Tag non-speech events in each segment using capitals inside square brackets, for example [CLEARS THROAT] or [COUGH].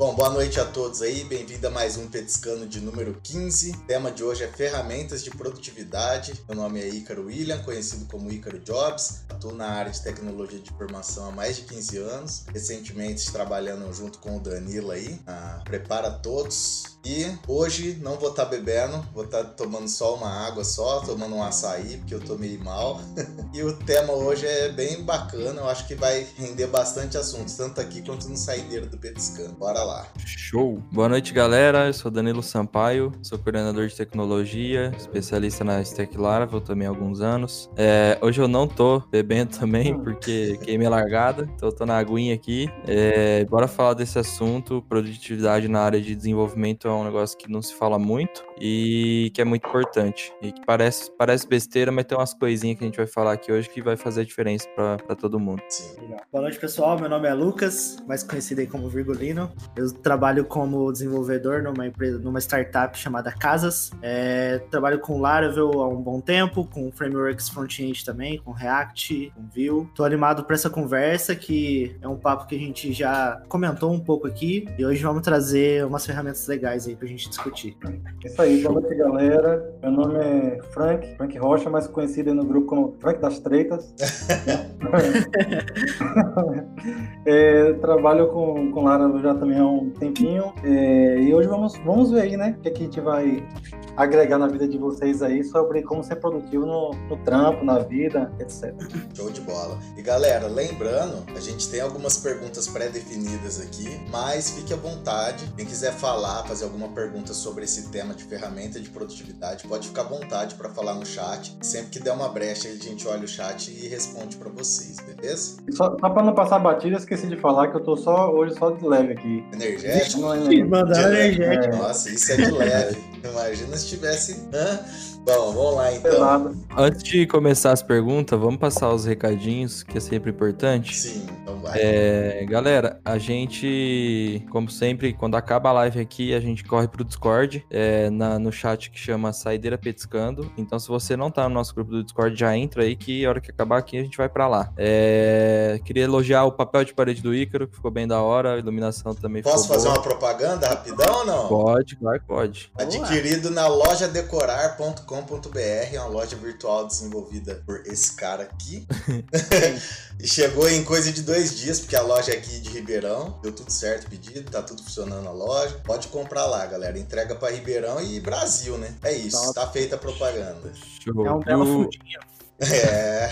Bom, boa noite a todos aí, bem-vindo a mais um Petiscano de número 15. O tema de hoje é ferramentas de produtividade. Meu nome é Ícaro William, conhecido como Ícaro Jobs. Atuo na área de tecnologia de informação há mais de 15 anos. Recentemente trabalhando junto com o Danilo aí, a Prepara Todos. E hoje não vou estar tá bebendo, vou estar tá tomando só uma água só, tomando um açaí, porque eu tô meio mal. [LAUGHS] e o tema hoje é bem bacana, eu acho que vai render bastante assuntos, tanto aqui quanto no saideiro do Petiscano. Bora lá. Show! Boa noite, galera. Eu sou Danilo Sampaio, sou coordenador de tecnologia, especialista na Stack Laravel também há alguns anos. É, hoje eu não tô bebendo [LAUGHS] também, porque queimei a largada, então eu tô na aguinha aqui. É, bora falar desse assunto, produtividade na área de desenvolvimento é um negócio que não se fala muito e que é muito importante. E que parece, parece besteira, mas tem umas coisinhas que a gente vai falar aqui hoje que vai fazer a diferença para todo mundo. Sim. Boa noite, pessoal. Meu nome é Lucas, mais conhecido aí como Virgulino. Eu trabalho como desenvolvedor numa empresa, numa startup chamada Casas. É, trabalho com Laravel há um bom tempo, com frameworks front-end também, com React, com Vue. Tô animado para essa conversa, que é um papo que a gente já comentou um pouco aqui. E hoje vamos trazer umas ferramentas legais legais aí pra gente discutir. Isso aí, boa noite, galera. Meu nome é Frank, Frank Rocha, mais conhecido no grupo como Frank das Treitas. [LAUGHS] é, trabalho com, com Lara já também há um tempinho. É, e hoje vamos, vamos ver aí, né? O que, é que a gente vai agregar na vida de vocês aí sobre como ser produtivo no, no trampo, na vida, etc. Show de bola. E galera, lembrando, a gente tem algumas perguntas pré-definidas aqui, mas fique à vontade. Quem quiser falar, fazer alguma pergunta sobre esse tema de ferramenta de produtividade, pode ficar à vontade para falar no chat. Sempre que der uma brecha, a gente olha o chat e responde para vocês, beleza? Só, só para não passar batida, esqueci de falar que eu tô só hoje só de leve aqui. Energético? Não é Mandar energético. Nossa, isso é de leve. Imagina se tivesse. Hã? Bom, vamos lá então. Antes de começar as perguntas, vamos passar os recadinhos, que é sempre importante. Sim, então vai. É, galera, a gente, como sempre, quando acaba a live aqui, a gente corre pro Discord, é, na, no chat que chama Saideira Petiscando. Então, se você não tá no nosso grupo do Discord, já entra aí que a hora que acabar aqui a gente vai para lá. É, queria elogiar o papel de parede do Ícaro, que ficou bem da hora, a iluminação também Posso ficou fazer boa. uma propaganda rapidão ou não? Pode, claro, pode. Adquirido na lojadecorar.com com.br, é uma loja virtual desenvolvida por esse cara aqui. [LAUGHS] [LAUGHS] e chegou em coisa de dois dias, porque a loja é aqui de Ribeirão. Deu tudo certo pedido, tá tudo funcionando na loja. Pode comprar lá, galera. Entrega para Ribeirão e Brasil, né? É isso, Top. tá feita a propaganda. Show. É um belo fundinho. É.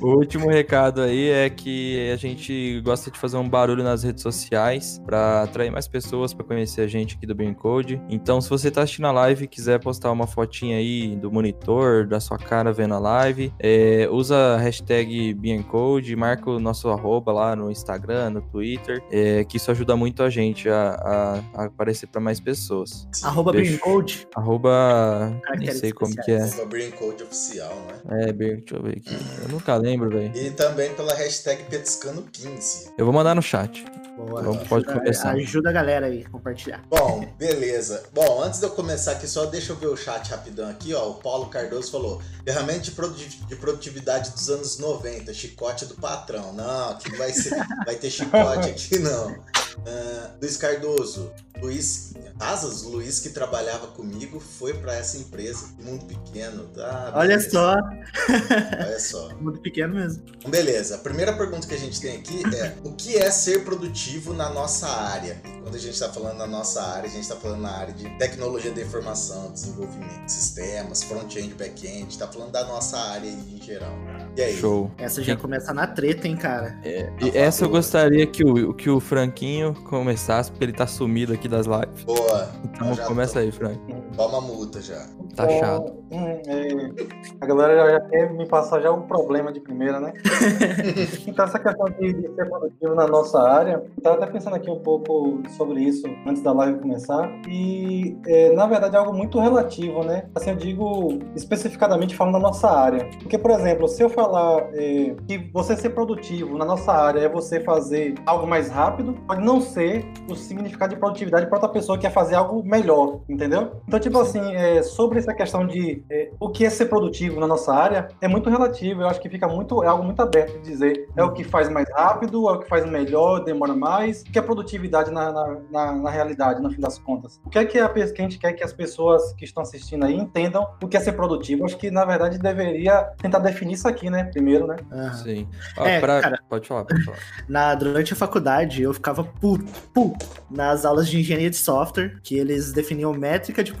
o, [LAUGHS] o último recado aí é que a gente gosta de fazer um barulho nas redes sociais para atrair mais pessoas para conhecer a gente aqui do Bean Code. Então, se você tá assistindo a live e quiser postar uma fotinha aí do monitor, da sua cara vendo a live, é, usa a hashtag Code, marca o nosso arroba lá no Instagram, no Twitter, é, que isso ajuda muito a gente a, a, a aparecer para mais pessoas. Arroba Code. Arroba. Nem sei como que é. Brain Code oficial, né? É, deixa eu ver aqui. Eu nunca lembro, velho. E também pela hashtag Petiscano15. Eu vou mandar no chat. Boa, Vamos, pode ajuda, começar. Ajuda a galera aí a compartilhar. Bom, beleza. Bom, antes de eu começar aqui, só deixa eu ver o chat rapidão aqui, ó. O Paulo Cardoso falou: ferramenta de produtividade dos anos 90, chicote do patrão. Não, aqui vai, ser, [LAUGHS] vai ter chicote aqui, não. Uh, Luiz Cardoso, Luiz Casas, Luiz que trabalhava comigo, foi para essa empresa, Mundo Pequeno, tá? Olha só. Olha só. [LAUGHS] Mundo Pequeno mesmo. Beleza. A primeira pergunta que a gente tem aqui é: o que é ser produtivo na nossa área? Quando a gente está falando na nossa área, a gente está falando na área de tecnologia da informação, desenvolvimento de sistemas, front-end, back-end, está falando da nossa área em geral. E aí? Show. Essa já começa na treta, hein, cara? É, e essa eu gostaria que o, que o Franquinho começasse, porque ele tá sumido aqui das lives. Boa. Então começa tô... aí, Frank. Toma multa já. Tá Bom, chato. é, a galera já, já quer me passar já um problema de primeira, né? [LAUGHS] então, essa questão de, de ser produtivo na nossa área, eu tava até pensando aqui um pouco sobre isso antes da live começar. E, é, na verdade, é algo muito relativo, né? Assim, eu digo especificadamente falando da nossa área. Porque, por exemplo, se eu falar é, que você ser produtivo na nossa área é você fazer algo mais rápido, pode não ser o significado de produtividade para outra pessoa que quer fazer algo melhor, entendeu? Então, tipo assim, é, sobre essa questão de é, o que é ser produtivo na nossa área, é muito relativo. Eu acho que fica muito, é algo muito aberto de dizer. É o que faz mais rápido, é o que faz melhor, demora mais. O que é produtividade na, na, na, na realidade, no fim das contas? O que é que a, que a gente quer que as pessoas que estão assistindo aí entendam o que é ser produtivo? Acho que, na verdade, deveria tentar definir isso aqui, né? Primeiro, né? Uhum. Sim. Ah, é, pra... cara, pode falar, pode falar. [LAUGHS] Na, durante a faculdade, eu ficava puto, puto nas aulas de engenharia de software, que eles definiam métrica de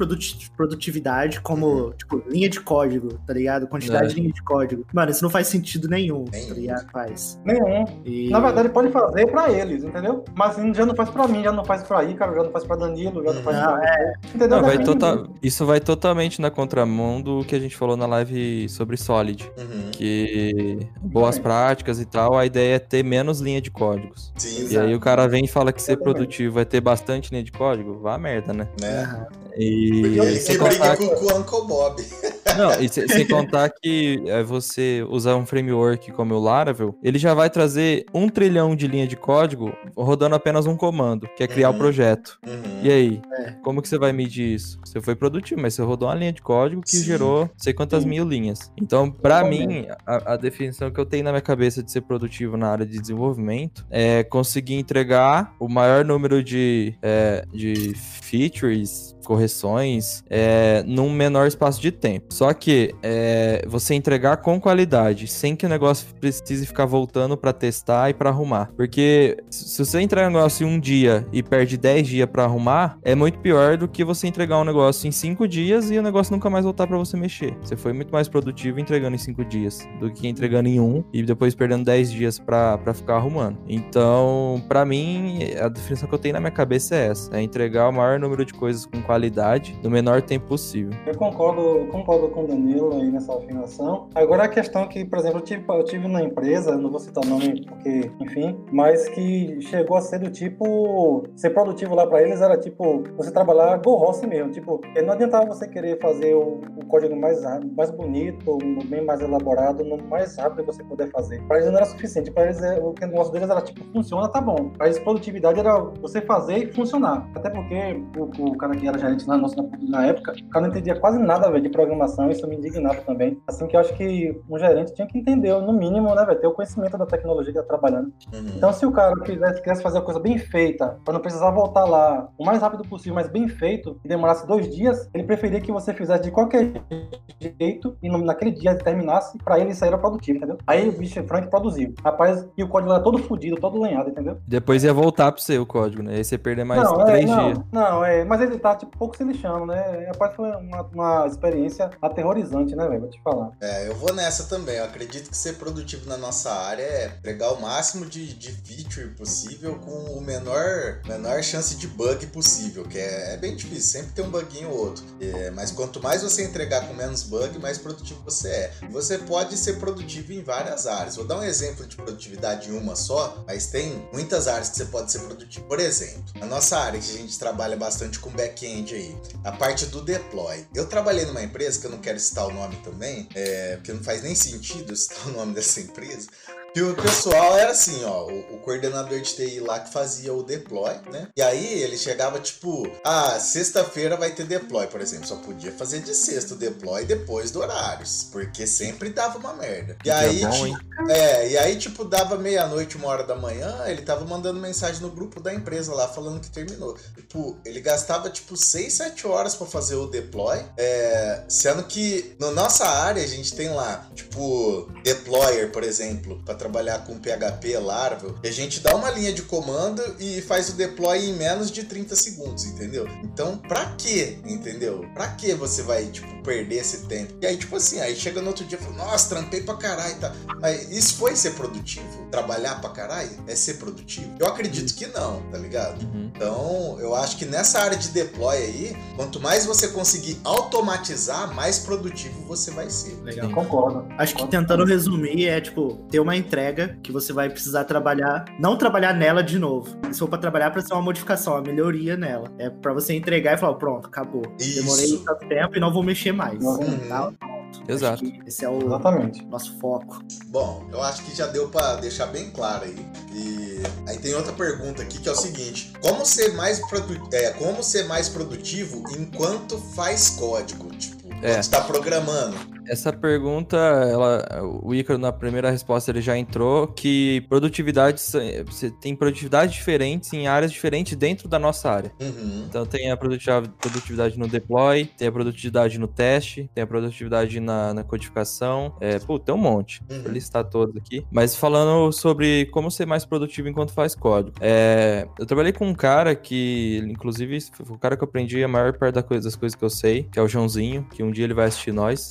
produtividade como, uhum. tipo, linha de código, tá ligado? Quantidade é. de linha de código. Mano, isso não faz sentido nenhum, nenhum. tá ligado? Faz. Nenhum. E... Na verdade, pode fazer pra eles, entendeu? Mas já não faz pra mim, já não faz pra Ícaro, já não faz pra Danilo, já não faz não, pra... É. Entendeu? Não, vai tota... Isso vai totalmente na contramão do que a gente falou na live sobre Solid. Uhum. Que boas práticas e tal, a ideia é ter menos linha de códigos. Sim, e aí o cara vem fala que ser produtivo vai ter bastante linha de código, vá a merda, né? né? E ele que briga com, o Uncle Bob. Não, e sem contar que é, você usar um framework como o Laravel, ele já vai trazer um trilhão de linha de código rodando apenas um comando, que é criar uhum. o projeto. Uhum. E aí, é. como que você vai medir isso? Você foi produtivo, mas você rodou uma linha de código que Sim. gerou sei quantas Sim. mil linhas. Então, para mim, a, a, definição que eu tenho na minha cabeça de ser produtivo na área de desenvolvimento é conseguir entregar o maior número de, é, de features correções é, num menor espaço de tempo. Só que é, você entregar com qualidade, sem que o negócio precise ficar voltando para testar e para arrumar. Porque se você entregar um negócio em um dia e perde 10 dias para arrumar, é muito pior do que você entregar um negócio em 5 dias e o negócio nunca mais voltar para você mexer. Você foi muito mais produtivo entregando em 5 dias do que entregando em um e depois perdendo 10 dias para ficar arrumando. Então, para mim, a definição que eu tenho na minha cabeça é essa: é entregar o maior número de coisas com qualidade no menor tempo possível. Eu concordo, concordo com o Danilo aí nessa afirmação. Agora a questão que, por exemplo, eu tive, eu tive uma empresa, não vou citar o nome porque, enfim, mas que chegou a ser do tipo ser produtivo lá para eles era tipo você trabalhar go rosse mesmo, tipo, não adiantava você querer fazer o, o código mais mais bonito, bem mais elaborado, no mais rápido que você puder fazer. Para eles não era suficiente, para eles é, o que negócio deles era tipo funciona, tá bom. Para eles produtividade era você fazer e funcionar. Até porque o, o cara que era gerente na nossa na época, o cara não entendia quase nada, velho, de programação, isso me indignava também. Assim que eu acho que um gerente tinha que entender, no mínimo, né, velho, ter o conhecimento da tecnologia que tá trabalhando. Uhum. Então, se o cara quisesse, quisesse fazer a coisa bem feita, para não precisar voltar lá o mais rápido possível, mas bem feito, e demorasse dois dias, ele preferia que você fizesse de qualquer jeito e naquele dia terminasse, para ele sair produtivo, entendeu? Aí o bicho Frank produziu. Rapaz, e o código era todo fodido, todo lenhado, entendeu? Depois ia voltar pro seu código, né? Aí você perder mais não, três é, não, dias. Não, é, mas ele tá, tipo, pouco se lixando, né? Rapaz, foi uma, uma experiência aterrorizante, né, velho? Vou te falar. É, eu vou nessa também. Eu acredito que ser produtivo na nossa área é pegar o máximo de, de feature possível com o menor, menor chance de bug possível, que é, é bem difícil, sempre tem um buguinho ou outro. É, mas quanto mais você entregar com menos bug, mais produtivo você é. Você pode ser produtivo em várias áreas. Vou dar um exemplo de produtividade em uma só, mas tem muitas áreas que você pode ser produtivo. Por exemplo, na nossa área que a gente trabalha bastante com back-end aí, a parte do deploy. Eu trabalhei numa empresa, que eu não quero citar o nome também, é, porque não faz nem sentido [LAUGHS] citar o nome dessa empresa, e o pessoal era assim, ó, o, o, coordenador de TI lá que fazia o deploy, né? E aí ele chegava tipo, ah, sexta-feira vai ter deploy, por exemplo, só podia fazer de sexta o deploy depois do horários, porque sempre dava uma merda. E aí, bom, tipo, é, e aí tipo dava meia-noite, uma hora da manhã, ele tava mandando mensagem no grupo da empresa lá falando que terminou. Tipo, ele gastava tipo 6, 7 horas para fazer o deploy, é, sendo que na nossa área a gente tem lá, tipo, deployer, por exemplo, para trabalhar com PHP, Laravel, e a gente dá uma linha de comando e faz o deploy em menos de 30 segundos, entendeu? Então, pra quê, entendeu? Pra que você vai, tipo, perder esse tempo? E aí, tipo assim, aí chega no outro dia e fala, nossa, trampei pra caralho, tá? Mas isso foi ser produtivo? Trabalhar pra caralho é ser produtivo? Eu acredito que não, tá ligado? Uhum. Então, eu acho que nessa área de deploy aí, quanto mais você conseguir automatizar, mais produtivo você vai ser. Legal, concordo. Acho que tentando resumir, é, tipo, ter uma entrega que você vai precisar trabalhar, não trabalhar nela de novo. Se for para trabalhar para ser uma modificação, uma melhoria nela. É para você entregar e falar, pronto, acabou. Isso. Demorei tanto tempo e não vou mexer mais. Uhum. Tá? impacto. Exato. Esse é o Exatamente. nosso foco. Bom, eu acho que já deu para deixar bem claro aí. E aí tem outra pergunta aqui que é o seguinte: como ser mais, produ é, como ser mais produtivo enquanto faz código? Tipo, É. quando está programando. Essa pergunta, ela, o Ícaro na primeira resposta ele já entrou que produtividade, você tem produtividades diferentes em áreas diferentes dentro da nossa área. Uhum. Então tem a produtividade produtividade no deploy, tem a produtividade no teste, tem a produtividade na, na codificação. É, pô, tem um monte. Uhum. Vou listar todos aqui. Mas falando sobre como ser mais produtivo enquanto faz código. É, eu trabalhei com um cara que, inclusive, foi o cara que eu aprendi a maior parte das coisas que eu sei, que é o Joãozinho, que um dia ele vai assistir nós.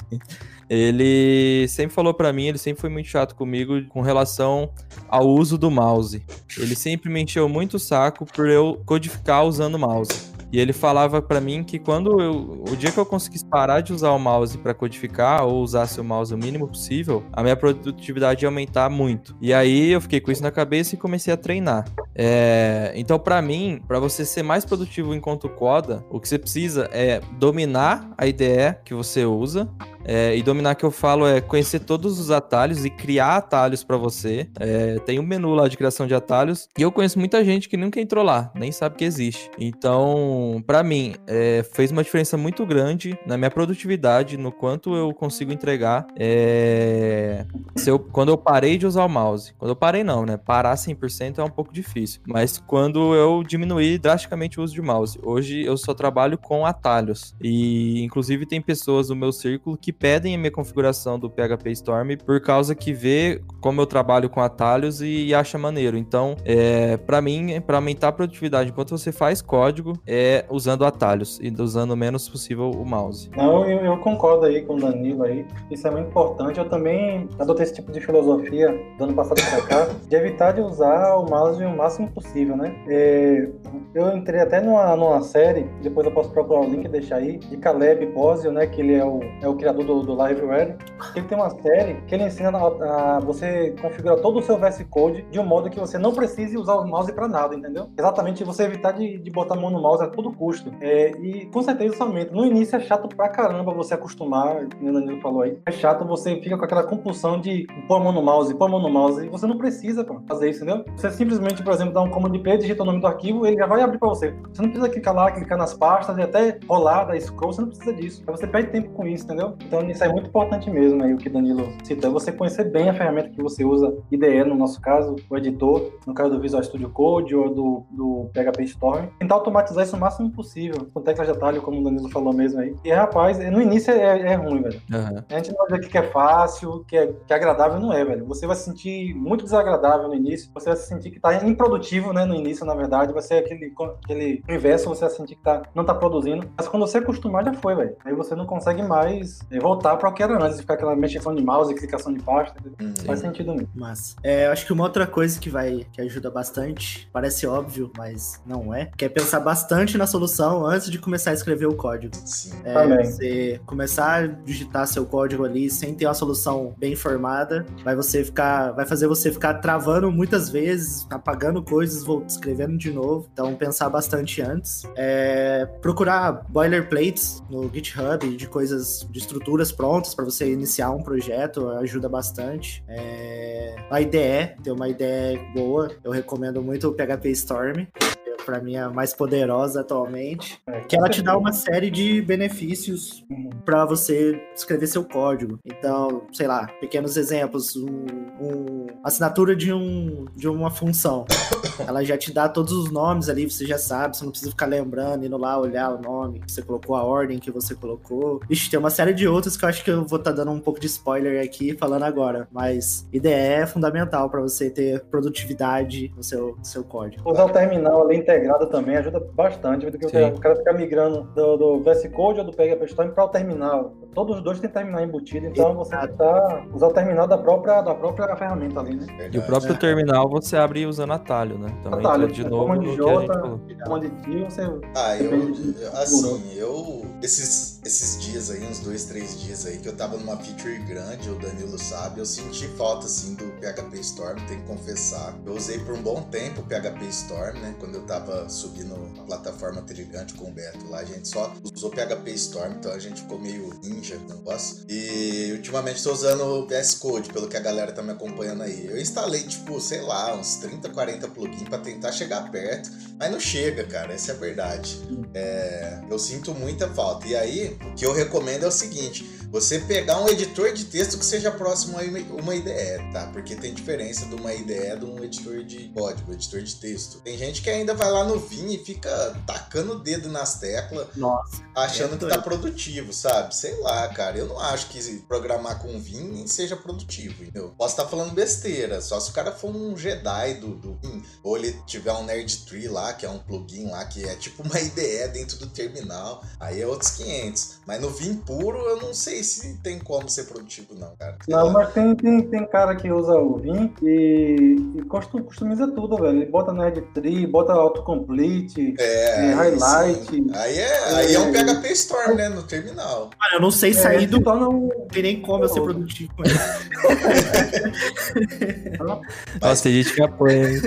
Ele sempre falou pra mim, ele sempre foi muito chato comigo com relação ao uso do mouse. Ele sempre me encheu muito o saco por eu codificar usando mouse. E ele falava pra mim que quando eu, o dia que eu conseguisse parar de usar o mouse pra codificar ou usasse o mouse o mínimo possível, a minha produtividade ia aumentar muito. E aí eu fiquei com isso na cabeça e comecei a treinar. É, então, pra mim, pra você ser mais produtivo enquanto coda, o que você precisa é dominar a IDE que você usa, é, e dominar que eu falo é conhecer todos os atalhos e criar atalhos pra você. É, tem um menu lá de criação de atalhos. E eu conheço muita gente que nunca entrou lá, nem sabe que existe. Então, pra mim, é, fez uma diferença muito grande na minha produtividade, no quanto eu consigo entregar. é, eu- quando eu parei de usar o mouse. Quando eu parei, não, né? Parar 100% é um pouco difícil. Mas quando eu diminuí drasticamente o uso de mouse. Hoje eu só trabalho com atalhos. E, inclusive, tem pessoas no meu círculo que pedem a minha configuração do PHP Storm por causa que vê como eu trabalho com atalhos e, e acha maneiro. Então, é, para mim, para aumentar a produtividade enquanto você faz código, é usando atalhos e usando o menos possível o mouse. Não, eu, eu concordo aí com o Danilo aí. Isso é muito importante. Eu também adotei esse tipo de filosofia do ano passado pra cá, de evitar de usar o mouse o máximo possível, né? É, eu entrei até numa, numa série, depois eu posso procurar o link e deixar aí, de Caleb Bosio, né? Que ele é o, é o criador do, do Liveware. Ele tem uma série que ele ensina a, a você configurar todo o seu VS Code de um modo que você não precise usar o mouse para nada, entendeu? Exatamente você evitar de, de botar a mão no mouse a todo custo. É, e com certeza isso aumenta. No início é chato pra caramba você acostumar, o Danilo falou aí. É chato, você fica com aquela compulsão de pôr a mão no mouse, pôr a mão no mouse. E você não precisa pô, fazer isso, entendeu? Você simplesmente, por exemplo, dá um comando de play, digita o nome do arquivo, ele já vai abrir pra você. Você não precisa clicar lá, clicar nas pastas e até rolar, dar scroll, você não precisa disso. Aí você perde tempo com isso, entendeu? Então isso é muito importante mesmo aí, o que Danilo citou. É você conhecer bem a ferramenta que você usa, IDE no nosso caso, o editor, no caso do Visual Studio Code ou do, do PHP Storm. Tentar automatizar isso o máximo possível, com teclas de atalho, como o Danilo falou mesmo aí. E rapaz, no início é, é ruim, velho. Aham. A gente não vai dizer que é fácil, que é, que é agradável, não é, velho. Você vai se sentir muito desagradável no início, você vai se sentir que tá improdutivo, né, no início, na verdade. Vai ser aquele, aquele inverso, você vai sentir que tá, não tá produzindo. Mas quando você acostumar, já foi, velho. Aí você não consegue mais eh, voltar para o que era antes, ficar aquela mexação de mouse, clicação de pasta. Uhum. Faz sentido mesmo. Mas é, eu acho que uma outra coisa que vai que ajuda bastante, parece óbvio, mas não é, que é pensar bastante na solução antes de começar a escrever o código. Sim. É, Também. você começar a digitar seu código ali sem ter uma solução bem formada, vai você ficar, vai fazer você ficar travando muitas vezes, apagando coisas, vou escrevendo de novo. Então pensar bastante antes. É, procurar boilerplates no GitHub de coisas, de estruturas prontas para você iniciar um projeto ajuda bastante. É, a IDE, ter uma ideia boa, eu recomendo muito o PHP Storm. Para mim é a mais poderosa atualmente É, que ela te dá uma série de benefícios para você escrever seu código. Então, sei lá, pequenos exemplos, um, um- assinatura de, um, de uma função. Ela já te dá todos os nomes ali, você já sabe, você não precisa ficar lembrando, indo lá olhar o nome que você colocou, a ordem que você colocou. Ixi, tem uma série de outros que eu acho que eu vou estar dando um pouco de spoiler aqui falando agora, mas IDE é fundamental para você ter produtividade no seu, no seu código. Usar o terminal ali integrado também ajuda bastante, do que o Sim. cara- o cara ficar migrando do, do VS Code ou do PHP Storm para o terminal. Todos os dois têm terminal embutido, então você tentar usar o terminal da própria, da própria ferramenta ali, né? E o próprio terminal você abre usando atalho, né? Então Atalho, de é novo comando no de que a gente J, falou. Comando de você Ah, eu, Depende de- assim, eu esses esses dias aí, uns dois, três dias aí, que eu tava numa feature grande, o Danilo sabe, eu senti falta, assim, do PHP Storm, tenho que confessar. Eu usei por um bom tempo o PHP Storm, né? Quando eu tava subindo a plataforma Trilhante com o Beto lá, a gente só usou PHP Storm, então a gente ficou meio ninja no negócio. E ultimamente estou usando o VS Code, pelo que a galera tá me acompanhando aí. Eu instalei, tipo, sei lá, uns 30, 40 plugins para tentar chegar perto, mas não chega, cara, essa é a verdade. É, eu sinto muita falta. E aí, o que eu recomendo é o seguinte: você pegar um editor de texto que seja próximo a uma IDE, tá? Porque tem diferença de uma IDE de um editor de código, editor de texto. Tem gente que ainda vai lá no Vim e fica tacando o dedo nas teclas, Nossa, achando é que tá produtivo, sabe? Sei lá, cara. Eu não acho que programar com Vim seja produtivo, entendeu? Posso estar tá falando besteira, só se o cara for um Jedi do, do Vim, ou ele tiver um Nerd Tree lá, que é um plugin lá, que é tipo uma [LAUGHS] IDE dentro do terminal, aí é outros 500. Mas no Vim puro, eu não sei se tem como ser produtivo, não, cara. Sei não, lá. mas tem, tem, tem cara que usa o Vim e, e customiza tudo, velho. Ele bota Nerd Tree, bota autocomplete, é, é, highlight. Aí é, aí é um PHP Storm, né, no terminal. Mano, eu não sei sair É, do. torna um- Não tem nem como eu ser [LAUGHS] produtivo [LAUGHS] ele. Nossa, tem gente que apoia, hein?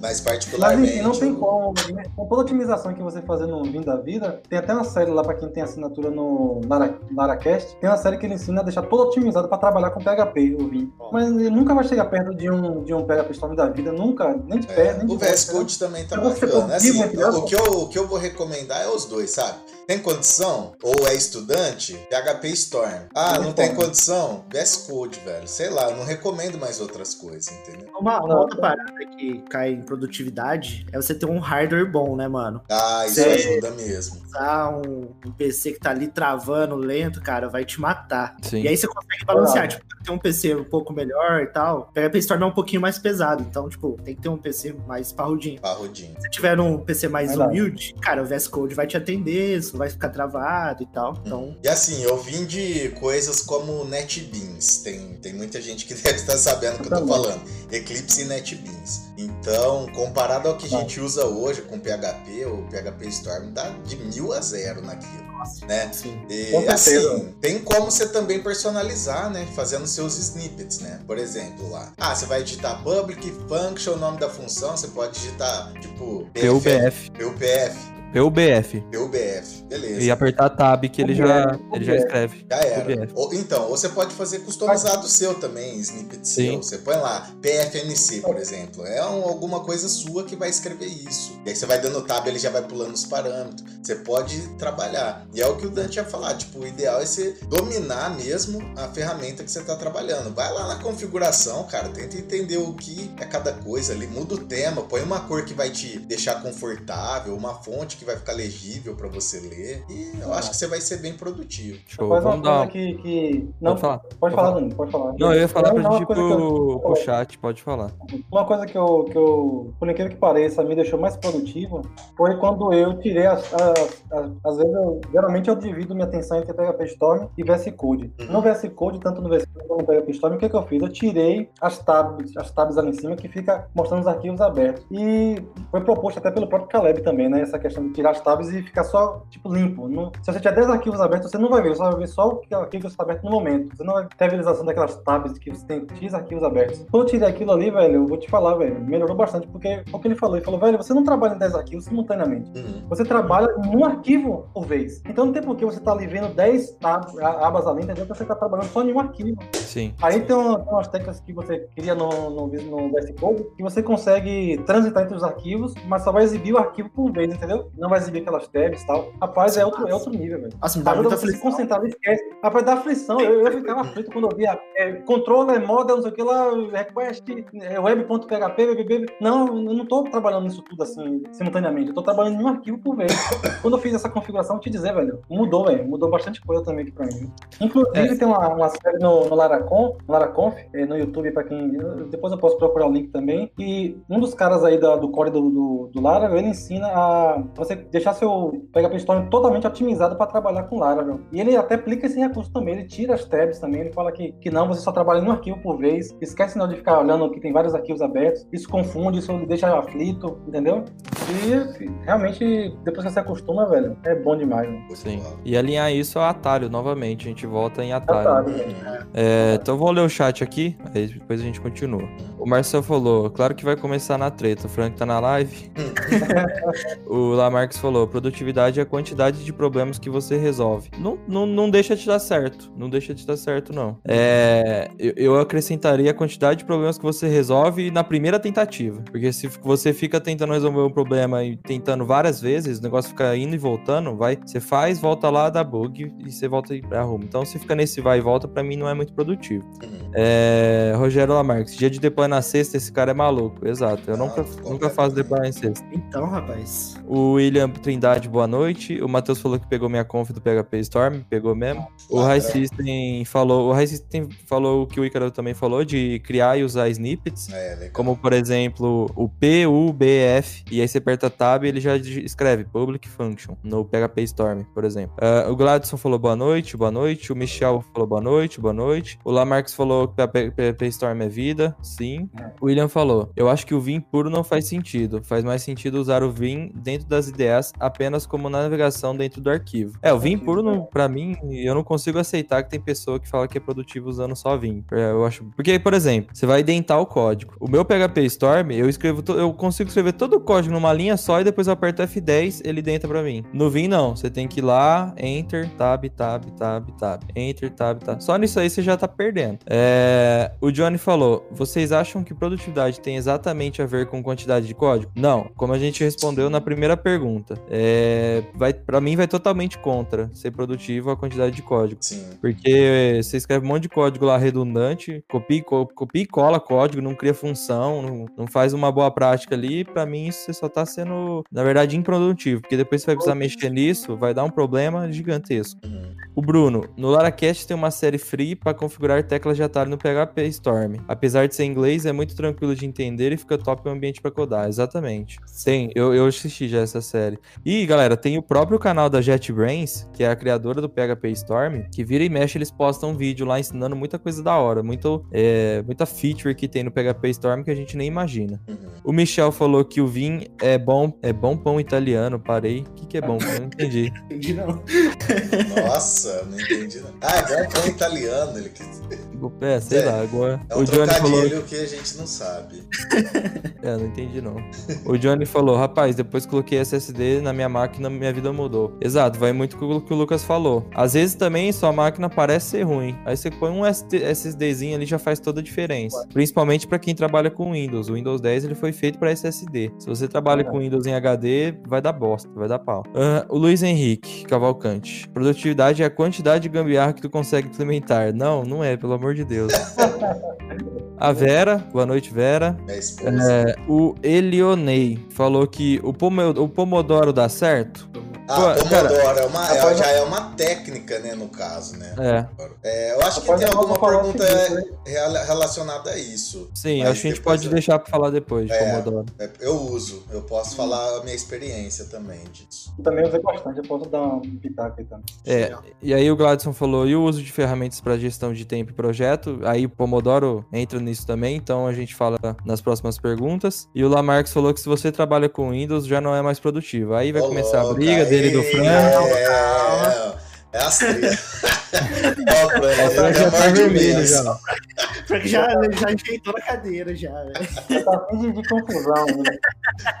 Mas Mas particularmente. enfim, não tem como. né? Com toda a otimização que você fazer no Vim da vida, tem até uma série lá pra quem tem assinatura no Lara- LaraCast, tem uma série que ele ensina a deixar todo otimizado pra trabalhar com PHP, o Vim. Mas ele nunca vai chegar perto de um, de um PHP Storm da vida, nunca, nem de É, perto, nem de o VS Code também tá Eu bacana. Assim, produtivo, entendeu? o, que eu, o que eu vou recomendar é os dois, sabe? Tem condição? Ou é estudante? PHP Storm. Ah, não tem condição? VS Code, velho. Sei lá, eu não recomendo mais outras coisas, entendeu? Uma, uma outra parada que cai em produtividade é você ter um hardware bom, né, mano? Ah, isso Sei. ajuda mesmo. Usar um, um PC que tá ali travando, lento, cara, vai te matar. Sim. E aí você consegue balancear, Verdade. tipo, ter um PC um pouco melhor e tal. PHP Storm é um pouquinho mais pesado, então, tipo, tem que ter um PC mais parrudinho. Parrudinho. Se tiver um PC mais Verdade. humilde, cara, o VS Code vai te atender, você não vai ficar travado e tal. Então, E assim, eu vim de coisas como NetBeans. Tem, tem muita gente que [LAUGHS] deve estar sabendo o que eu tô Também. falando. Eclipse e NetBeans. Então, comparado ao que a Tá. gente usa hoje com PHP, o PHP Storm dá de mil a zero naquilo, nossa, né? assim, E Com assim, tem como você também personalizar, né? Fazendo seus snippets, né? Por exemplo, lá. Ah, você vai digitar public function, o nome da função, você pode digitar, tipo, PUBF. PUPF, PUBF. PUBF, beleza. E apertar tab que ele já, PUBF. ele já escreve. Já era. PUBF. Ou, então, ou você pode fazer customizado seu também, snippet Sim. seu. Você põe lá, PFNC, por exemplo. É um- alguma coisa sua que vai escrever isso. E aí você vai dando tab, ele já vai pulando os parâmetros. Você pode trabalhar. E é o que o Dante ia falar. Tipo, o ideal é você dominar mesmo a ferramenta que você está trabalhando. Vai lá na configuração, cara. Tenta entender o que é cada coisa ali. Muda o tema, põe uma cor que vai te deixar confortável, uma fonte que vai ficar legível para você ler. E eu acho que você vai ser bem produtivo. Show. Faz uma Vamos coisa que, que... Não, Pode falar. pode Pode falar, falar. Dani, pode falar. Não, eu ia falar pra gente ir pro, pro chat, pode falar. Uma coisa que eu, que eu, por incrível que pareça, me deixou mais produtivo foi quando eu tirei as. as, as- às vezes, eu, geralmente eu divido minha atenção entre PHP Storm e VS Code. Uhum. No VS Code, tanto no VS Code como no PHP Storm, o que, que eu fiz? Eu tirei as tabs, as tabs ali em cima que fica mostrando os arquivos abertos. E foi proposto até pelo próprio Caleb também, né? Essa questão de tirar as tabs e ficar só, tipo, limpo. Não- se você tiver 10 arquivos abertos, você não vai ver, você vai ver só o que- arquivo que está aberto no momento. Você não vai ter a visualização daquelas tabs que você tem X arquivos abertos. Quando eu tirei aquilo ali, velho, eu vou te falar, velho, melhorou bastante, porque é o que ele falou. Ele falou, velho, você não trabalha em 10 arquivos simultaneamente. Uhum. Você trabalha em um arquivo por vez. Então não tem por que você tá ali vendo 10 tab- a- abas ali, entendeu? Porque você tá trabalhando só em um arquivo. Sim. Aí tem, uma- tem umas teclas que você cria no, no, no VS Code que você consegue transitar entre os arquivos, mas só vai exibir o arquivo por vez, entendeu? Não vai exibir aquelas tabs e tal. Rapaz, é outro, é outro nível, velho. me dá Ajuda muita você a se aflição. concentrar, esquece. Rapaz, dá aflição. Eu, eu ficava aflito quando eu via é, controller, model, não sei o que lá, request, é, web.php, web, Não, eu não tô trabalhando nisso tudo assim, simultaneamente. Eu tô trabalhando em um arquivo por vez. quando eu fiz essa configuração, vou te dizer, velho, mudou, velho. Mudou bastante coisa também aqui pra mim. Inclusive, É. tem uma, uma série no, no Laracon, no Laraconf, é, no YouTube, pra quem. Depois eu posso procurar o link também. E um dos caras aí da- do core do, do, do Laravel, ele ensina a você deixar seu PHP Storm totalmente otimizado para trabalhar com Laravel. E ele até aplica esse recurso também. Ele tira as tabs também. Ele fala que, que não, você só trabalha em um arquivo por vez. Esquece não de ficar olhando que tem vários arquivos abertos. Isso confunde, isso deixa aflito, entendeu? E realmente, depois que você acostuma, velho, é bom demais. Né? Sim. E alinhar isso ao atalho novamente. A gente volta em atalho. Atalho, né? é, então vou ler o chat aqui, aí depois a gente continua. O Marcel falou, claro que vai começar na treta. O Frank tá na live. [LAUGHS] o Lamarcus falou, produtividade é a quantidade de problemas que você resolve. Não, não, não deixa de dar certo. Não deixa de dar certo, não. É, eu, eu acrescentaria a quantidade de problemas que você resolve na primeira tentativa. Porque se você fica tentando resolver um problema e tentando várias vezes, o negócio fica indo e voltando, vai. Você faz, volta lá, dá bug e você volta e arruma. Então, se fica nesse vai e volta, para mim não é muito produtivo. É, Rogério Lamarques, dia de deploy na sexta, esse cara é maluco. Exato. Eu Ah, nunca, nunca faço deploy na sexta. Então, rapaz. O William Trindade, boa noite. O Matheus falou que pegou minha conf do PHP Storm, pegou mesmo. O. High System falou, o High System falou o que o Icaro também falou de criar e usar snippets. É, legal. Como, por exemplo, o PUBF, e aí você aperta Tab e ele já escreve Public Function no PHP Storm, por exemplo. Ah, o Gladson falou boa noite, boa noite. O Michel falou boa noite, boa noite. O Lamarcus falou que PHP PHP Storm é vida, sim. O William falou, eu acho que o Vim puro não faz sentido. Faz mais sentido usar o Vim dentro das Apenas como navegação dentro do arquivo. É, o Vim puro, não, pra mim, eu não consigo aceitar que tem pessoa que fala que é produtivo usando só Vim. É, Eu acho. Porque, por exemplo, você vai dentar o código. O meu PHP Storm, eu escrevo, to- eu consigo escrever todo o código numa linha só e depois eu aperto F10, ele denta pra mim. No Vim, não. Você tem que ir lá, Enter, Tab, Tab, Tab, Tab. Enter, Tab, Tab. Só nisso aí você já tá perdendo. É, O Johnny falou: vocês acham que produtividade tem exatamente a ver com quantidade de código? Não. Como a gente respondeu na primeira pergunta, é, vai, para mim vai totalmente contra ser produtivo a quantidade de código. Sim. Porque você escreve um monte de código lá redundante, copia, e co- copia e cola código, não cria função, não, não faz uma boa prática ali. Pra mim, isso você só tá sendo, na verdade, improdutivo. Porque depois você vai precisar mexer nisso, vai dar um problema gigantesco. Uhum. O Bruno, no LaraCast tem uma série free para configurar teclas de atalho no PHP Storm. Apesar de ser em inglês, é muito tranquilo de entender e fica top o ambiente para codar. Exatamente. Tem, eu, eu assisti já essa série. E, galera, tem o próprio canal da JetBrains, que é a criadora do PHP Storm, que vira e mexe, eles postam um vídeo lá ensinando muita coisa da hora, muito, é, muita feature que tem no PHP Storm que a gente nem imagina. Uhum. O Michel falou que o Vim é bom, é bom pão italiano. Parei. O que, que é bom? [LAUGHS] Eu não entendi. Entendi não. Nossa, não entendi não. Ah, é bom pão italiano. Ele quis... É, sei É, lá, agora. É um o Johnny falou. que a gente não sabe. É, não entendi não. O Johnny falou, rapaz, depois que coloquei SSD na minha máquina, minha vida mudou. Exato, vai muito com o que o Lucas falou. Às vezes também sua máquina parece ser ruim. Aí você põe um SSDzinho ali já faz toda a diferença. Principalmente para quem trabalha com Windows. O Windows 10 ele foi feito para SSD. Se você trabalha com Windows em HD, vai dar bosta, vai dar pau. Ah, o Luiz Henrique Cavalcante. Produtividade é a quantidade de gambiarra que tu consegue implementar. Não, não é, pelo amor de Deus. [LAUGHS] A Vera, boa noite, Vera. Esposa. É, o Elionei falou que o, pomo- o Pomodoro dá certo? Ah, Pô, cara, Pomodoro é uma, é- rapaz, já é uma técnica, né, no caso, né? É, É, eu acho que tem alguma pergunta seguinte, né? rela- relacionada a isso. sim, acho que a gente pode eu- deixar pra falar depois de É. Pomodoro. É, Eu uso, eu posso falar a minha experiência também disso. Eu também usei bastante, eu posso dar um pitaco aí também. É, e aí o Gladson falou, e o uso de ferramentas para gestão de tempo e projeto? Aí o Pomodoro entra nisso também, então a gente fala nas próximas perguntas. E o Lamarcos falou que se você trabalha com Windows, já não é mais produtivo. Aí vai Ô, começar a briga dele e do Fran. É, é as três. [LAUGHS] Ó, Fran, O Fran ele já tá vermelho já. Porque já, já na cadeira, já, velho. Você tá afim de, confusão, né?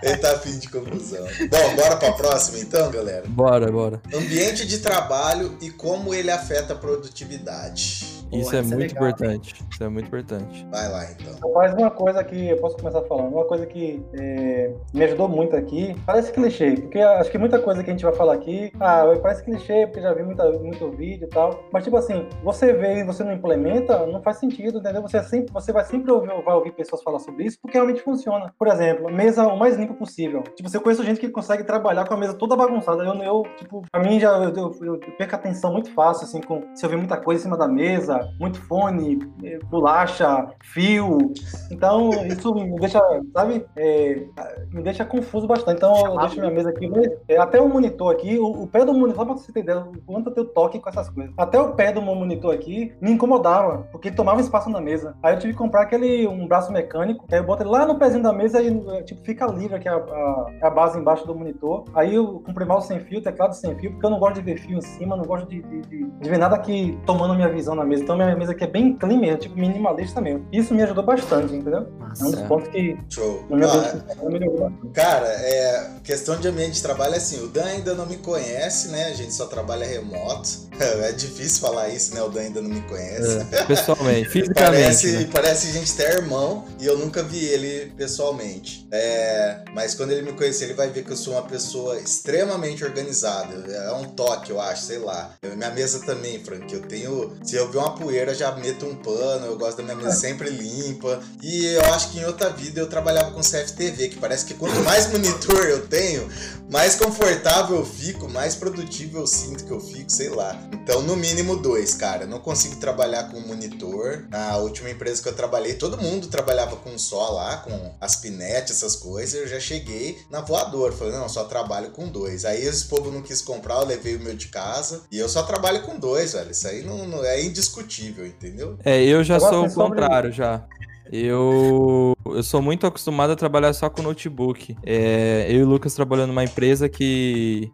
Ele tá afim de confusão. Bom, bora pra próxima então, galera. Bora, bora. Ambiente de trabalho e como ele afeta a produtividade. Isso é é muito legal, importante. Isso é muito importante. Vai lá então. Mas uma coisa que eu posso começar falando, uma coisa que é, me ajudou muito aqui, parece clichê, porque acho que muita coisa que a gente vai falar aqui, ah, parece clichê, porque já vi muita, muito vídeo e tal, mas tipo assim, você vê e você não implementa, não faz sentido, entendeu? Você, sempre, você vai sempre ouvir, vai ouvir pessoas falar sobre isso, porque realmente funciona. Por exemplo, mesa o mais limpa possível. Tipo, você conhece gente que consegue trabalhar com a mesa toda bagunçada, eu, eu tipo, pra mim já, eu, eu, eu perco a atenção muito fácil, assim, com, se eu ver muita coisa em cima da mesa, muito fone, eh, bolacha, fio. Então, isso me deixa, sabe, é, me deixa confuso bastante. Então, eu deixo minha mesa aqui. É, até o monitor aqui, o, o pé do monitor, só pra você ideia, o quanto eu tenho toque com essas coisas. Até o pé do meu monitor aqui me incomodava, porque tomava espaço na mesa. Aí eu tive que comprar aquele, um braço mecânico, aí eu boto ele lá no pezinho da mesa e, tipo, fica livre aqui a, a, a base embaixo do monitor. Aí eu comprei mal sem fio, teclado sem fio, porque eu não gosto de ver fio em cima, não gosto de, de, de, de ver nada aqui tomando minha visão na mesa. Então minha mesa aqui é bem clean mesmo, tipo minimalista mesmo. Isso me ajudou bastante, entendeu? Nossa. É um dos pontos que Show. na minha Ah, melhorou. Cara, é, questão de ambiente de trabalho é assim, o Dan ainda não me conhece, né? A gente só trabalha remoto. [LAUGHS] É difícil falar isso, né? O Dan ainda não me conhece. É, pessoalmente, [LAUGHS] fisicamente. Parece, né? parece a gente ter irmão e eu nunca vi ele pessoalmente. É, mas quando ele me conhecer, ele vai ver que eu sou uma pessoa extremamente organizada. É um toque, eu acho, sei lá. Eu- minha mesa também, Frank. Eu tenho. Se eu ver uma poeira, já meto um pano. Eu gosto da minha mesa sempre limpa. E eu acho que em outra vida eu trabalhava com CFTV, que parece que quanto mais monitor eu tenho, mais confortável eu fico, mais produtivo eu sinto que eu fico, sei lá. Então, no mínimo dois, cara. Eu não consigo trabalhar com monitor. Na última empresa que eu trabalhei, todo mundo trabalhava com só lá, com as pinetes, essas coisas. Eu já cheguei na voadora. Falei, não, só trabalho com dois. Aí esse povo não quis comprar, eu levei o meu de casa. E eu só trabalho com dois, velho. Isso aí não, não- é indiscutível, entendeu? É, eu já Agora, sou o contrário já. Eu, eu sou muito acostumado a trabalhar só com notebook. É, eu e o Lucas trabalhando numa empresa que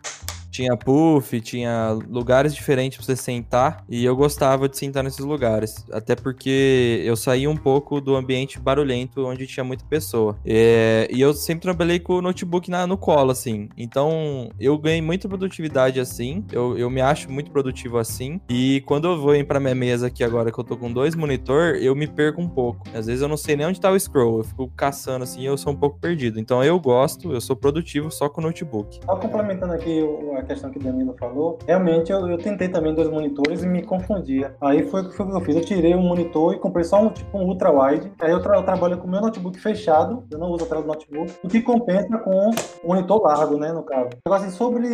tinha puff, tinha lugares diferentes pra você sentar e eu gostava de sentar nesses lugares, até porque eu saí um pouco do ambiente barulhento onde tinha muita pessoa. É, e eu sempre trabalhei com o notebook na- no colo, assim. Então eu ganhei muita produtividade assim. Eu, eu me acho muito produtivo assim. E quando eu vou ir pra minha mesa aqui agora, que eu tô com dois monitor, eu me perco um pouco. Às vezes eu não sei nem onde tá o scroll. Eu fico caçando assim eu sou um pouco perdido. Então eu gosto, eu sou produtivo só com o notebook. Só complementando aqui o- questão que o Danilo falou, realmente eu, eu tentei também dois monitores e me confundia. Aí foi, o que eu fiz. Eu tirei um monitor e comprei só um tipo um ultra wide. Aí eu, tra- eu trabalho com o meu notebook fechado, eu não uso a tela do notebook, o que compensa com o monitor largo, né, no caso. Agora, assim, sobre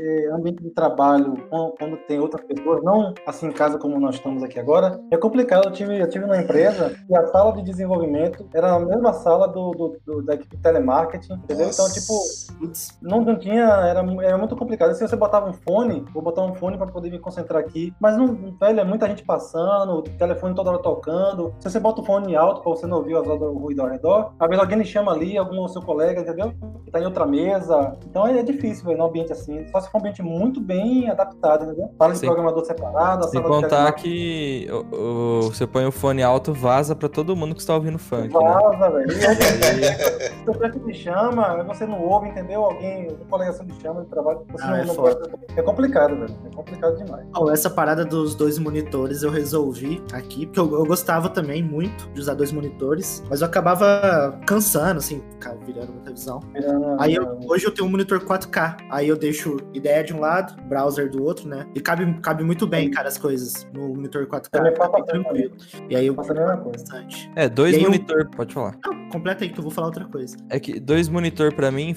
eh, ambiente de trabalho, quando, tem outras pessoas, não assim em casa como nós estamos aqui agora, é complicado. Eu tive, eu tive uma empresa e a sala de desenvolvimento era a mesma sala do, do- do- da equipe de telemarketing, entendeu? Então, tipo, não, não tinha, era, era muito complicado. Se você botava um fone, vou botar um fone para poder me concentrar aqui. Mas não, velho, é muita gente passando, o telefone toda hora tocando. Se você bota o fone alto para você não ouvir as- o ruído ao redor, às vezes alguém lhe chama ali, algum seu colega, entendeu? Que tá em outra mesa. Então é, é difícil, velho, num ambiente assim. Só se for um ambiente muito bem adaptado, entendeu? Sala de Sim. programador separada, Sem sala de contar que o- o- você põe o fone alto, vaza pra todo mundo que está ouvindo funk, né? vaza, velho. Aí, Aí- seu chefe te chama, você não ouve, entendeu? Alguém, um colega seu te chama de trabalho, você Ah, não, é não foda. pode. É complicado, velho. É complicado demais. Bom, essa parada dos dois monitores eu resolvi aqui, porque eu, eu gostava também muito de usar dois monitores, mas eu acabava cansando, assim, ficava virando muita visão. Virando- Aí eu- hoje eu tenho um monitor 4K, aí eu deixo ideia de um lado, browser do outro, né? E cabe, cabe muito bem, cara, as coisas no monitor 4K, Também fica bem faço assim tranquilo. E aí eu bastante. É, dois aí eu- monitor, pode falar. Não, completa aí que eu vou falar outra coisa. É que dois monitor pra mim,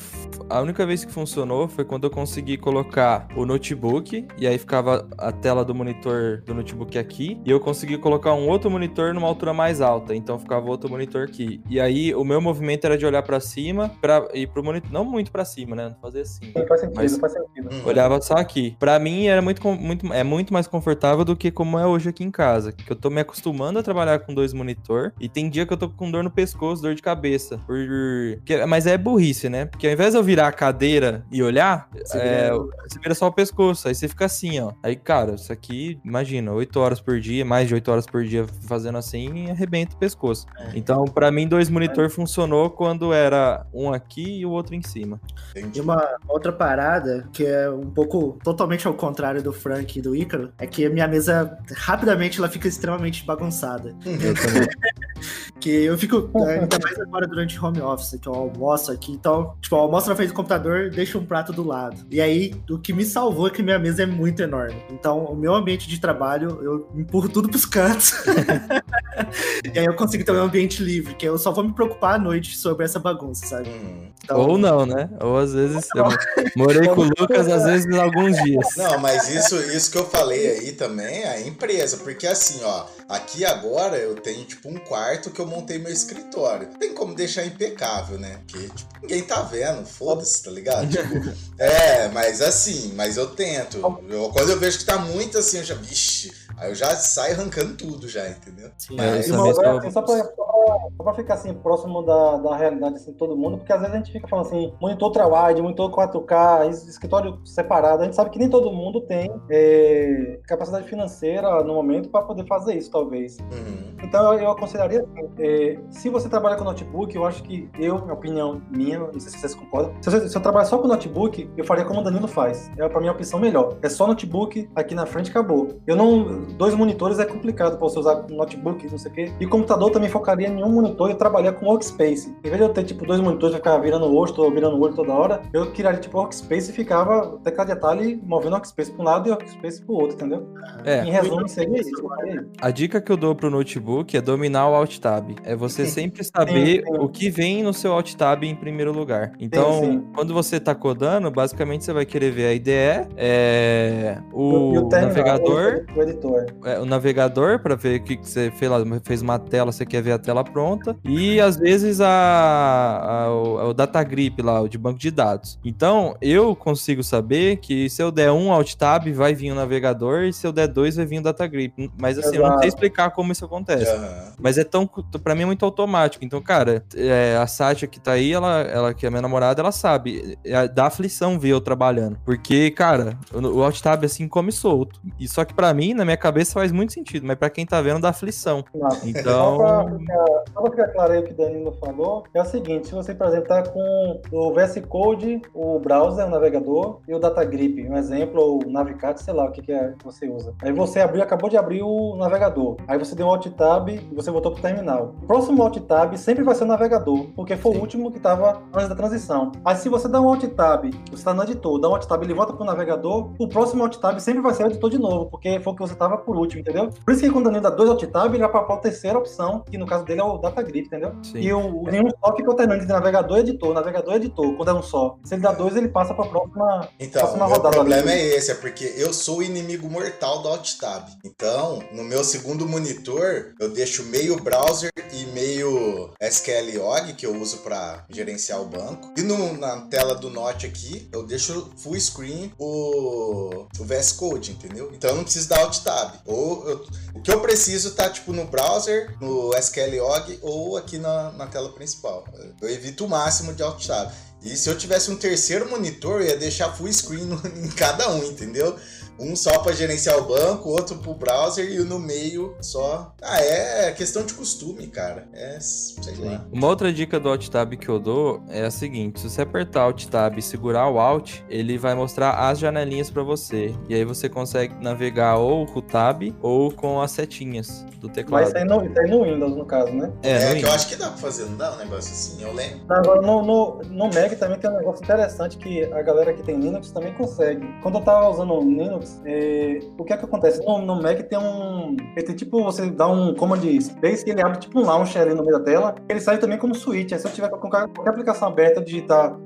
a única vez que funcionou foi quando eu consegui colocar o notebook e aí ficava a tela do monitor do notebook aqui e eu consegui colocar um outro monitor numa altura mais alta, então ficava outro monitor aqui. E aí o meu movimento era de olhar pra cima para ir pro monitor, não muito pra cima, né? Não fazer assim. Sim, faz sentido, Mas- faz sentido. Hum. Olhava só aqui. Pra mim era muito, muito, é muito mais confortável do que como é hoje aqui em casa. Que eu tô me acostumando a trabalhar com dois monitor e tem dia que eu tô com dor no pescoço, dor de cabeça. Por... Mas é burrice, né? Porque ao invés de eu virar a cadeira e olhar, Você é, você vira só o pescoço. Aí você fica assim, ó. Aí, cara, isso aqui, imagina, 8 horas por dia, mais de 8 horas por dia fazendo assim, arrebenta o pescoço. É. Então, pra mim, dois monitor funcionou quando era um aqui e o outro em cima. E Entendi. uma outra parada, que é um pouco totalmente ao contrário do Frank e do Ícaro, é que a minha mesa, rapidamente, ela fica extremamente bagunçada. Eu também. [LAUGHS] Que eu fico, ainda mais agora durante home office, que eu almoço aqui. Então, tipo, eu almoço na frente do computador, deixo um prato do lado. E aí, o que me salvou é que minha mesa é muito enorme. Então, o meu ambiente de trabalho, eu empurro tudo pros cantos. [LAUGHS] e aí eu consigo ter um ambiente livre, que eu só vou me preocupar à noite sobre essa bagunça, sabe? Hum. Então... Ou não, né? Ou às vezes eu morei com o Lucas, às vezes em alguns dias. Não, mas isso, isso que eu falei aí também é a empresa, porque assim, ó, aqui agora eu tenho tipo um quarto que eu montei meu escritório. Tem como deixar impecável, né? Porque tipo, ninguém tá vendo, foda-se, tá ligado? [LAUGHS] Tipo, é, mas assim, mas eu tento. Eu, quando eu vejo que tá muito assim, eu já, vixe, aí eu já saio arrancando tudo já, entendeu? Sim, mas, é, uma, assim, só, pra, só pra ficar assim, próximo da, da realidade assim, de todo mundo, porque às vezes a gente fica falando assim, monitor ultrawide, monitor 4K, escritório separado, a gente sabe que nem todo mundo tem é, capacidade financeira no momento para poder fazer isso, talvez. Uhum. Então eu, eu aconselharia é, se você trabalha com notebook, eu acho que eu, minha opinião minha, não sei se vocês concordam, se, você, se eu trabalhar só com notebook, eu faria como o Danilo faz. É pra mim a opção melhor. É só notebook, aqui na frente acabou. Eu não. Dois monitores é complicado pra você usar notebook, não sei o quê. E computador também focaria em um monitor e trabalhar com workspace. Em vez de eu ter, tipo, dois monitores e ficar virando o rosto ou virando o olho toda hora, eu criaria, tipo, workspace e ficava teclado de atalho movendo workspace pra um lado e workspace pro outro, entendeu? É. Em resumo, seria isso. A dica que eu dou pro notebook é dominar o Alt Tab. É você sempre saber sim, sim. o que vem no seu Alt Tab em primeiro lugar. Então, sim, quando você tá codando, basicamente você vai querer ver a IDE, é, o, o navegador, o, editor. É, o navegador para ver o que, que você fez lá, fez uma tela, você quer ver a tela pronta, e às vezes a, a, o, o data grip lá, o de banco de dados. Então, eu consigo saber que se eu der um Alt Tab, vai vir o navegador, e se eu der dois, vai vir o data grip. Mas assim, Exato. eu não sei explicar como isso acontece. Uhum. Mas é tão, para mim é muito automático. Então, cara, é, a Sátia que tá aí, ela, ela que é minha namorada, ela sabe. É, dá aflição ver eu trabalhando. Porque, cara, o Alt Tab assim come solto. E só que para mim, na minha cabeça, faz muito sentido. Mas para quem tá vendo, dá aflição. Nossa. Então. Só pra ficar claro aí o que o Danilo falou, é o seguinte: se você, por exemplo, tá com o VS Code, o browser, o navegador e o Data Grip, um exemplo, ou o Navicat, sei lá o que, que, é que você usa. Aí você abriu, acabou de abrir o navegador. Aí você deu um Alt Tab e você voltou pro terminal. O próximo Alt Tab sempre vai ser o navegador, porque foi Sim. o último que tava antes da transição. Aí se você dá um Alt Tab, você está no editor, dá um Alt Tab ele volta pro navegador, o próximo Alt Tab sempre vai ser o editor de novo, porque foi o que você tava por último, entendeu? Por isso que quando o Danilo dá dois Alt Tab, ele vai para a terceira opção, que no caso dele é o Data Grip, entendeu? Sim. E o, o nenhum só fica alternando entre navegador e editor, navegador e editor, quando é um só. Se ele dá dois, ele passa para a próxima, então, próxima rodada. O problema ali. é esse, é porque eu sou o inimigo mortal do Alt Tab. Então, no meu segundo monitor, eu deixo meio browser e meio SQLog, que eu uso para gerenciar o banco. E no, na tela do Note aqui, eu deixo full screen o, o VS Code, entendeu? Então eu não preciso dar Alt Tab. Ou eu, o que eu preciso tá tipo no browser, no SQLog ou aqui na, na tela principal. Eu evito o máximo de Alt Tab. E se eu tivesse um terceiro monitor, eu ia deixar full screen [LAUGHS] em cada um, entendeu? Um só para gerenciar o banco, outro pro browser e o no meio só. Ah, é questão de costume, cara. É, sei lá. Uma outra dica do Alt Tab que eu dou é a seguinte: se você apertar Alt Tab e segurar o Alt, ele vai mostrar as janelinhas para você. E aí você consegue navegar ou com o Tab ou com as setinhas do teclado. Mas isso aí no, isso aí no Windows, no caso, né? É, é que Windows. eu acho que dá pra fazer, não dá um negócio assim, eu lembro. Agora, no, no, no Mac também tem um negócio interessante que a galera que tem Linux também consegue. Quando eu tava usando o Linux, é, o que é que acontece? No, no, Mac tem um. Ele tem tipo, você dá um command space e ele abre tipo um launcher ali no meio da tela. Ele sai também como switch. Aí se eu tiver com qualquer, qualquer aplicação aberta, digitar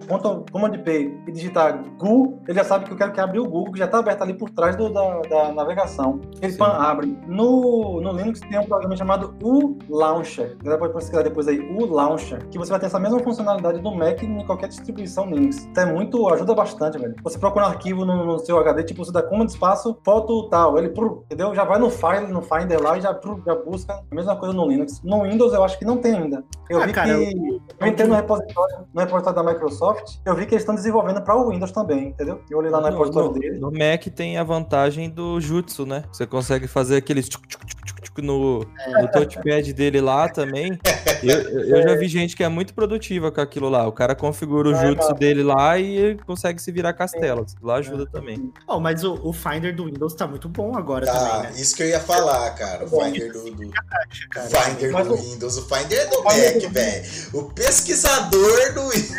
command P e digitar Google, ele já sabe que eu quero que abra o Google, que já está aberto ali por trás do, da, da, navegação. Ele pan, abre. No, no Linux tem um programa chamado U Launcher. Você pode pesquisar depois aí, U Launcher, que você vai ter essa mesma funcionalidade do Mac em qualquer distribuição Linux. Isso é muito, ajuda bastante, velho. Você procura um arquivo no, no seu HD, tipo, você dá command espaço foto tal, ele, entendeu? Já vai no file, no Finder lá e já, já busca a mesma coisa no Linux. No Windows eu acho que não tem ainda. Eu ah, vi cara, que, eu, eu entrei no repositório, no repositório da Microsoft, eu vi que eles estão desenvolvendo para o Windows também, entendeu? Eu olhei lá no, no repositório no, dele. No Mac tem a vantagem do Jutsu, né? Você consegue fazer aqueles tchuc, tchuc, tchuc, no, no touchpad dele lá também. Eu, eu já vi gente que é muito produtiva com aquilo lá. O cara configura o É, jutsu dele lá e consegue se virar castelas. Lá ajuda também. Oh, mas o, o Finder do Windows tá muito bom agora Tá, também, né? isso que eu ia falar, cara. O Finder do, do- Finder do o- Windows, o Finder é do Mac, velho. O pesquisador do Windows.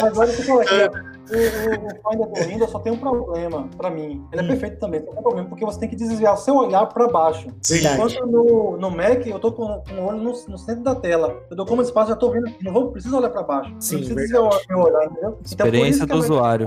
Mas olha o que eu falei [LAUGHS] O, o, o Finder do Windows só tem um problema pra mim. Ele é Hum. perfeito também, só tem um problema, porque você tem que desviar o seu olhar pra baixo. Sim. Enquanto no, no Mac, eu tô com, com o olho no, no centro da tela. Eu dou como espaço, já tô vendo. Não vou, preciso olhar pra baixo. Sim, não preciso verdade. desviar o meu olhar, entendeu? Então, Experiência que do a usuário.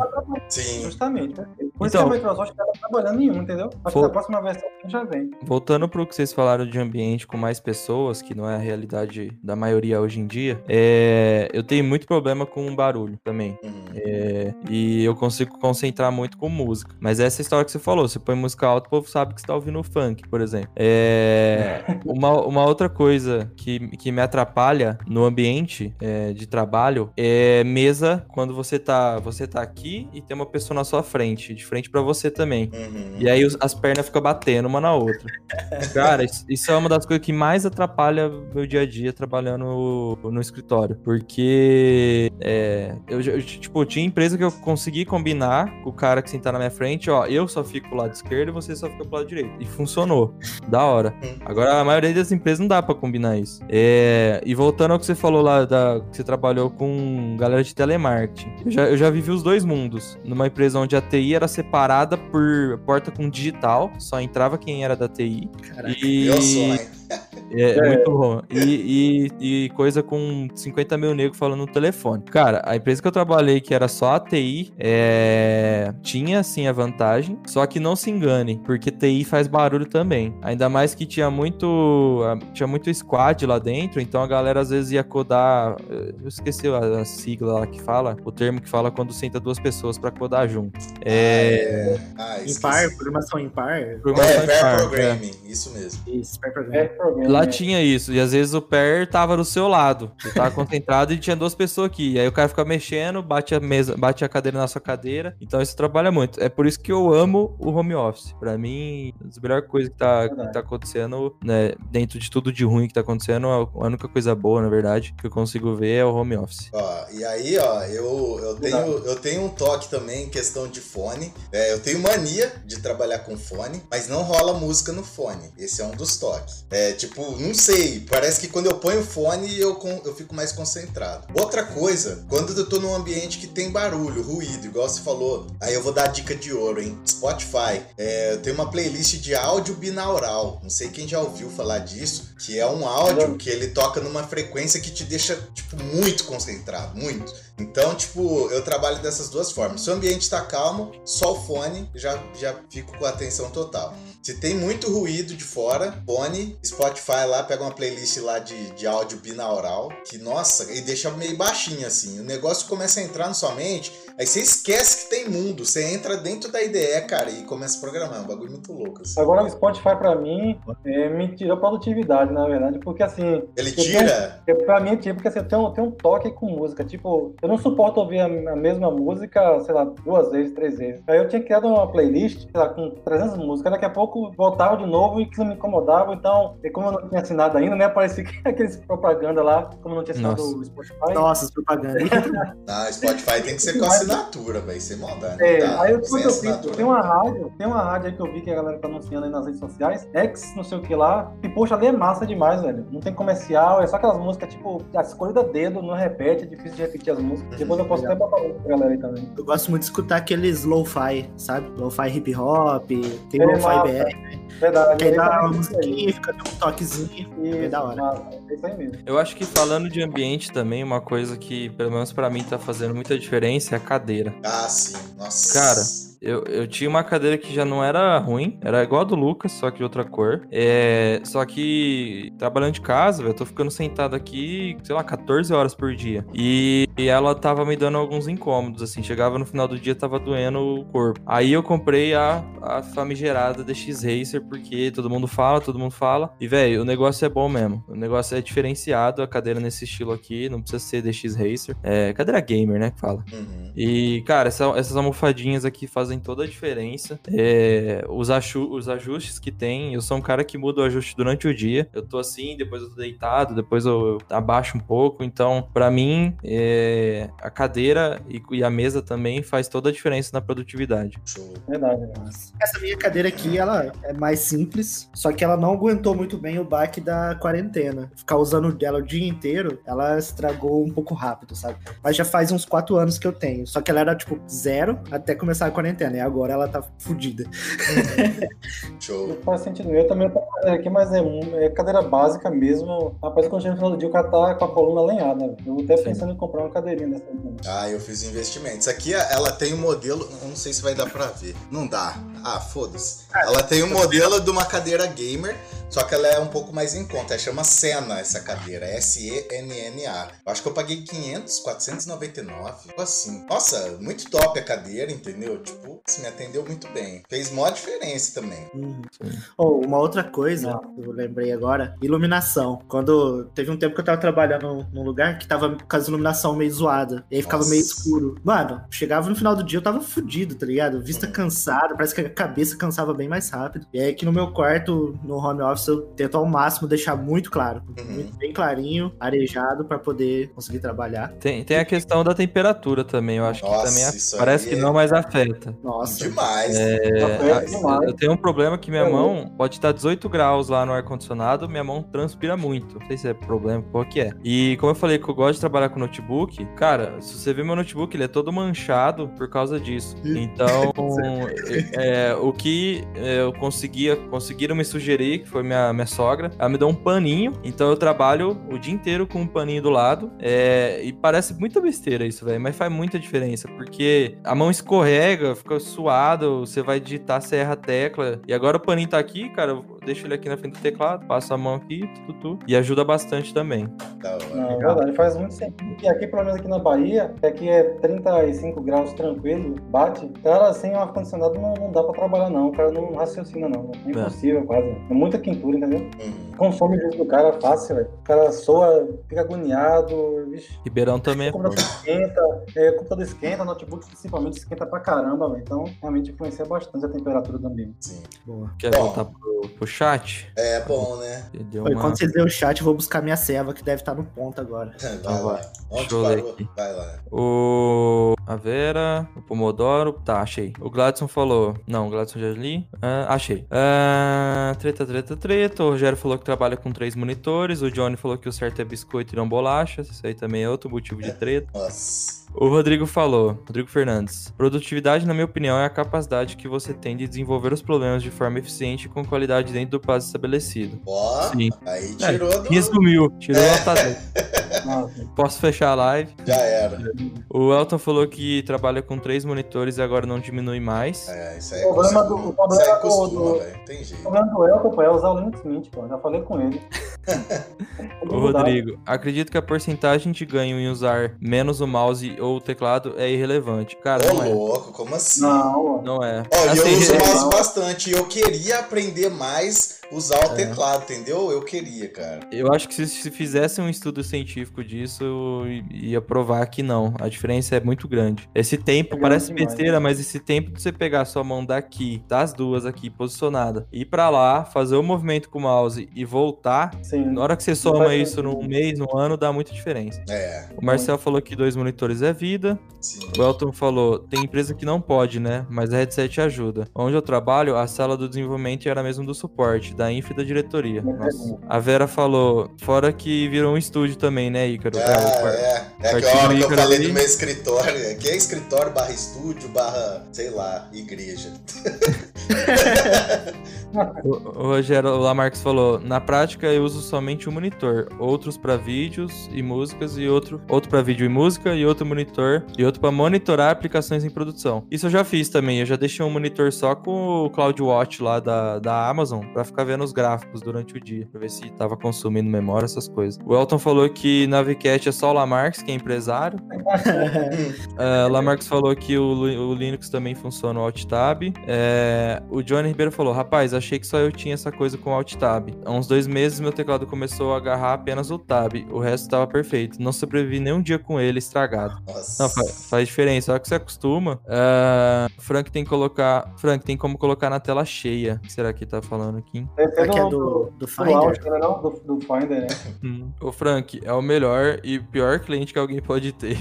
Sim. Justamente. perfeito. Por isso Então- que a Microsoft tá trabalhando em um, entendeu? Acho Foi- que na próxima versão já vem. Voltando para o que vocês falaram de ambiente com mais pessoas, que não é a realidade da maioria hoje em dia, é, eu tenho muito problema com barulho também. Uhum. É, e eu consigo concentrar muito com música. Mas essa história que você falou, você põe música alta, o povo sabe que você tá ouvindo funk, por exemplo. É, uma, uma outra coisa que, que me atrapalha no ambiente é, de trabalho é mesa quando você tá, você tá aqui e tem uma pessoa na sua frente, de frente pra você também. Uhum. E aí as pernas ficam batendo uma na outra. [LAUGHS] Cara, isso, é uma das coisas que mais atrapalha meu dia a dia trabalhando no, escritório. Porque é, eu, eu, tipo, tinha empresa que eu consegui combinar com o cara que sentar na minha frente, ó, eu só fico pro lado esquerdo e você só fica pro lado direito. E funcionou. Da hora. Agora, a maioria das empresas não dá pra combinar isso. É, e voltando ao que você falou lá, da, que você trabalhou com galera de telemarketing. Eu já, eu já vivi os dois mundos. Numa empresa onde a TI era separada por porta com digital, só entrava quem era da TI. Caraca. E, Meu sonho. É, é muito bom. E, e, e coisa com 50 mil negros falando no telefone. Cara, a empresa que eu trabalhei, que era só a TI, é, tinha sim a vantagem. Só que não se engane, porque TI faz barulho também. Ainda mais que tinha muito. ah, Tinha muito squad lá dentro, então a galera às vezes ia codar. eh, Eu esqueci a, a sigla lá que fala, o termo que fala quando senta duas pessoas pra codar junto. É. Ah, esqueci. Impar, programação impar. programação É, de pair é. programming, isso mesmo. Isso, pair É programming. Problema. Lá né? tinha isso, e às vezes o pair tava do seu lado. Você tava [LAUGHS] concentrado e tinha duas pessoas aqui. E aí o cara fica mexendo, bate a mesa, bate a cadeira na sua cadeira. Então isso trabalha muito. É por isso que eu amo o home office. Pra mim, uma das melhores coisas que tá, que tá acontecendo, né, dentro de tudo de ruim que tá acontecendo, a única coisa boa, na verdade, que eu consigo ver é o home office. Ó, e aí, ó, eu, eu, tenho, eu tenho um toque também em questão de fone. É, eu tenho mania de trabalhar com fone, mas não rola música no fone. Esse é um dos toques. É, tipo, não sei, parece que quando eu ponho fone eu, eu fico mais concentrado. Outra coisa, quando eu tô num ambiente que tem barulho, ruído, igual você falou, aí eu vou dar dica de ouro, hein? Spotify. É, eu tenho uma playlist de áudio binaural. Não sei quem já ouviu falar disso, que é um áudio que ele toca numa frequência que te deixa, tipo, muito concentrado, muito. Então, tipo, eu trabalho dessas duas formas. Se o ambiente tá calmo, só o fone, já, já fico com a atenção total. Se tem muito ruído de fora, fone, Spotify lá, pega uma playlist lá de, de áudio binaural, que, nossa, e deixa meio baixinho assim. O negócio começa a entrar na sua mente, aí você esquece que tem mundo. Você entra dentro da IDE, cara, e começa a programar. É um bagulho muito louco, assim. Agora o Spotify pra mim é, me tirou produtividade, na verdade, porque assim, Ele tira. eu, pra mim, tipo, porque assim, eu tenho, eu tenho um toque com música, tipo, eu não suporto ouvir a, a mesma música, sei lá, duas vezes, três vezes. Aí eu tinha criado uma playlist, sei lá, com 300 músicas, daqui a pouco voltava de novo e que me incomodava, então, e como eu não tinha assinado ainda, né, parecia que [LAUGHS] aqueles propaganda lá, como eu não tinha assinado Nossa. o Spotify. Nossa, as propagandas. [LAUGHS] Ah, Spotify tem que ser com assinatura, velho. Sem maldade. É, dá, aí eu, sem depois eu vi, assinatura. tem uma rádio, tem uma rádio aí que eu vi que a galera tá anunciando aí nas redes sociais, X, não sei o que lá, e poxa, ali é massa demais, velho. Não tem comercial, é só aquelas músicas, tipo, a escolhida a dedo, não repete, é difícil de repetir as músicas. Depois eu posso até botar pra galera aí também. Eu gosto muito de escutar aqueles lo-fi, sabe? Lo-fi hip hop, tem É lo-fi. BR. Verdade. Que aí é dá uma musiquinha, fica um toquezinho. Isso, é da hora. É isso aí mesmo. Eu acho que falando de ambiente também, uma coisa que, pelo menos pra mim, tá fazendo muita diferença é a cadeira. Ah, sim. Nossa. Cara, Eu, eu tinha uma cadeira que já não era ruim, era igual a do Lucas, só que de outra cor. É, só que trabalhando de casa, velho, eu tô ficando sentado aqui, sei lá, 14 horas por dia. E, e ela tava me dando alguns incômodos, assim. Chegava no final do dia, tava doendo o corpo. Aí eu comprei a, a famigerada DX Racer, porque todo mundo fala, todo mundo fala. E, velho, o negócio é bom mesmo. O negócio é diferenciado, a cadeira nesse estilo aqui, não precisa ser DX Racer. É cadeira gamer, né, que fala. Uhum. E, cara, essa- essas almofadinhas aqui fazem toda a diferença. É, os, os ajustes que tem, eu sou um cara que muda o ajuste durante o dia. Eu tô assim, depois eu tô deitado, depois eu, eu abaixo um pouco. Então, pra mim, é, a cadeira e, e a mesa também faz toda a diferença na produtividade. Show. Verdade. Essa minha cadeira aqui, ela é mais simples, só que ela não aguentou muito bem o baque da quarentena. Ficar usando dela o dia inteiro, ela estragou um pouco rápido, sabe? Mas já faz uns quatro anos que eu tenho. Só que ela era, tipo, zero até começar a quarentena. E agora ela tá fodida. Show. Não faz sentido. Eu também cadeira aqui, mas é, é cadeira básica mesmo. Rapaz, quando chega no final do dia, o cara tá com a coluna alenhada. Eu tô até Sim. pensando em comprar uma cadeirinha dessa. Ah, eu fiz investimentos. Aqui ela tem um modelo, eu não sei se vai dar pra ver. Não dá. Ah, foda-se. Ela tem um modelo de uma cadeira gamer, só que ela é um pouco mais em conta. Ela chama Sena essa cadeira, S-E-N-N-A. Eu acho que eu paguei 500, 499, algo assim. Nossa, muito top a cadeira, entendeu? Tipo, se me atendeu muito bem. Fez mó diferença também. Uhum. Sim. Oh, uma outra coisa que eu lembrei agora, iluminação. Quando teve um tempo que eu tava trabalhando num lugar que tava com as iluminação meio zoada. E aí ficava Nossa. meio escuro. Mano, chegava no final do dia, eu tava fudido, tá ligado? Vista cansada, parece que a cabeça cansava bem mais rápido. E aí aqui no meu quarto, no home office, eu tento ao máximo deixar muito claro. Uhum. Bem clarinho, arejado, pra poder conseguir trabalhar. Tem, tem a questão da temperatura também, eu acho Nossa, que também parece aí que é- não, mas afeta. Nossa. Demais. É, demais. eu tenho um problema que minha É mão pode estar 18 graus lá no ar-condicionado, minha mão transpira muito. Não sei se é problema, qual que é. E como eu falei que eu gosto de trabalhar com notebook, cara, se você ver meu notebook, ele é todo manchado por causa disso. Então, [LAUGHS] é, o que é, eu conseguia, conseguiram me sugerir, que foi minha, minha sogra, ela me deu um paninho, então eu trabalho o dia inteiro com um paninho do lado, é, e parece muita besteira isso, velho, mas faz muita diferença, porque a mão escorrega, fica suado, você vai digitar, você erra a tecla, e agora o paninho tá aqui, cara, eu deixo ele aqui na frente do teclado, passo a mão aqui, tu, tu, tu, e ajuda bastante também. Hora. Não, é verdade, faz muito sentido. E aqui, pelo menos aqui na Bahia, que aqui é 35 graus tranquilo, bate. Cara, sem um ar-condicionado não, não dá pra trabalhar, não. O cara não raciocina, não. É impossível, quase. É muita quentura, entendeu? Uhum. Consome o juízo do cara fácil, velho. O cara soa, fica agoniado, vixe. Ribeirão também é O computador esquenta, é, o computador esquenta, o notebook principalmente esquenta pra caramba, velho. Então, realmente influencia bastante a temperatura do ambiente. Sim. Boa. Quer Bom. voltar pro, pro chat? É bom, né? Deu Foi, uma... Quando vocês lerem o chat, eu vou buscar minha serva, que deve estar no ponto agora. [LAUGHS] Vai Então lá. vai. Onde Deixa eu ler parou? aqui. Vai lá. O. A Vera, o Pomodoro. Tá, achei. O Gladson falou. Não, o Gladson já li. Ah, achei. Ah, treta, treta, treta. O Rogério falou que trabalha com três monitores. O Johnny falou que o certo é biscoito e não bolachas. Isso aí também é outro motivo de treta. Nossa. O Rodrigo falou, Rodrigo Fernandes. Produtividade, na minha opinião, é a capacidade que você tem de desenvolver os problemas de forma eficiente e com qualidade dentro do prazo estabelecido. Ó, Sim. aí tirou do. Resumiu, tirou nota 10. [LAUGHS] Nossa, Posso fechar a live? Já era. O Elton falou que trabalha com três monitores e agora não diminui mais. É, isso aí é O problema do- o problema isso aí costuma, do- velho. Tem o jeito. problema do Elton, pô, é usar o Linux Mint, pô. Já falei com ele. [LAUGHS] O Rodrigo, acredito que a porcentagem de ganho em usar menos o mouse ou o teclado é irrelevante. Cara, Ô, não é. louco, como assim? Não. Não é. Ó, e eu Assim, uso é- mouse não. bastante. e Eu queria aprender mais usar o É. teclado, entendeu? Eu queria, cara. Eu acho que se, se fizesse um estudo científico disso, ia provar que não. A diferença é muito grande. Esse tempo É parece besteira, mas esse tempo de você pegar a sua mão daqui, das duas aqui posicionada, ir pra lá, fazer o movimento com o mouse e voltar, Sim. na hora que você soma isso num mês, num ano, dá muita diferença. É, O Marcel falou que dois monitores é vida. sim. O Elton falou, tem empresa que não pode, né? Mas a headset ajuda. Onde eu trabalho, a sala do desenvolvimento era mesmo do suporte, da infra e da diretoria. Nossa. A Vera falou, fora que virou um estúdio também, né, Ícaro? É, par- é. É que a partido hora que eu falei ali. do meu escritório, aqui é escritório barra estúdio barra, sei lá, igreja. [LAUGHS] O, o Rogério Lamarques falou: na prática eu uso somente um monitor, outros pra vídeos e músicas e outro outro para vídeo e música e outro monitor e outro pra monitorar aplicações em produção. Isso eu já fiz também. Eu já deixei um monitor só com o CloudWatch lá da, da Amazon pra ficar vendo os gráficos durante o dia, pra ver se tava consumindo memória essas coisas. O Elton falou que na Vcat é só o quem que é empresário. [LAUGHS] uh, Lamarcus falou que o, o, Linux também funciona no Alt Tab. É, o Johnny Ribeiro falou: Rapaz, achei que só eu tinha essa coisa com o Alt Tab. Há uns dois meses meu teclado começou a agarrar apenas o Tab. O resto estava perfeito. Não sobrevivi nem um dia com ele estragado. Nossa. Não, faz, faz diferença. Só que você acostuma. Uh, Frank tem que colocar. Frank tem como colocar na tela cheia. O que será que tá falando aqui? É, aqui é do, do Finder. Do, não, do, do Finder, né? Hum. O Frank é o melhor e pior cliente que alguém pode ter.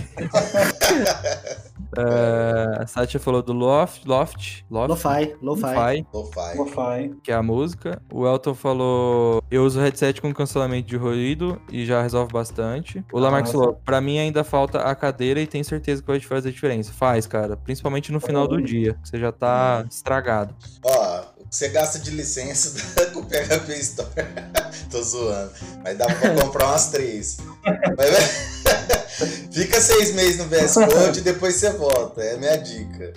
Uh, [LAUGHS] a Satya falou do Loft, Loft, Loft Lo-Fi, Lo-Fi, Lo-Fi, Lo-Fi, que é a música. O Elton falou: Eu uso headset com cancelamento de ruído e já resolve bastante. O Lamarck falou: Pra mim ainda falta a cadeira e tenho certeza que vai fazer diferença. Faz, cara, principalmente no final do dia, que você já tá estragado. Ó, você gasta de licença [LAUGHS] com o PHP Store. [LAUGHS] Tô zoando. Mas dá pra comprar umas três. Mas... [LAUGHS] Fica seis meses no VS Code e depois você volta. É a minha dica.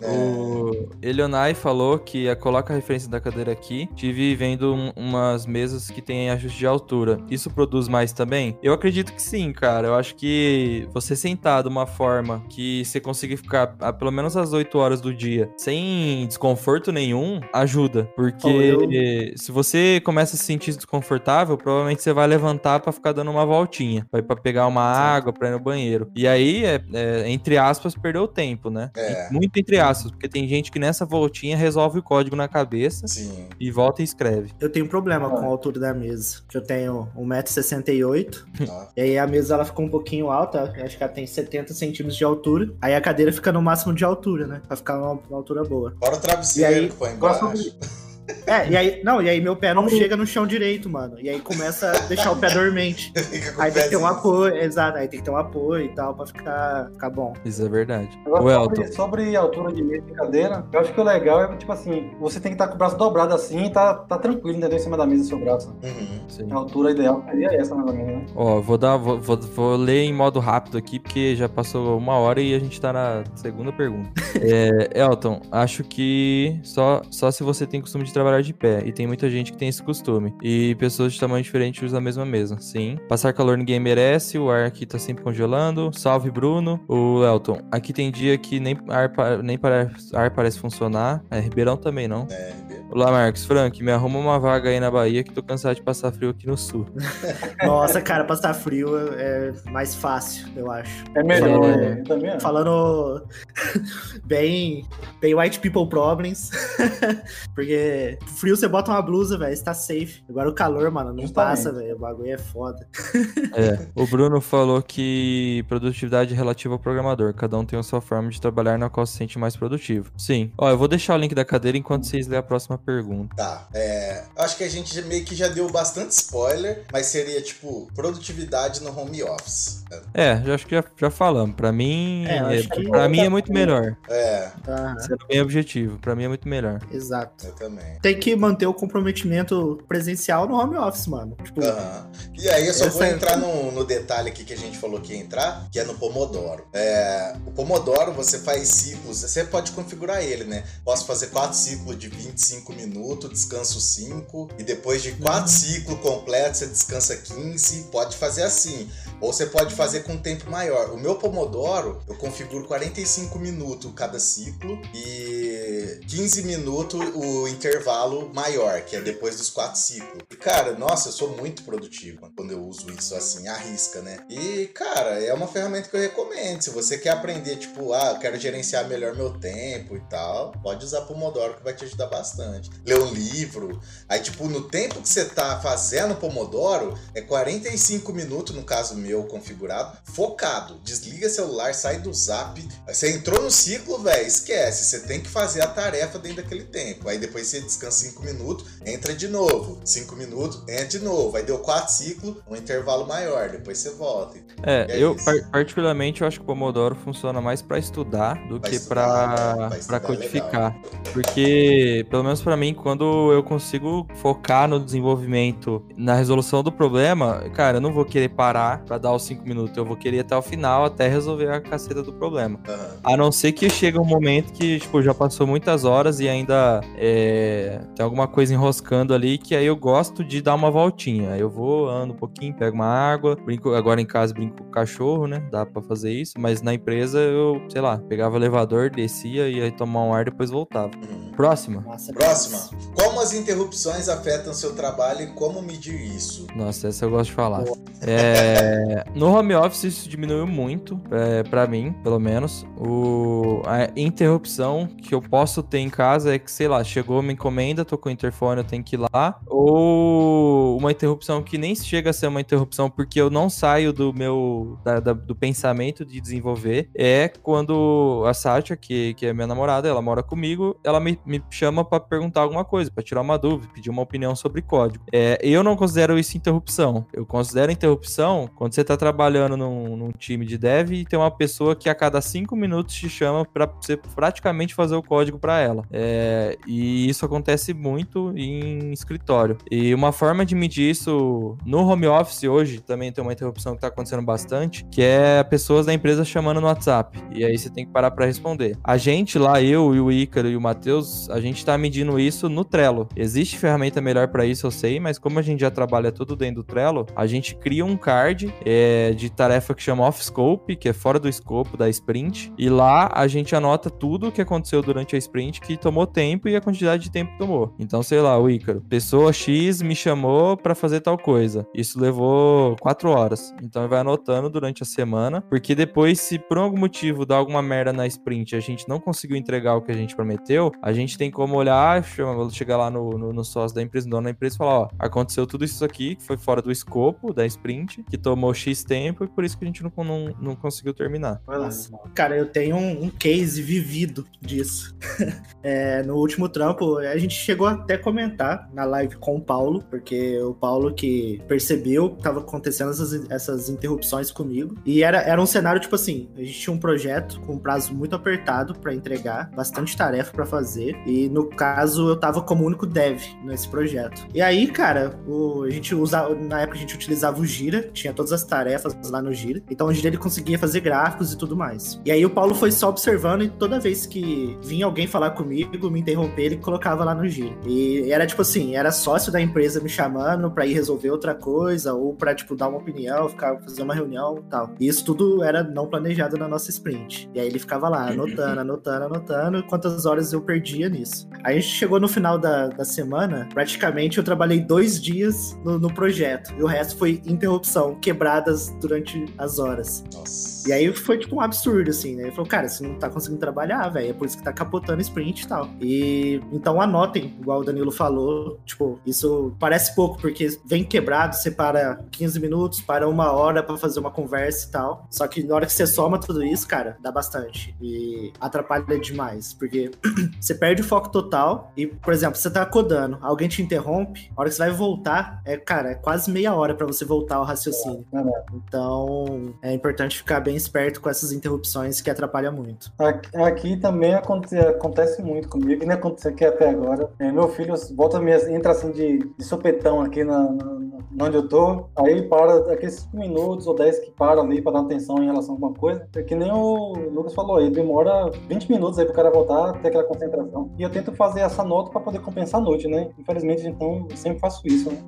é. O Elionai falou que coloca a referência da cadeira aqui. Tive vendo um, umas mesas que tem ajuste de altura. Isso produz mais também? Eu acredito que sim, cara. Eu acho que você sentar de uma forma que você consiga ficar a, pelo menos as 8 horas do dia sem desconforto nenhum, ajuda. Porque eu... se você começa a se sentir desconfortável, provavelmente você vai levantar para ficar dando uma voltinha. Vai para pegar uma água, pra ir no banheiro. E aí, é, é, entre aspas, perdeu tempo, né? É. Muito entre aspas, porque tem gente que nessa voltinha resolve o código na cabeça Sim. e volta e escreve. Eu tenho um problema com a altura da mesa. Eu tenho 1,68m. Ah. E aí a mesa ela ficou um pouquinho alta, acho que ela tem 70 centímetros de altura. Aí a cadeira fica no máximo de altura, né? Pra ficar numa, numa altura boa. Fora o travesseiro e aí, que põe embaixo. Thank you. É, e aí, não, e aí meu pé não chega no chão direito, mano. E aí começa a deixar o pé dormente. [LAUGHS] aí tem que ter um apoio, exato, aí tem que ter um apoio e tal pra ficar, ficar bom. Isso é verdade. Agora, sobre, sobre a altura de mesa e cadeira, eu acho que o legal é, tipo assim, você tem que estar tá com o braço dobrado assim e tá, tá tranquilo, entendeu? Em cima da mesa, seu braço. Uhum. A altura ideal seria essa, mais ou menos, né? Ó, vou dar, vou, vou, vou, ler em modo rápido aqui, porque já passou uma hora e a gente tá na segunda pergunta. [LAUGHS] é, Elton, acho que só, só se você tem costume de trabalhar de pé e tem muita gente que tem esse costume. E pessoas de tamanho diferente usam a mesma mesa. Sim. Passar calor ninguém merece, o ar aqui tá sempre congelando. Salve, Bruno. O Elton, aqui tem dia que nem ar, nem parece, ar parece funcionar. É, Ribeirão também não. É. Olá, Marcos. Frank, me arruma uma vaga aí na Bahia que tô cansado de passar frio aqui no sul. [LAUGHS] Nossa, cara, passar frio é mais fácil, eu acho. É melhor, falando, é, também. Falando [LAUGHS] bem, bem white people problems. [LAUGHS] Porque frio você bota uma blusa, velho, está safe. Agora o calor, mano, não Justamente. passa, velho. O bagulho é foda. É, o Bruno falou que produtividade é relativa ao programador. Cada um tem a sua forma de trabalhar na qual se sente mais produtivo. Sim. Ó, eu vou deixar o link da cadeira enquanto vocês lêem a próxima pergunta. Tá. É, acho que a gente meio que já deu bastante spoiler, mas seria tipo produtividade no home office. É, já acho que já, já falamos. Pra mim, é, é pra mim é muito melhor. É. Sendo bem objetivo, pra mim é muito melhor. Exato. Eu também. Tem que manter o comprometimento presencial no home office, mano. Tipo, E aí eu só vou é entrar no, no, detalhe aqui que a gente falou que ia entrar, que é no Pomodoro. É, o Pomodoro, você faz ciclos, você pode configurar ele, né? Posso fazer quatro ciclos de 25 minutos, descanso 5, e depois de quatro uhum. ciclos completos, você descansa 15. Pode fazer assim. Ou você pode fazer com um tempo maior. O meu Pomodoro, eu configuro 45 minutos cada ciclo e 15 minutos o intervalo maior, que é depois dos quatro ciclos. E, cara, nossa, eu sou muito produtivo quando eu uso isso assim, arrisca, né? E, cara, é uma ferramenta que eu recomendo. Se você quer aprender, tipo, ah, eu quero gerenciar melhor meu tempo e tal, pode usar Pomodoro que vai te ajudar bastante. Ler um livro. Aí, tipo, no tempo que você tá fazendo Pomodoro, é 45 minutos, no caso meu configurado, focado. Desliga celular, sai do zap. Você entrou no ciclo, velho, esquece. Você tem que fazer a tarefa dentro daquele tempo. Aí depois você descansa 5 minutos, entra de novo. 5 minutos, entra de novo. Aí deu 4 ciclos, um intervalo maior. Depois você volta. É, é eu par particularmente eu acho que o Pomodoro funciona mais para estudar do pra que para é codificar. Legal. Porque, pelo menos para mim, quando eu consigo focar no desenvolvimento, na resolução do problema, cara, eu não vou querer parar para dar os 5 minutos. Eu vou querer até o final até resolver a caceta do problema. Uhum. A não ser que chegue um momento que, tipo, já passou muitas horas e ainda é, tem alguma coisa enroscando ali que aí eu gosto de dar uma voltinha. Eu vou, ando um pouquinho, pego uma água, brinco agora em casa, brinco com o cachorro, né? Dá pra fazer isso. Mas na empresa eu, sei lá, pegava o elevador, descia, ia tomar um ar depois voltava. Hum. Próxima. Nossa, Próxima. Como as interrupções afetam seu trabalho e como medir isso? Nossa, essa eu gosto de falar. É, no home office isso diminuiu muito, é, para mim, pelo menos. O, a interrupção que eu posso ter em casa é que, sei lá, chegou uma encomenda, tô com o interfone, eu tenho que ir lá. Ou uma interrupção que nem chega a ser uma interrupção porque eu não saio do meu da- da- do pensamento de desenvolver. É quando a Sátia, que, que é minha namorada, ela mora comigo, ela me, me chama pra perguntar alguma coisa, pra tirar uma dúvida, pedir uma opinião sobre código. É, eu não considero isso interrupção. Eu considero interrupção quando você tá trabalhando num, num time de dev e tem uma pessoa que a cada cinco minutos te chama pra você praticamente fazer o código pra ela. É, e isso acontece muito em escritório. E uma forma de medir isso no home office hoje também tem uma interrupção que tá acontecendo bastante, que é pessoas da empresa chamando no WhatsApp. E aí você tem que parar pra responder. A gente lá, eu e o Ícaro e o Matheus, a gente tá medindo isso no Trello. Existe ferramenta melhor pra isso, eu sei, mas como a gente já trabalha tudo dentro do Trello, a gente cria um card é, de tarefa que chama off scope, que é fora do escopo da sprint, e lá a gente anota tudo o que aconteceu durante a sprint que tomou tempo e a quantidade de tempo que tomou. Então, sei lá, o Ícaro, pessoa X me chamou pra fazer tal coisa. Isso levou quatro horas. Então vai anotando durante a semana, porque depois, se por algum motivo dá alguma merda na sprint a gente não conseguiu entregar o que a gente prometeu, a gente tem como olhar, chama- chegar lá no, no, no sócio da empresa, no dono da empresa e falar, ó, aconteceu tudo isso aqui, que foi fora do escopo da sprint, que tomou X tempo e por isso que a gente não, não, não conseguiu terminar. Nossa, cara, eu tenho um, um case vivido disso. [LAUGHS] É, no último trampo, a gente chegou até a comentar na live com o Paulo, porque o Paulo que percebeu que tava acontecendo essas, essas interrupções comigo. E era, era um cenário tipo assim: a gente tinha um projeto com um prazo muito apertado pra entregar, bastante tarefa pra fazer. E no caso, eu tava como único dev nesse projeto. E aí, cara, o, a gente usava, na época a gente utilizava o Gira, tinha todas as tarefas lá no Gira. Então o Gira ele conseguia fazer gráficos e tudo mais. E aí o Paulo foi só observando e toda vez que vinha alguém falar comigo, me interromper, ele colocava lá no Gira. E era tipo assim, era sócio da empresa me chamando pra ir resolver outra coisa ou pra tipo dar uma opinião, ficar fazer uma reunião tal. E isso tudo era não planejado na nossa sprint. E aí ele ficava lá anotando, anotando, anotando quantas horas eu perdia nisso. Aí a gente chegou no final da, da semana, praticamente eu trabalhei dois dias no, no projeto. E o resto foi interrupção, quebradas durante as horas. Nossa. E aí foi tipo um absurdo, assim, né? Ele falou, cara, você não tá conseguindo trabalhar, velho. É por isso que tá capotando sprint e tal. E então anotem, igual o Danilo falou. Tipo, isso parece pouco, porque vem quebrado, você para 15 minutos, para uma hora pra fazer uma conversa e tal. Só que na hora que você soma tudo isso, cara, dá bastante. E atrapalha demais. Porque [CLEARS THROAT] você perde o foco total. E, por exemplo, você tá codando, alguém te interrompe, a hora que você vai voltar, é, cara, é quase meia hora pra você voltar ao raciocínio. Então, é importante ficar bem esperto com essas interrupções que atrapalham muito. Aqui, aqui também aconte- acontece muito comigo, não aconteceu aqui até agora. É, meu filho volta me entra assim de, de sopetão aqui na- na onde eu tô, aí para aqueles 5 minutos ou 10 que para ali para dar atenção em relação a alguma coisa. É que nem o Lucas falou aí, demora 20 minutos aí pro cara voltar, ter aquela concentração. E eu tento fazer essa nota para poder compensar a noite, né? Infelizmente, então, eu sempre faço isso, né?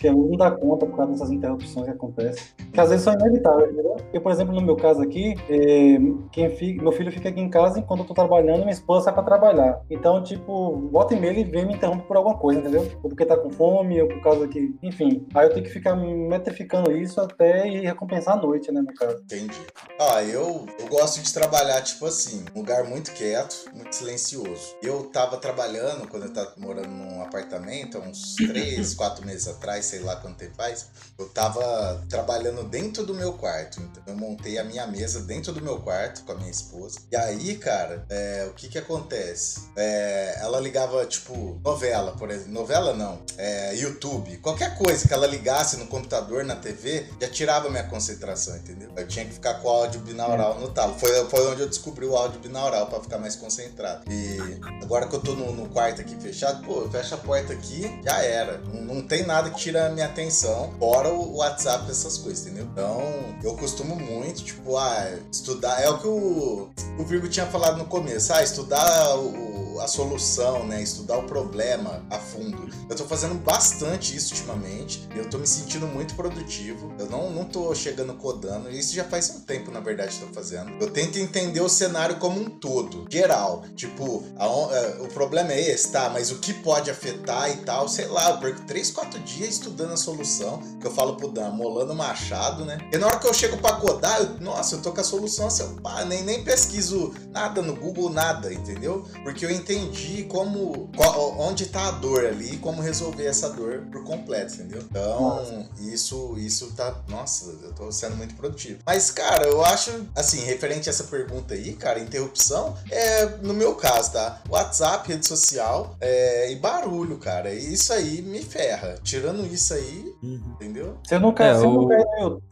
Porque eu não dá conta por causa dessas interrupções que acontecem. Que às vezes são inevitáveis, entendeu? Eu, por exemplo, no meu caso aqui, é, quem fica, meu filho fica aqui em casa enquanto eu tô trabalhando minha esposa sai pra trabalhar. Então, tipo, volta e meia ele vem me interrompe por alguma coisa, entendeu? Ou porque tá com fome, ou por causa que. Enfim. Aí eu tenho que ficar metrificando isso até e recompensar a noite, né, no caso. Entendi. Ah, eu, eu gosto de trabalhar, tipo assim, um lugar muito quieto, muito silencioso. Eu tava trabalhando, quando eu tava morando num apartamento, há uns 3, 4 meses atrás, sei lá quanto tempo faz, eu tava trabalhando dentro do meu quarto. Então eu montei a minha mesa dentro do meu quarto com a minha esposa. E aí, cara, é, o que que acontece? É, ela ligava, tipo, novela, por exemplo. Novela não, é, YouTube. Qualquer coisa que ela ligasse no computador, na TV, já tirava minha concentração, entendeu? Eu tinha que ficar com o áudio binaural no talo. Foi, foi onde eu descobri o áudio binaural pra ficar mais concentrado. E agora que eu tô no, no quarto aqui fechado, pô, eu fecho a porta aqui, já era. Não, não tem nada que tira minha atenção, fora o WhatsApp, essas coisas, entendeu? Então, eu costumo muito, tipo, ah, estudar. É o que o, o Virgo tinha falado no começo, ah, estudar o, a solução, né? Estudar o problema a fundo. Eu tô fazendo bastante isso ultimamente. Eu tô me sentindo muito produtivo. Eu não, não tô chegando codando. Isso já faz um tempo, na verdade, que tô fazendo. Eu tento entender o cenário como um todo, geral. Tipo, a, a, o problema é esse, tá? Mas o que pode afetar e tal, sei lá. Eu perco 3, 4 dias estudando a solução. Que eu falo pro Dan, molando machado, né? E na hora que eu chego pra codar, eu, nossa, eu tô com a solução assim, eu, pá, nem, nem pesquiso nada no Google, nada, entendeu? Porque eu entendi como, qual, onde tá a dor ali, como resolver essa dor por completo, entendeu? Então, nossa. isso, isso tá, nossa, eu tô sendo muito produtivo. Mas, cara, eu acho, assim, referente a essa pergunta aí, cara, interrupção, é, no meu caso, tá? WhatsApp, rede social é, e barulho, cara. Isso aí me ferra. Tirando isso aí, uhum. entendeu? Você não quer, é, você o... não quer no YouTube.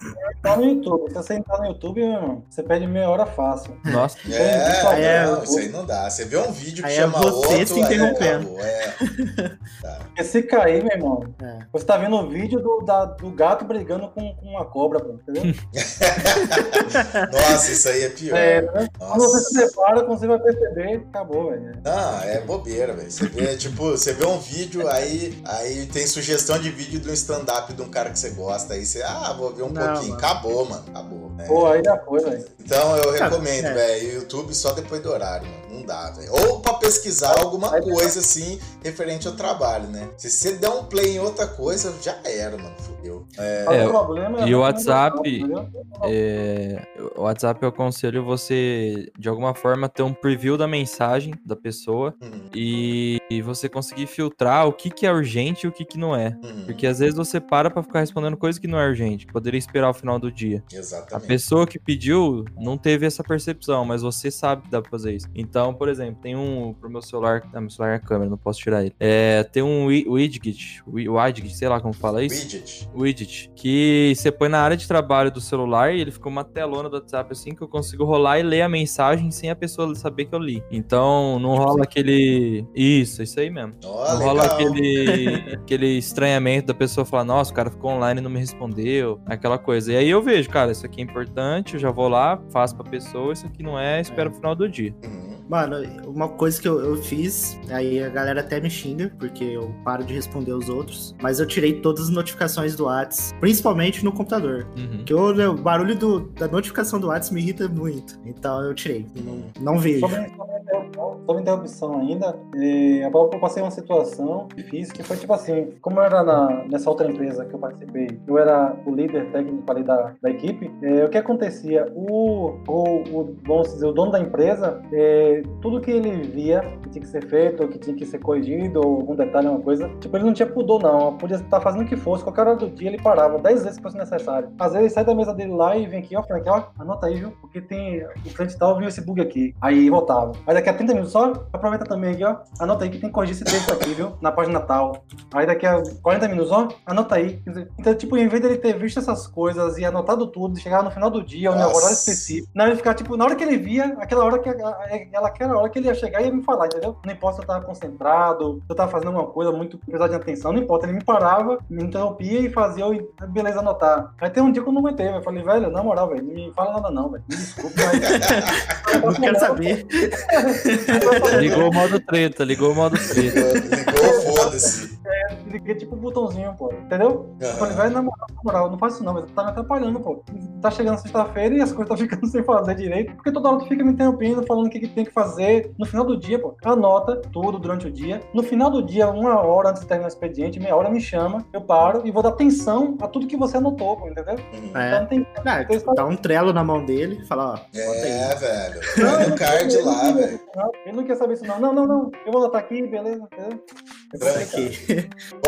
Tá no YouTube. Se você entrar no YouTube, você perde meia hora fácil. Nossa. É, é, não, isso aí não dá. Você vê um vídeo que é chama é você outro, se interrompendo. É. Tá. Porque se cair, meu irmão, é. você tá vendo o vídeo do, da, do gato brigando com, com uma cobra, pô, entendeu? [LAUGHS] [LAUGHS] Nossa, isso aí é pior. É, né? Quando você se separa, você vai perceber, acabou, velho. Ah, é bobeira, velho. Você vê, tipo, você vê um vídeo, aí, aí tem sugestão de vídeo do stand-up de um cara que você gosta, aí você, ah, vou ver um não, pouquinho. Mano. Acabou, mano. Acabou. É. Pô, aí já foi, velho. Então eu recomendo, é. velho, YouTube só depois do horário, mano não dá, velho. Ou pra pesquisar alguma coisa assim referente ao trabalho, né? Se você der um play em outra coisa, já era, mano. Fudeu. É, é, é e o WhatsApp, é, o WhatsApp eu aconselho você, de alguma forma, ter um preview da mensagem da pessoa uhum. e, e, você conseguir filtrar o que, que é urgente e o que, que não é. Uhum. Porque às vezes você para pra ficar respondendo coisa que não é urgente, poderia esperar o final do dia. Exatamente. A pessoa que pediu não teve essa percepção, mas você sabe que dá pra fazer isso. Então, por exemplo, tem um pro meu celular, ah, meu celular é a câmera, não posso tirar ele. É, tem um widget, widget, sei lá como fala isso. Widget. Widget, que você põe na área de trabalho do celular e ele fica uma telona do WhatsApp assim que eu consigo rolar e ler a mensagem sem a pessoa saber que eu li. Então, não rola aquele isso, isso aí mesmo. Oh, não legal. rola aquele aquele estranhamento da pessoa falar, nossa, o cara ficou online e não me respondeu, aquela coisa. E aí eu vejo, cara, isso aqui é importante, eu já vou lá, faço pra pessoa, isso aqui não é, espero é. o final do dia. Uhum. Mano, uma coisa que eu, eu, fiz, aí a galera até me xinga, porque eu paro de responder os outros, mas eu tirei todas as notificações do WhatsApp, principalmente no computador. Uhum. Que eu, o barulho do, da notificação do WhatsApp me irrita muito. Então eu tirei. Não, não vejo. Sobre interrupção ainda, eu passei uma situação difícil que foi tipo assim, como eu era na, nessa outra empresa que eu participei, eu era o líder técnico ali da, da equipe, é, o que acontecia? O, o, o, vamos dizer, o dono da empresa, é, tudo que ele via que tinha que ser feito, ou que tinha que ser corrigido, ou algum detalhe, uma coisa, tipo, ele não tinha pudor, não. Podia estar fazendo o que fosse, qualquer hora do dia ele parava, 10 vezes que fosse necessário. Às vezes ele sai da mesa dele lá e vem aqui, ó, Frank, ó, anota aí, viu? Porque tem. O cliente tal viu esse bug aqui. Aí voltava. Aí daqui a 30 minutos só, aproveita também aqui, ó. Anota aí que tem que corrigir esse texto aqui, viu? Na página tal. Aí daqui a 40 minutos, ó, anota aí. Então, tipo, em vez dele ter visto essas coisas e anotado tudo, chegar no final do dia, ou no horário específico, não, ele ficar, tipo, na hora que ele via, aquela hora que ela naquela hora que ele ia chegar e ia me falar, entendeu? Não importa se eu tava concentrado, se eu tava fazendo alguma coisa muito pesada de atenção, não importa. Ele me parava, me interrompia e fazia eu, beleza, anotar. Aí tem um dia que eu não aguentei, eu falei, velho, na moral, velho, não me fala nada não, velho. Me desculpa, mas. [LAUGHS] [LAUGHS] não quero saber. [LAUGHS] ligou o modo treta, ligou o modo treta. ligou, foda-se. É, liguei tipo um botãozinho, pô, entendeu? Uhum. Eu falei, velho, na moral, na moral, não faz isso não, mas tá me atrapalhando, pô. Tá chegando sexta-feira e as coisas tá [LAUGHS] ficando sem fazer direito, porque toda hora tu fica me interrompendo, falando o que, que tem que fazer. No final do dia, pô, anota tudo durante o dia. No final do dia, uma hora antes de terminar o expediente, meia hora me chama, eu paro e vou dar atenção a tudo que você anotou, pô, entendeu? Uhum. É. Então tem. Ah, tem dá um trelo na mão dele e fala, ó. É, velho. Põe no card lá, velho. Ele não quer saber isso, não. Não, não, não. Eu vou anotar aqui, beleza? Entendeu? Aqui.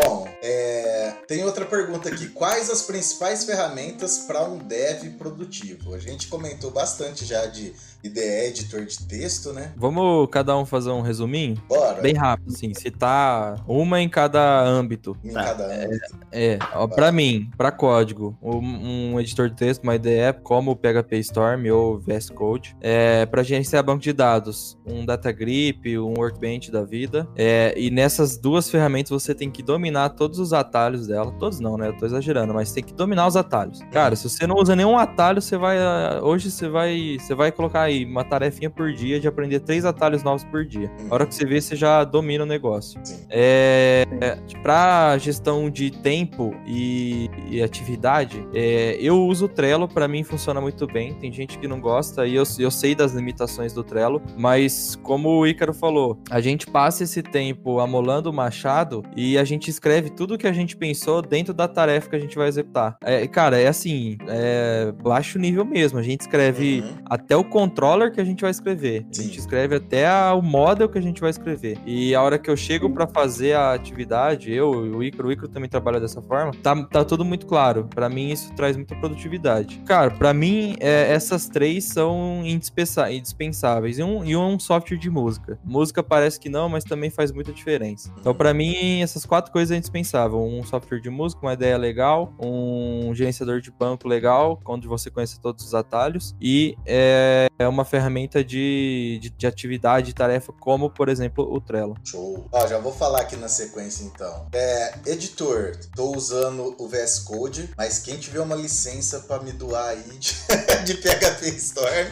Bom, é, tem outra pergunta aqui. Quais as principais ferramentas para um dev produtivo. A gente comentou bastante já de IDE, editor de texto, né? Vamos cada um fazer um resuminho? Bora. Bem rápido, assim, citar uma em cada âmbito. Em Tá, cada âmbito. É, ó, pra mim, pra código, um, um editor de texto, uma IDE como o PHP Storm ou VS Code. É, pra gerenciar banco de dados, um Datagrip, um Workbench da vida. É, e nessas duas ferramentas você tem que dominar todos os atalhos dela. Todos não, né? Eu tô exagerando, mas tem que dominar os atalhos. Cara, se você não usa nenhum atalho, você vai. ah, Hoje você vai. Você vai colocar uma tarefinha por dia de aprender três atalhos novos por dia. A hora que você vê, você já domina o negócio. É, é, para gestão de tempo e, e atividade, é, eu uso o Trello, para mim funciona muito bem. Tem gente que não gosta e eu, eu sei das limitações do Trello, mas como o Ícaro falou, a gente passa esse tempo amolando o machado e a gente escreve tudo que a gente pensou dentro da tarefa que a gente vai executar. É, cara, é assim, é baixo nível mesmo. A gente escreve Uhum. até o controller que a gente vai escrever. A gente escreve até a- o model que a gente vai escrever. E a hora que eu chego pra fazer a atividade, eu e o Icaro, o Icaro também trabalha dessa forma, tá, tá tudo muito claro. Pra mim, isso traz muita produtividade. Cara, pra mim, é, essas três são indispensáveis. E um, e um software de música. Música parece que não, mas também faz muita diferença. Então, pra mim, essas quatro coisas é indispensável. Um software de música, uma ideia legal, um gerenciador de banco legal, onde você conhece todos os atalhos, e é uma ferramenta de, de, de atividade tarefa, como, por exemplo, o Trello. Show. Ó, já vou falar aqui na sequência então. É, editor, tô usando o VS Code, mas quem tiver uma licença pra me doar aí de, [LAUGHS] de PHP Storm,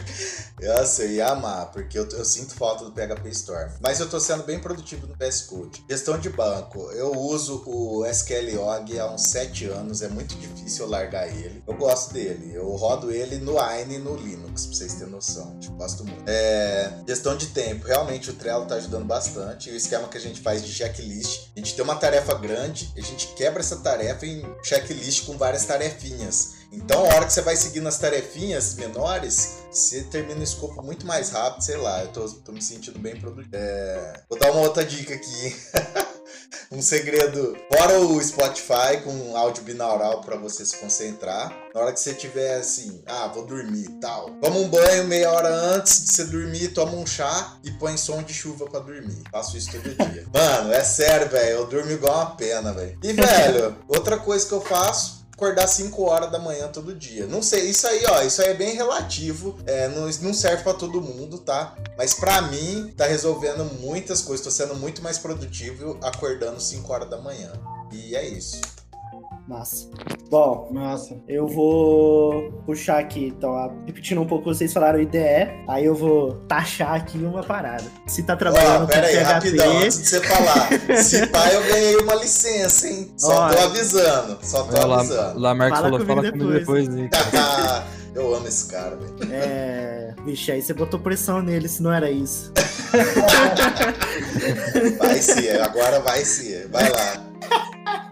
eu ia amar, porque eu, eu sinto falta do PHP Storm. Mas eu tô sendo bem produtivo no VS Code. Gestão de banco, eu uso o SQLog há uns 7 anos, é muito difícil eu largar ele. Eu gosto dele, eu rodo ele no Wine e no Linux, pra vocês terem noção. Tipo, gosto muito. É, gestão de tempo, realmente o Trello tá ajudando bastante. E o esquema que a gente faz de checklist, a gente tem uma tarefa grande, a gente quebra essa tarefa em checklist com várias tarefinhas. Então, a hora que você vai seguindo as tarefinhas menores, você termina o escopo muito mais rápido, sei lá. Eu tô, tô me sentindo bem produtivo. É, Vou dar uma outra dica aqui. [LAUGHS] [LAUGHS] um segredo. Fora o Spotify com áudio binaural para você se concentrar. Na hora que você tiver assim, ah, vou dormir e tal. Toma um banho meia hora antes de você dormir, toma um chá e põe som de chuva para dormir. Faço isso todo dia. [LAUGHS] Mano, é sério, velho. Eu durmo igual uma pena, velho. E, velho, outra coisa que eu faço acordar 5 horas da manhã todo dia. Não sei, isso aí, ó, isso aí é bem relativo, é, não, não serve pra todo mundo, tá? Mas pra mim, tá resolvendo muitas coisas, tô sendo muito mais produtivo acordando 5 horas da manhã. E é isso. Massa. Bom, Massa. eu vou puxar aqui, então, repetindo um pouco, vocês falaram IDE, aí eu vou taxar aqui uma parada. Se tá trabalhando com pera aí, PHP, rapidão, antes de você falar. Se pá, eu ganhei uma licença, hein? Só tô avisando, só tô Olha lá, avisando. lá Marcos Fala falou, comigo fala comigo depois. depois. Ícaro. [LAUGHS] eu amo esse cara, velho. é... Vixe, aí você botou pressão nele, se não era isso. Vai ser, agora vai ser. Vai lá.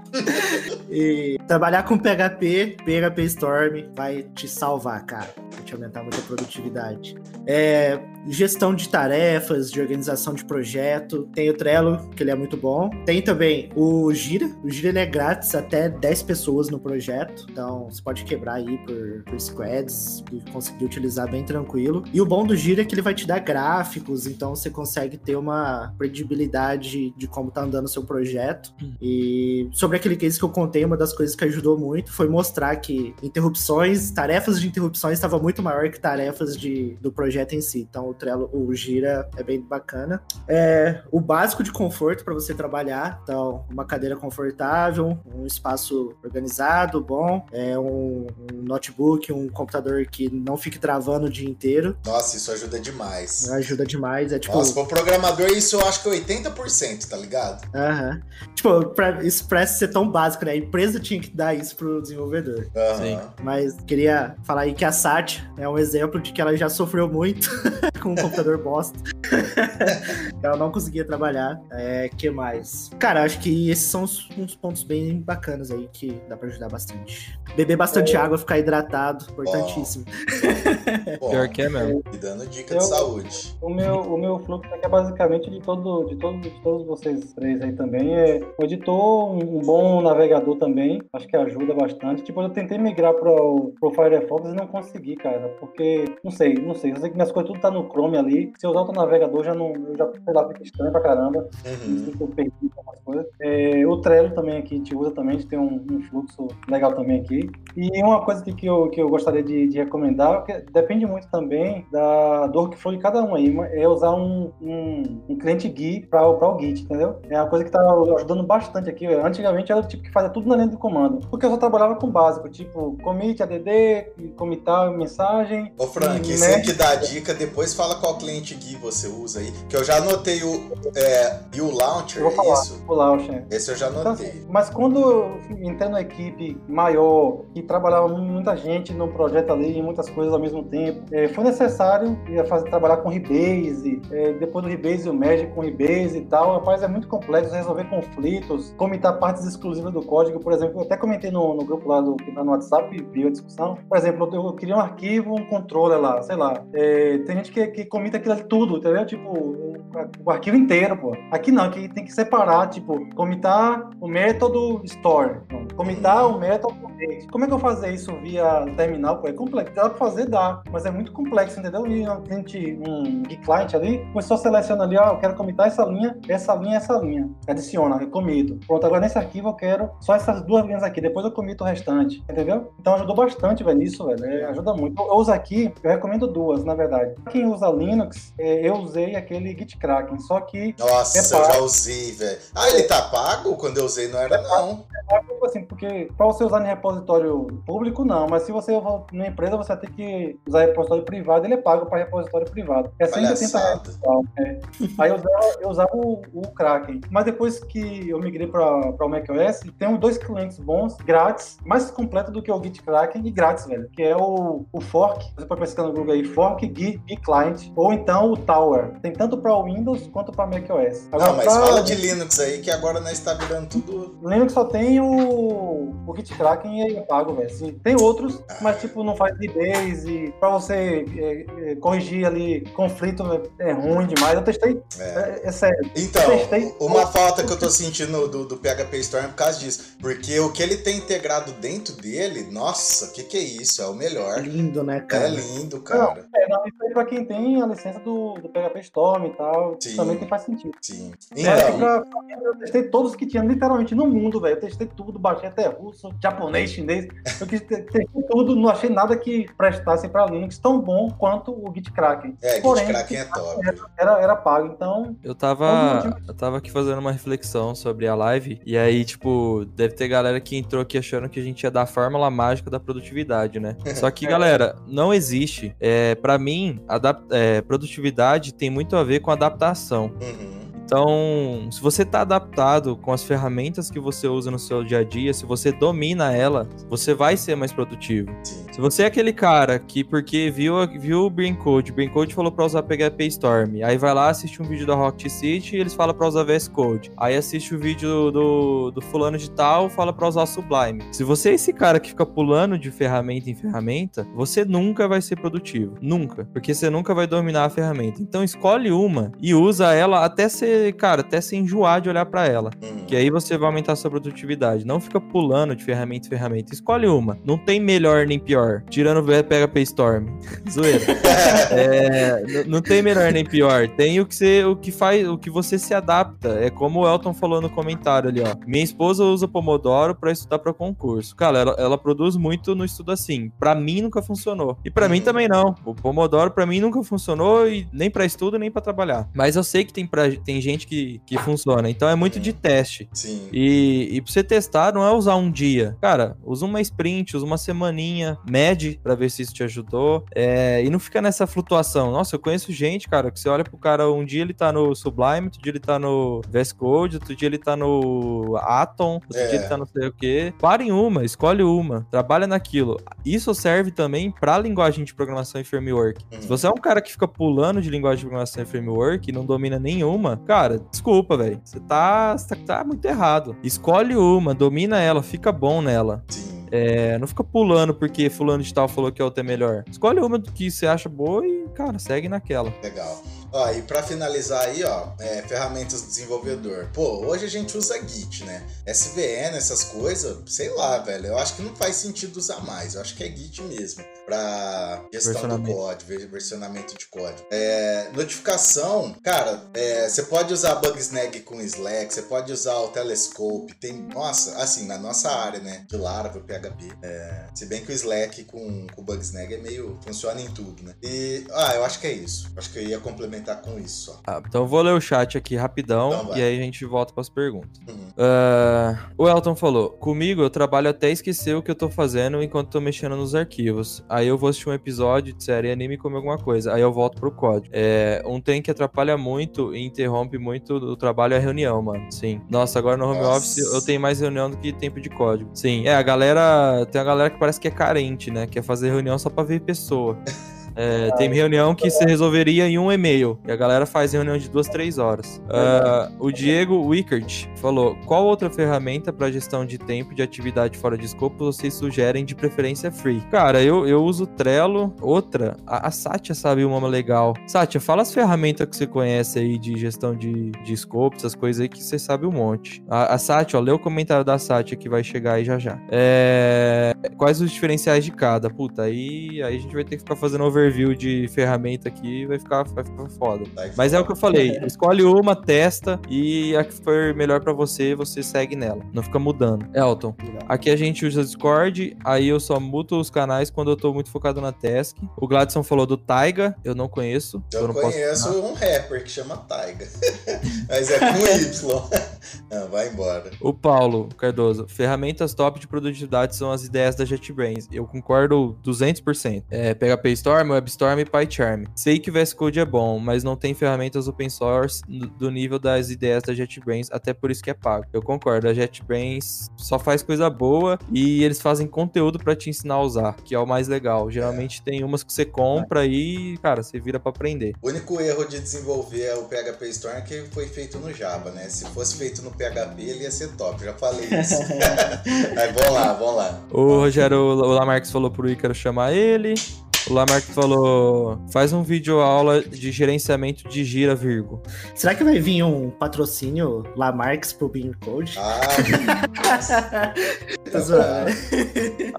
[LAUGHS] E trabalhar com PHP, PHP Storm vai te salvar, cara. Te aumentar muito a produtividade. É, gestão de tarefas, de organização de projeto. Tem o Trello, que ele é muito bom. Tem também o Gira. O Gira ele é grátis até 10 pessoas no projeto. Então você pode quebrar aí por, por squads e conseguir utilizar bem tranquilo. E o bom do Gira é que ele vai te dar gráficos, então você consegue ter uma credibilidade de como tá andando o seu projeto. E sobre aquele case que eu contei, uma das coisas que ajudou muito foi mostrar que interrupções, tarefas de interrupções estava muito maior que tarefas de, do projeto em si. Então o Trello, o Gira é bem bacana. É o básico de conforto para você trabalhar. Então, uma cadeira confortável, um espaço organizado, bom, é um, um notebook, um computador que não fique travando o dia inteiro. Nossa, isso ajuda demais. Ajuda demais. É tipo. Nossa, pro programador isso eu acho que é 80%, tá ligado? Aham. Tipo, pra, isso parece ser tão básico, né? A empresa tinha que dar isso pro desenvolvedor. Aham. Sim. Mas queria falar aí que a Sat é um exemplo de que ela já sofreu muito [LAUGHS] com um computador bosta. [LAUGHS] ela não conseguia trabalhar. É, que mais? Cara, acho que esses são uns, uns pontos bem bacanas aí que dá pra ajudar bastante. Beber bastante é. água, ficar hidratado, importantíssimo. Bom, Pior que é mesmo. E dando dica eu, de saúde. O meu, o meu fluxo aqui é basicamente de, todo, de, todo, de todos vocês três aí também. É o editor, um, bom navegador também, acho que ajuda bastante. Tipo, eu tentei migrar pro, pro Firefox e não consegui, cara, porque, não sei, não sei. Eu sei que minhas coisas tudo tá no Chrome ali. Se eu usar outro navegador, já não, eu já, sei lá, fica estranho pra caramba. Uhum. Eu perdi algumas coisas. É, o Trello também aqui, a gente usa também, a gente tem um, um fluxo legal também aqui. E uma coisa que, que, eu, que eu gostaria de, de recomendar, que depende muito também da, do workflow de cada um aí, é usar um, um, um cliente GUI para o Git, entendeu? É uma coisa que está ajudando bastante aqui. Antigamente era o tipo que fazia tudo na linha do comando, porque eu só trabalhava com básico, tipo commit, add, commitar mensagem. Ô Frank, você que dá a dica, depois fala qual cliente GUI você usa aí, que eu já anotei o, é, e o Launcher, eu vou falar, é isso? O Launcher. Esse eu já anotei. Então, mas quando eu entrei numa equipe maior, que trabalhava muita gente no projeto ali, muitas coisas ao mesmo tempo, é, foi necessário fazer, trabalhar com Rebase, é, depois do Rebase o Merge com Rebase e tal. Rapaz, é muito complexo resolver conflitos, comitar partes exclusivas do código. Por exemplo, eu até comentei no, no grupo lá do, no WhatsApp, viu a discussão. Por exemplo, eu, eu queria um arquivo, um controller lá, sei lá. É, tem gente que, que comita aquilo tudo, entendeu? Tipo, o, arquivo inteiro, pô. Aqui não, aqui tem que separar, tipo, comitar o método store, comitar o método como é que eu fazer isso via terminal? Pô, é complexo. Dá pra fazer, dá, mas é muito complexo, entendeu? E um cliente, um client ali, começou a selecionar ali, ó, eu quero comitar essa linha, essa linha, essa linha. Adiciona, eu comito. Pronto, agora nesse arquivo eu quero só essas duas linhas aqui, depois eu comito o restante, entendeu? Então ajudou bastante, velho, isso, velho. É, ajuda muito. Eu uso aqui, eu recomendo duas, na verdade. Quem usa Linux, é, eu usei aquele GitKraken, só que. Nossa, é eu já usei, velho. Ah, ele tá pago? Quando eu usei não era, é não. É pago, assim, porque pra você usar em repositório público, não, mas se você for numa empresa, você vai ter que usar repositório privado, ele é pago para repositório privado. É 180 reais. É. Aí eu usava, eu usava o, o, Kraken. Mas depois que eu migrei para o macOS, tem dois clientes bons, grátis, mais completo do que o Git Kraken e grátis, velho, que é o, o Fork. Você pode pesquisar no Google aí, Fork Git, Git Client, ou então o Tower. Tem tanto para o Windows quanto para macOS. Agora, não, mas pra... fala de Linux aí, que agora nós está virando tudo. Linux só tem o, o Git Kraken e aí é pago, velho. Assim, tem outros, mas tipo, não faz base e pra você é, é, corrigir ali conflito é, é ruim demais. Eu testei, é, é, é sério. Então, testei, uma falta que eu tô sentindo do, do PHP Storm é por causa disso. Porque o que ele tem integrado dentro dele, nossa, o que que é isso? É o melhor. Lindo, né, cara? É lindo, cara. Não, é, não, isso aí pra quem tem a licença do, do PHP Storm e tal, Sim. também tem, faz sentido. Sim. Então, pra, eu testei todos que tinha literalmente no mundo, velho. Eu testei tudo, baixei até russo, japonês, chinês. Eu quis testei tudo, não achei nada que prestasse para Linux tão bom quanto o GitKraken. É, Porém, GitKraken é top. Era, era, pago, então... Eu tava, eu tava aqui fazendo uma reflexão sobre a live, e aí, tipo, deve ter galera que entrou aqui achando que a gente ia dar a fórmula mágica da produtividade, né? [LAUGHS] Só que, galera, não existe. É, para mim, é, produtividade tem muito a ver com adaptação. Uhum. Então, se você está adaptado com as ferramentas que você usa no seu dia a dia, se você domina ela, você vai ser mais produtivo. Sim. Se você é aquele cara que, porque viu, viu o Brain Code, o Brain Code falou para usar PHP Storm, aí vai lá, assiste um vídeo da Rocket City e eles falam para usar VS Code. Aí assiste o vídeo do, do fulano de tal, fala para usar Sublime. Se você é esse cara que fica pulando de ferramenta em ferramenta, você nunca vai ser produtivo. Nunca. Porque você nunca vai dominar a ferramenta. Então escolhe uma e usa ela até ser cara, até se enjoar de olhar para ela. Uhum. Que aí você vai aumentar a sua produtividade. Não fica pulando de ferramenta em ferramenta. Escolhe uma. Não tem melhor nem pior. Tirando o PHP Storm. [LAUGHS] Zoeira. é, não tem melhor nem pior. Tem o que você, o que faz, o que você se adapta. É como o Elton falou no comentário ali, ó. Minha esposa usa Pomodoro para estudar para concurso. Cara, ela, ela, produz muito no estudo assim. Para mim nunca funcionou. E para uhum. mim também não. O Pomodoro para mim nunca funcionou e nem para estudo nem para trabalhar. Mas eu sei que tem pra, tem gente gente que, que funciona. Então é muito de teste. Sim. E, e pra você testar, não é usar um dia. Cara, usa uma sprint, usa uma semaninha, mede pra ver se isso te ajudou. É, e não fica nessa flutuação. Nossa, eu conheço gente, cara, que você olha pro cara, um dia ele tá no Sublime, outro dia ele tá no VS Code, outro dia ele tá no Atom, outro É. dia ele tá no sei o quê. Para em uma, escolhe uma, trabalha naquilo. Isso serve também pra linguagem de programação e framework. Uhum. Se você é um cara que fica pulando de linguagem de programação e framework e não domina nenhuma, cara, desculpa, velho. Você tá, tá, tá muito errado. Escolhe uma, domina ela, fica bom nela. Sim. É, não fica pulando porque fulano de tal falou que a outra é melhor. Escolhe uma do que você acha boa e, cara, segue naquela. Legal. Ó, e pra finalizar aí, ó, é, ferramentas do desenvolvedor. Pô, hoje a gente usa Git, né? SVN, essas coisas, sei lá, velho. Eu acho que não faz sentido usar mais. Eu acho que é Git mesmo. Pra gestão do código, ver- versionamento de código. É, notificação, cara, é, você pode usar Bugsnag com Slack, você pode usar o Telescope. Tem, nossa, assim, na nossa área, né? De Laravel, PHP. É, se bem que o Slack com, com o Bugsnag é meio. funciona em tudo, né? E. Ah, eu acho que é isso. Acho que eu ia complementar com isso. Ah, então eu vou ler o chat aqui rapidão Então e aí a gente volta pras perguntas. Uhum. Ah, o Elton falou: Comigo eu trabalho até esquecer o que eu tô fazendo enquanto tô mexendo nos arquivos. Aí eu vou assistir um episódio de série anime e comer alguma coisa. Aí eu volto pro código. É, um trem que atrapalha muito e interrompe muito o trabalho é a reunião, mano. Sim. Nossa, agora no home Nossa. office eu tenho mais reunião do que tempo de código. Sim. É, a galera. Tem a galera que parece que é carente, né? Quer fazer reunião só pra ver pessoa. [LAUGHS] É, tem reunião que se resolveria em um e-mail. E a galera faz reunião de duas, três horas. Ah, o Diego Wickert falou: qual outra ferramenta para gestão de tempo de atividade fora de escopo vocês sugerem de preferência free? Cara, eu, eu uso Trello. Outra, a, a Satya sabe uma legal. Satya, fala as ferramentas que você conhece aí de gestão de, de escopo, essas coisas aí que você sabe um monte. A, a Satya, ó, lê o comentário da Satya que vai chegar aí já já. É, quais os diferenciais de cada? Puta, aí, aí a gente vai ter que ficar fazendo overview de ferramenta aqui vai ficar, vai ficar foda. Daí Mas é o que eu falei, [LAUGHS] escolhe uma, testa e a que for melhor pra você, você segue nela. Não fica mudando. Elton, aqui a gente usa Discord, aí eu só muto os canais quando eu tô muito focado na task. O Gladson falou do Taiga, eu não conheço. Eu não posso conheço um rapper que chama Taiga. [LAUGHS] Mas é com Y. [LAUGHS] Não, vai embora. O Paulo Cardoso, ferramentas top de produtividade são as ideias da JetBrains. Eu concordo 200%. É, PHP Storm, WebStorm e PyCharm. Sei que o VS Code é bom, mas não tem ferramentas open source do nível das ideias da JetBrains, até por isso que é pago. Eu concordo, a JetBrains só faz coisa boa e eles fazem conteúdo pra te ensinar a usar, que é o mais legal. Geralmente tem umas que você compra e, cara, você vira pra aprender. O único erro de desenvolver o PHP Storm é que foi feito no Java, né? Se fosse feito no PHP, ele ia ser top. Já falei isso. [LAUGHS] Mas vamos lá, vamos lá. O Rogério o Lamarques falou pro Ícaro chamar ele. O Lamarques falou: faz um vídeo aula de gerenciamento de gira, Virgo. Será que vai vir um patrocínio Lamarx pro Bean Code? Ah, [LAUGHS] Tá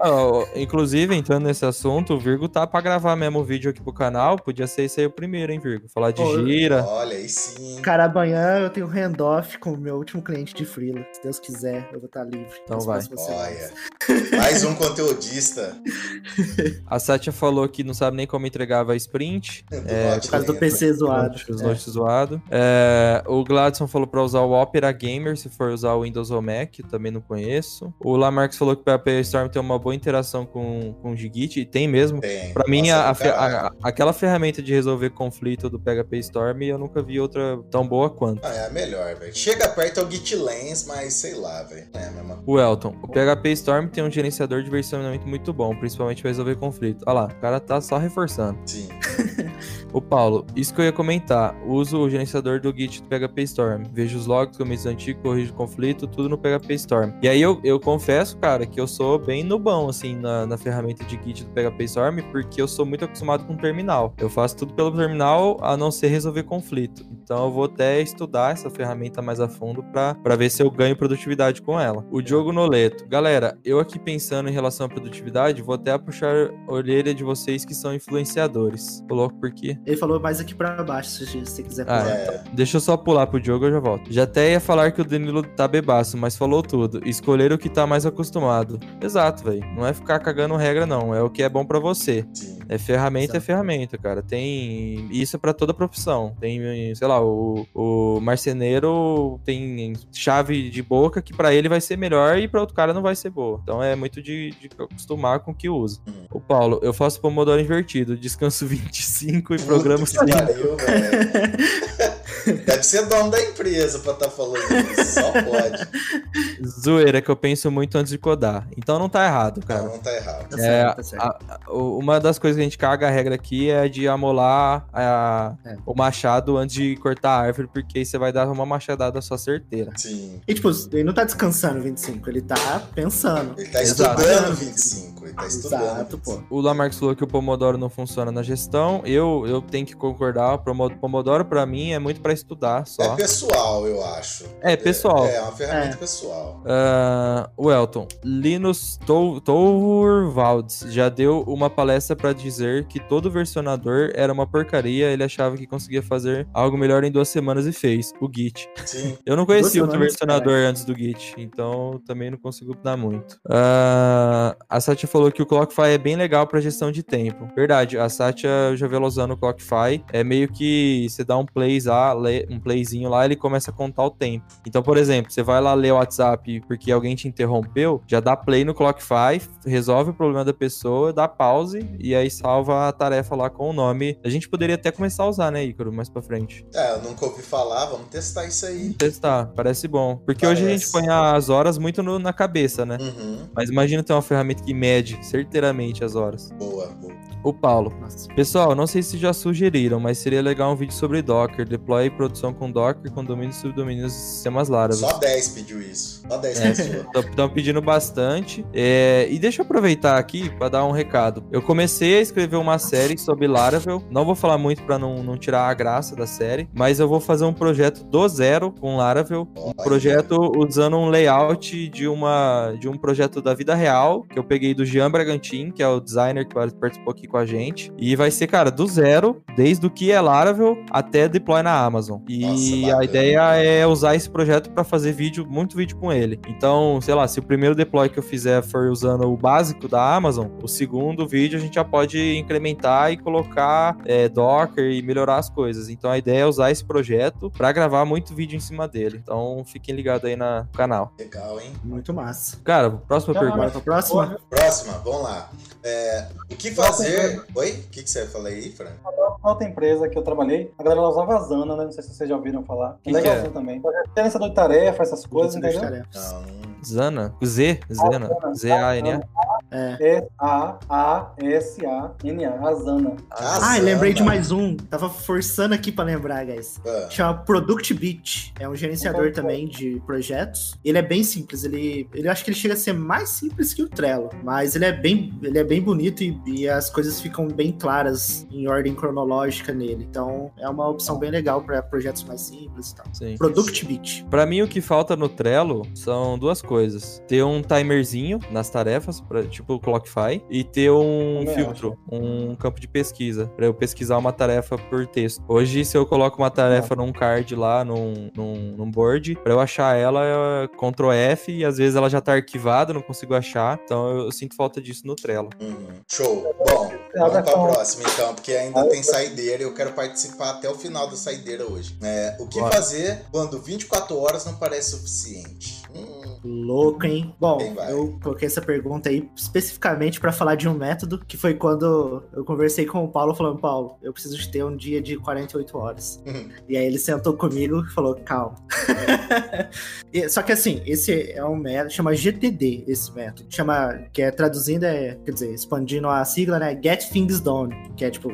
[LAUGHS] ó, inclusive, entrando nesse assunto, o Virgo tá pra gravar mesmo o vídeo aqui pro canal. Podia ser esse aí o primeiro, hein, Virgo? Falar de gira. olha, aí sim. Cara, amanhã eu tenho handoff com o meu último cliente de freela. Se Deus quiser, eu vou estar livre. Então vai. Olha. Mais um conteudista A Satya falou que não sabe nem como entregava a sprint. do É, Por causa do Lenta. PC zoado. Os É. zoado. É, o Gladson falou pra usar o Opera Gamer se for usar o Windows ou Mac, eu também não conheço. O Lamarx falou que o PHP Storm tem uma boa interação com, com o Git, e tem mesmo. Tem. Pra mim, a- a fe- a- aquela ferramenta de resolver conflito do PHP Storm, eu nunca vi outra tão boa quanto. Ah, é a melhor, velho. Chega perto ao GitLens, mas sei lá, velho. É a mesma O Elton, o PHP Storm tem um gerenciador de versionamento muito bom, principalmente para resolver conflito. Olha lá, o cara tá só reforçando. Sim. [LAUGHS] O Paulo, isso que eu ia comentar. Uso o gerenciador do Git do PHP Storm. Vejo os logs, commits antigos, corrijo conflito, tudo no PHP Storm. E aí eu, eu confesso, cara, que eu sou bem nubão, assim, na, na ferramenta de Git do PHP Storm, porque eu sou muito acostumado com terminal. Eu faço tudo pelo terminal, a não ser resolver conflito. Então eu vou até estudar essa ferramenta mais a fundo pra ver se eu ganho produtividade com ela. O Diogo Noleto. Galera, eu aqui pensando em relação à produtividade, vou até puxar a orelha de vocês que são influenciadores. Coloco por quê? Ele falou mais aqui pra baixo, se você quiser Ah. É. Deixa eu só pular pro Diogo, eu já volto. Já até ia falar que o Danilo tá bebaço, mas falou tudo. Escolher o que tá mais acostumado. Exato, velho. Não é ficar cagando regra, não. É o que é bom pra você. Sim. É ferramenta Exato. é ferramenta, cara. Tem isso é pra toda profissão. Tem, sei lá, o, o marceneiro tem chave de boca que pra ele vai ser melhor e pra outro cara não vai ser boa. Então é muito de, de acostumar com o que usa. O Paulo, eu faço pomodoro invertido, descanso [LAUGHS] 25 e que 5. [LAUGHS] Deve ser dono da empresa pra estar falando isso. Só pode. [LAUGHS] Zoeira que eu penso muito antes de codar. Então não tá errado, cara. Não, não tá errado. Tá É, certo, tá certo. a- a- uma das coisas que a gente caga a regra aqui é de amolar a- É. o machado antes de cortar a árvore, porque aí você vai dar uma machadada só certeira. Sim. E, tipo, ele não tá descansando 25, ele tá pensando. Ele tá Exato. estudando 25. Ele tá estudando. Exato, pô. 25. O Lamarck falou que o Pomodoro não funciona na gestão. Eu, eu tenho que concordar. O Pomodoro, pra mim, é muito pra estudar só. É pessoal, eu acho. É, pessoal. É, é uma ferramenta É. pessoal. Ah, o Elton, Linus Tor- Torvalds já deu uma palestra pra dizer que todo versionador era uma porcaria. Ele achava que conseguia fazer algo melhor em duas semanas e fez. O Git. Sim. [LAUGHS] Eu não conheci Duas outro versionador antes do Git, então também não consigo dar muito. Ah, a Satya falou que o Clockify é bem legal pra gestão de tempo. Verdade, a Satya eu já vi ela usando o Clockify. É meio que você dá um play lá, lê- um playzinho lá, ele começa a contar o tempo. Então, por exemplo, você vai lá ler o WhatsApp porque alguém te interrompeu, já dá play no Clockify, resolve o problema da pessoa, dá pause e aí salva a tarefa lá com o nome. A gente poderia até começar a usar, né, Ícaro, mais pra frente. É, eu nunca ouvi falar, vamos testar isso aí. Testar, parece bom. Porque hoje a gente Parece. põe as horas muito no- na cabeça, né? Uhum. Mas imagina ter uma ferramenta que mede certeiramente as horas. Boa, boa. O Paulo. Pessoal, não sei se já sugeriram, mas seria legal um vídeo sobre Docker, deploy e produção com Docker, com domínios e subdomínios e sistemas Laravel. Só 10 pediu isso. Só 10 É. pessoas. [LAUGHS] Estão pedindo bastante. É, e deixa eu aproveitar aqui para dar um recado. Eu comecei a escrever uma série sobre Laravel. Não vou falar muito para não, não tirar a graça da série, mas eu vou fazer um projeto do zero com Laravel. Um projeto usando um layout de, uma, de um projeto da vida real, que eu peguei do Jean Bragantin, que é o designer que participou aqui com a gente. E vai ser, cara, do zero, desde o que é Laravel até deploy na Amazon. E Nossa, a ideia é usar esse projeto para fazer vídeo, muito vídeo com ele. Então, sei lá, se o primeiro deploy que eu fizer for usando o básico da Amazon, o segundo vídeo a gente já pode incrementar e colocar é, Docker e melhorar as coisas. Então a ideia é usar esse projeto para gravar muito vídeo em cima dele. Então fiquem ligados aí no canal. Legal, hein? Muito massa. Cara, próxima Não, pergunta. Próxima? Próxima, vamos lá. É, o que fazer. Oi? O que, que você falou aí, Fran? Outra empresa que eu trabalhei, a galera ela usava a Zana, né? Não sei se vocês já ouviram falar. Que É legalzinho também. Gerenciador de tarefa, essas coisas, entendeu? tarefas. Não. Zana? Z? Zena? Z-A-N-A? É. S-A-A-S-A-N-A, a Zana. Ah, lembrei de mais um. Tava forçando aqui pra lembrar, guys. Ah, Chama Product Beat. É um gerenciador Uhum. também de projetos. Ele é bem simples. Ele, ele acho que ele chega a ser mais simples que o Trello. Mas ele é bem, ele é bem bonito e, e as coisas ficam bem claras em ordem cronológica nele. Então é uma opção bem legal para projetos mais simples e tal. Sim. Product Beat. Pra mim, o que falta no Trello são duas coisas. Ter um timerzinho nas tarefas, pra, tipo o Clockify, e ter um Também filtro, um campo de pesquisa, pra eu pesquisar uma tarefa por texto. Hoje, se eu coloco uma tarefa num card lá, num, num, num board, pra eu achar ela, é Ctrl F, e às vezes ela já tá arquivada, não consigo achar. Então eu, eu sinto falta disso no Trello. uhum. Show. Bom, vamos pra próxima então, porque ainda tem saideira e eu quero participar até o final da saideira hoje. É, o que Bora. fazer quando 24 horas não parece suficiente? Hum, Louco, hein? Bom, eu coloquei essa pergunta aí especificamente pra falar de um método que foi quando eu conversei com o Paulo falando, Paulo, eu preciso de ter um dia de 48 horas. Uhum. E aí ele sentou comigo e falou, calma. [LAUGHS] E- Só que assim, esse é um método, chama GTD, esse método. Chama, que é traduzindo, é, quer dizer, expandindo a sigla, né? Get Things Done. Que é tipo,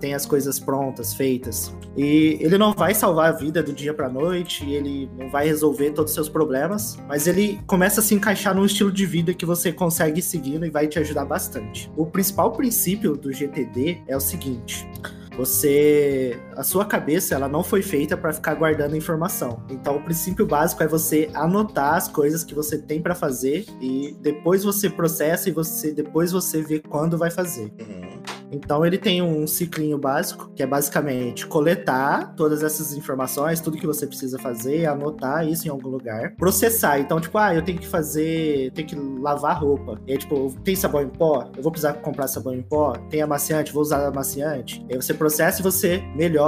tem as coisas prontas, feitas. E ele não vai salvar a vida do dia pra noite, ele não vai resolver todos os seus problemas, mas ele começa a se encaixar num estilo de vida que você consegue seguindo e vai te ajudar bastante. O principal princípio do GTD é o seguinte: você a sua cabeça ela não foi feita para ficar guardando informação. Então o princípio básico é você anotar as coisas que você tem para fazer e depois você processa e você depois você vê quando vai fazer. uhum. Então ele tem um ciclinho básico, que é basicamente coletar todas essas informações, tudo que você precisa fazer, anotar isso em algum lugar, processar. Então, tipo, ah, eu tenho que fazer, tenho que lavar roupa. E aí, tipo, tem sabão em pó? Eu vou precisar comprar sabão em pó? Tem amaciante? Vou usar amaciante? Aí você processa e você melhora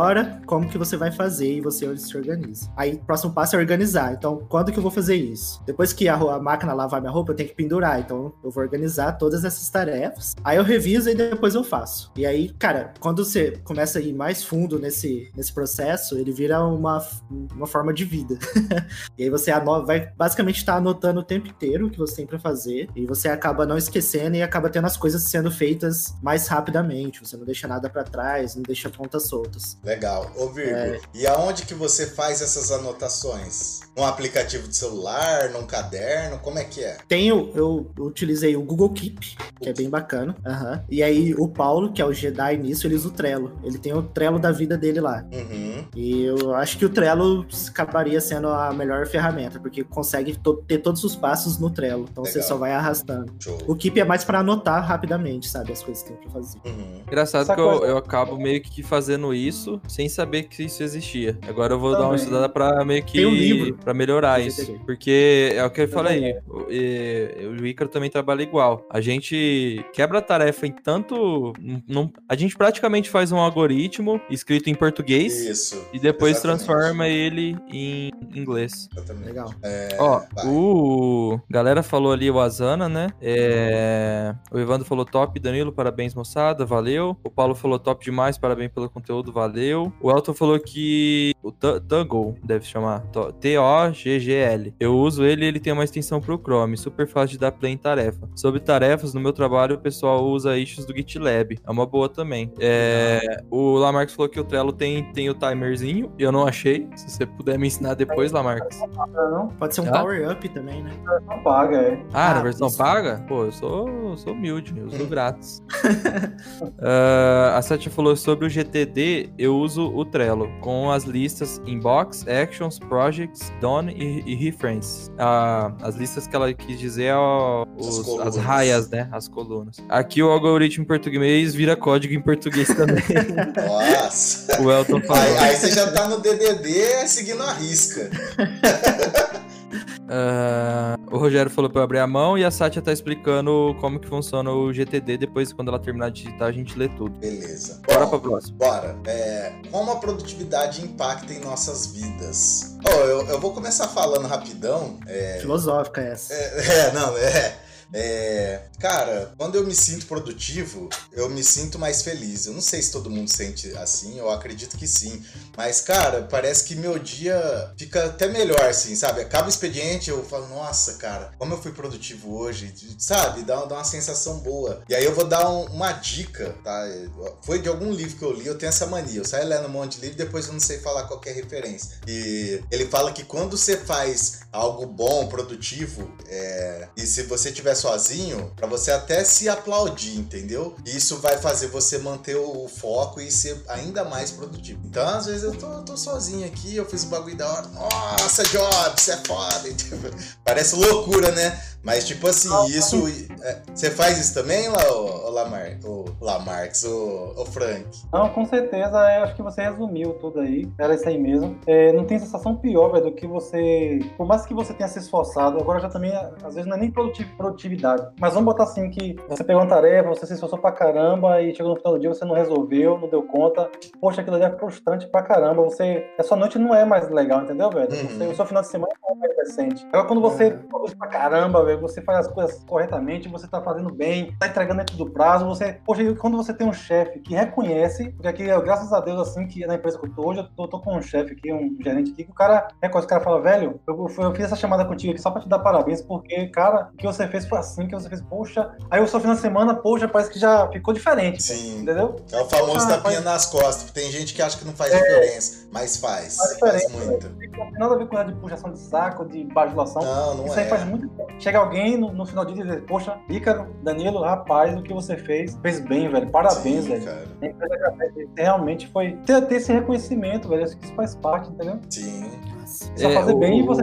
como que você vai fazer e você se organiza. Aí, o próximo passo é organizar. Então, quando que eu vou fazer isso? Depois que a, a máquina lavar minha roupa, eu tenho que pendurar. Então, eu vou organizar todas essas tarefas. Aí eu reviso e depois eu faço. E aí, cara, quando você começa a ir mais fundo nesse, nesse processo, ele vira uma, uma forma de vida. [LAUGHS] e aí você vai basicamente estar tá anotando o tempo inteiro o que você tem para fazer. E você acaba não esquecendo e acaba tendo as coisas sendo feitas mais rapidamente. Você não deixa nada para trás, não deixa pontas soltas. Legal. Ô, Virgo, é... e aonde que você faz essas anotações? Num aplicativo de celular, num caderno? Como é que é? Tenho, eu utilizei o Google Keep, que é bem bacana. Uhum. E aí o Paulo, que é o Jedi nisso, ele usa o Trello. Ele tem o Trello da vida dele lá. Uhum. E eu acho que o Trello acabaria sendo a melhor ferramenta, porque consegue to ter todos os passos no Trello. Então Legal. você só vai arrastando. Show. O Keep é mais para anotar rapidamente, sabe? As coisas que tem pra fazer. Uhum. Engraçado que eu, eu, acabo meio que fazendo isso sem saber que isso existia. Agora eu vou Também. dar uma estudada pra meio que. Tem um livro. Pra melhorar isso. Porque é o que eu falei. O, o Ícaro também trabalha igual. A gente quebra a tarefa em tanto. Não, a gente praticamente faz um algoritmo escrito em português. Isso. E depois exatamente. transforma ele em inglês. Exatamente. Legal. É, Ó, vai. o. Galera falou ali o Asana, né? É... O Evandro falou top, Danilo, parabéns, moçada, valeu. O Paulo falou top demais, parabéns pelo conteúdo, valeu. O Elton falou que o Toggle deve chamar T-O-G-G-L. Eu uso ele e ele tem uma extensão pro Chrome, super fácil de dar play em tarefa. Sobre tarefas, no meu trabalho o pessoal usa issues do GitLab, é uma boa também. É... O Lamarcos falou que o Trello tem, tem o timerzinho, eu não achei. Se você puder me ensinar depois, Lamarcos. Pode ser um ah? power up também, né? Não paga, é. Ah, ah na versão isso. paga? Pô, eu sou, eu sou humilde, eu uso [LAUGHS] grátis. uh, [LAUGHS] a Satya falou sobre o GTD, eu uso o Trello, com as listas Inbox, Actions, Projects, Done e, e Reference. Uh, as listas que ela quis dizer é os, as, as raias, né? As colunas. Aqui o algoritmo em português vira código em português também. [LAUGHS] Nossa! o Elton falou. Aí, aí você já tá no DDD seguindo a risca. Uh, [LAUGHS] o Rogério falou para eu abrir a mão e a Sátia tá explicando como que funciona o GTD. Depois, quando ela terminar de digitar, a gente lê tudo. Beleza. Bora Bom, pra próxima. Bora. É, como a produtividade impacta em nossas vidas? Oh, eu, eu vou começar falando rapidão. É... Filosófica essa. É, é, não, é. É, cara, quando eu me sinto produtivo, eu me sinto mais feliz. Eu não sei se todo mundo sente assim, eu acredito que sim. Mas, cara, parece que meu dia fica até melhor, assim, sabe? Acaba o expediente, eu falo, nossa, cara, como eu fui produtivo hoje, sabe? Dá, dá uma sensação boa. E aí eu vou dar um, uma dica, tá? Foi de algum livro que eu li, eu tenho essa mania. Eu saio lendo um monte de livro, depois eu não sei falar qualquer referência. E ele fala que quando você faz algo bom, produtivo, é... e se você tiver sozinho, para você até se aplaudir, entendeu? Isso vai fazer você manter o foco e ser ainda mais produtivo. Então, às vezes, eu tô, tô sozinho aqui, eu fiz o bagulho da hora. Nossa, Jobs, você é foda. [LAUGHS] Parece loucura, né? Mas, tipo assim, isso. É, você faz isso também, lá, o, o Lamar, o Lamarx, o, o Frank? Não, com certeza, eu acho que você resumiu tudo aí. Era isso aí mesmo. É, não tem sensação pior, velho, do que você. Por mais que você tenha se esforçado, agora já também, às vezes, não é nem produtividade. Mas vamos botar assim que você pegou uma tarefa, você se esforçou pra caramba e chegou no final do dia, você não resolveu, não deu conta. Poxa, aquilo ali é frustrante pra caramba. Você. A sua noite não é mais legal, entendeu, velho? Uhum. Você, o seu final de semana não é mais decente. Agora, quando você uhum. produz pra caramba, velho, você faz as coisas corretamente, você tá fazendo bem, tá entregando dentro do prazo, você. Poxa, quando você tem um chefe que reconhece, porque aqui, graças a Deus, assim, que na empresa que eu tô hoje, eu tô, tô com um chefe aqui, um gerente aqui, que o cara reconhece, o cara fala, velho, eu, eu, fiz essa chamada contigo aqui só pra te dar parabéns, porque, cara, o que você fez foi assim, o que você fez, poxa. Aí eu só fim na semana, poxa, parece que já ficou diferente. Sim. Entendeu? É o famoso ah, tapinha faz... nas costas. Tem gente que acha que não faz é, diferença, mas faz. Faz, faz muito. Não tem nada a ver com a de puxação de saco, de bajulação. Não, não Isso é. aí faz muito Chega alguém no, no final de dia e diz, poxa, Ícaro, Danilo, rapaz, o que você fez, fez bem, velho. Parabéns, Sim, velho. Cara. Realmente foi ter, ter esse reconhecimento, velho. Acho que isso faz parte, entendeu? Sim. Massa. Só fazer o- bem e você-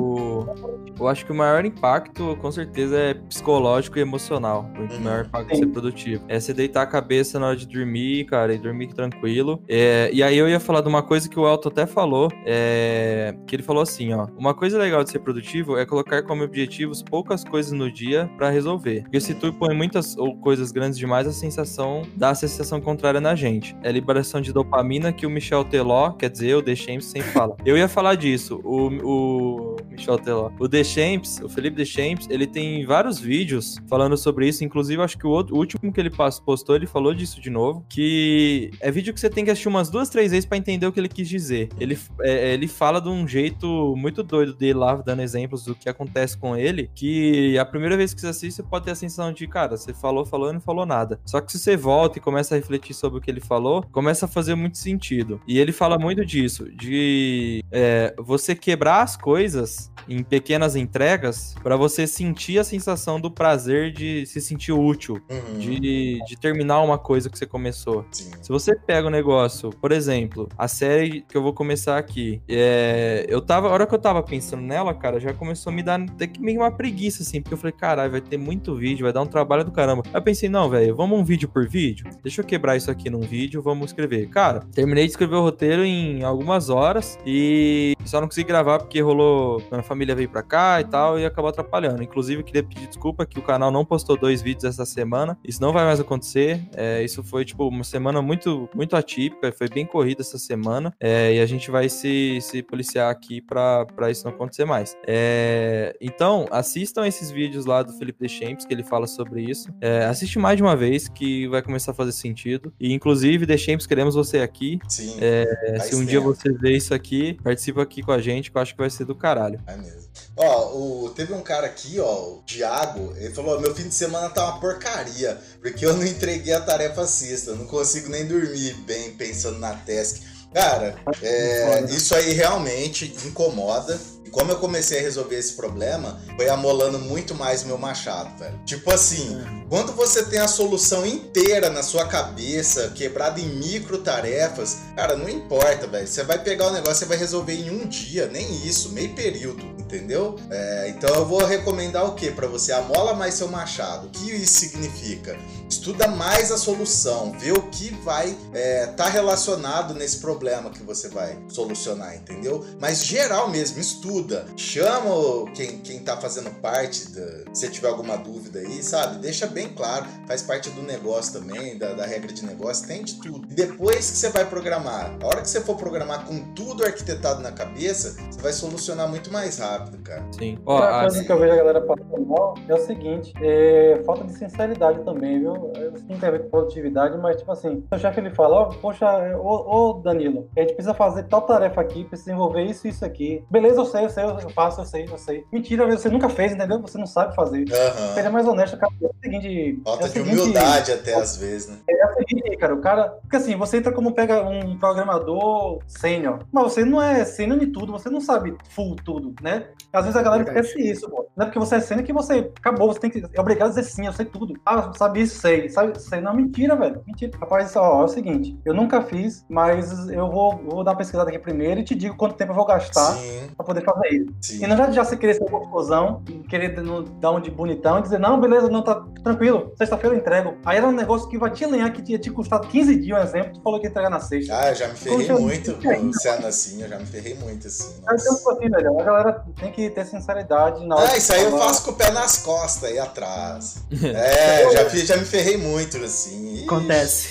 Eu acho que o maior impacto, com certeza, é psicológico e emocional. O Uhum. maior impacto de Sim. ser produtivo. É você deitar a cabeça na hora de dormir, cara, e dormir tranquilo. É, e aí eu ia falar de uma coisa que o Elton até falou, é, que ele falou assim, ó. Uma coisa legal de ser produtivo é colocar como objetivos poucas coisas no dia pra resolver. Porque se tu põe muitas ou coisas grandes demais, a sensação dá a sensação contrária na gente. É a liberação de dopamina que o Michel Teló, quer dizer, o The Champs sempre fala. Eu ia falar disso. O, o Michel Teló. O The Champs, o Felipe The Champs, ele tem vários vídeos falando sobre isso. Inclusive, acho que o, outro, o último que ele postou, ele falou disso de novo. Que é vídeo que você tem que assistir umas duas, três vezes pra entender o que ele quis dizer. Ele, é, ele fala de um jeito muito doido dele lá, dando exemplos do que acontece com ele. Que a primeira vez que você assiste, você pode ter a sensação de, cara, você falou, falou e não falou nada. Só que se você volta e começa a refletir sobre o que ele falou, começa a fazer muito sentido. E ele fala muito disso, de é, você quebrar as coisas em pequenas entregas pra você sentir a sensação do prazer de se sentir útil, Uhum. de, de terminar uma coisa que você começou. Sim. Se você pega o negócio, por exemplo, a série que eu vou começar aqui, é, eu tava, a hora que eu tava pensando nela, cara, já começou a me dar até que meio uma preguiça, assim, porque eu falei, caralho, vai ter muito vídeo, vai dar um trabalho do caramba. Aí eu pensei, não, velho, vamos um vídeo por vídeo? Deixa eu quebrar isso aqui num vídeo, vamos escrever. Cara, terminei de escrever o roteiro em algumas horas e só não consegui gravar porque rolou, quando a família veio pra cá e tal, e acabou atrapalhando. Inclusive, queria pedir desculpa que o canal não postou dois vídeos essa semana, isso não vai mais acontecer, é, isso foi, tipo, uma semana muito, muito atípica, foi bem corrida essa semana, é, e a gente vai se, se policiar aqui pra, pra isso não acontecer mais. É, então, assistam esses vídeos lá do Felipe Deschamps, que ele fala sobre isso. É, assiste mais de uma vez, que vai começar a fazer sentido. E, inclusive, Deschamps, queremos você aqui. Sim. É, se um dia você ver isso aqui, participa aqui com a gente, que eu acho que vai ser do caralho. É mesmo. Ó, o, teve um cara aqui, ó, o Thiago, ele falou: meu fim de semana tá uma porcaria, porque eu não entreguei a tarefa sexta, não consigo nem dormir bem pensando na task. Cara, é, isso aí realmente incomoda. E como eu comecei a resolver esse problema, foi amolando muito mais meu machado, velho. Tipo assim, quando você tem a solução inteira na sua cabeça, quebrada em micro tarefas, cara, não importa, velho. Você vai pegar o negócio, você vai resolver em um dia, nem isso, meio período, entendeu? É, então eu vou recomendar o que para você? Amola mais seu machado. O que isso significa? Estuda mais a solução, vê o que vai estar relacionado nesse problema que você vai solucionar, entendeu? Mas geral mesmo, estuda. Chama o- quem, quem tá fazendo parte, da, se tiver alguma dúvida aí, sabe? Deixa bem claro, faz parte do negócio também, da, da regra de negócio, tem de tudo. E depois que você vai programar, a hora que você for programar com tudo arquitetado na cabeça, você vai solucionar muito mais rápido, cara. Sim. Ó, a- coisa que eu vejo a galera passando mal é o seguinte, é falta de sinceridade também, viu? Isso tem a ver com produtividade, mas tipo assim, o chefe ele fala, ó, poxa, ô, ô, Danilo, a gente precisa fazer tal tarefa aqui, precisa envolver isso e isso aqui. Beleza, eu sei, eu sei, eu faço, eu sei, eu sei. Mentira, você nunca fez, entendeu? Você não sabe fazer. Seria mais honesto, cara. É o seguinte. Falta é o de seguinte- humildade até às vezes, né? É o seguinte, cara, o cara. Porque assim, você entra como pega um programador sênior, mas você não é sênior de tudo, você não sabe full tudo, né? Às vezes a galera Verdade. esquece isso, pô. Não é porque você é sênior que você acabou, você tem que. É obrigado a dizer sim, eu sei tudo. Ah, sabe isso, sei. Sabe, sei. Não, mentira, velho. Mentira. Rapaz, ó, é o seguinte, eu nunca fiz, mas eu vou, vou dar uma pesquisada aqui primeiro e te digo quanto tempo eu vou gastar Sim, pra poder fazer isso. sim. E não adianta já você querer ser gostosão, querer dar um de bonitão e dizer, não, beleza, não, tá tranquilo, sexta-feira eu entrego. Aí era um negócio que vai te alinhar, que tinha te custado 15 dias, um exemplo, tu falou que ia entregar na sexta. Ah, eu já me ferrei muito é, sendo assim, eu já me ferrei muito assim. Aí então, assim, velho, a galera tem que ter sinceridade na hora Ah, isso aí eu faço com o pé nas costas aí atrás. [LAUGHS] É, já, já me ferrei muito assim. Ixi, Acontece.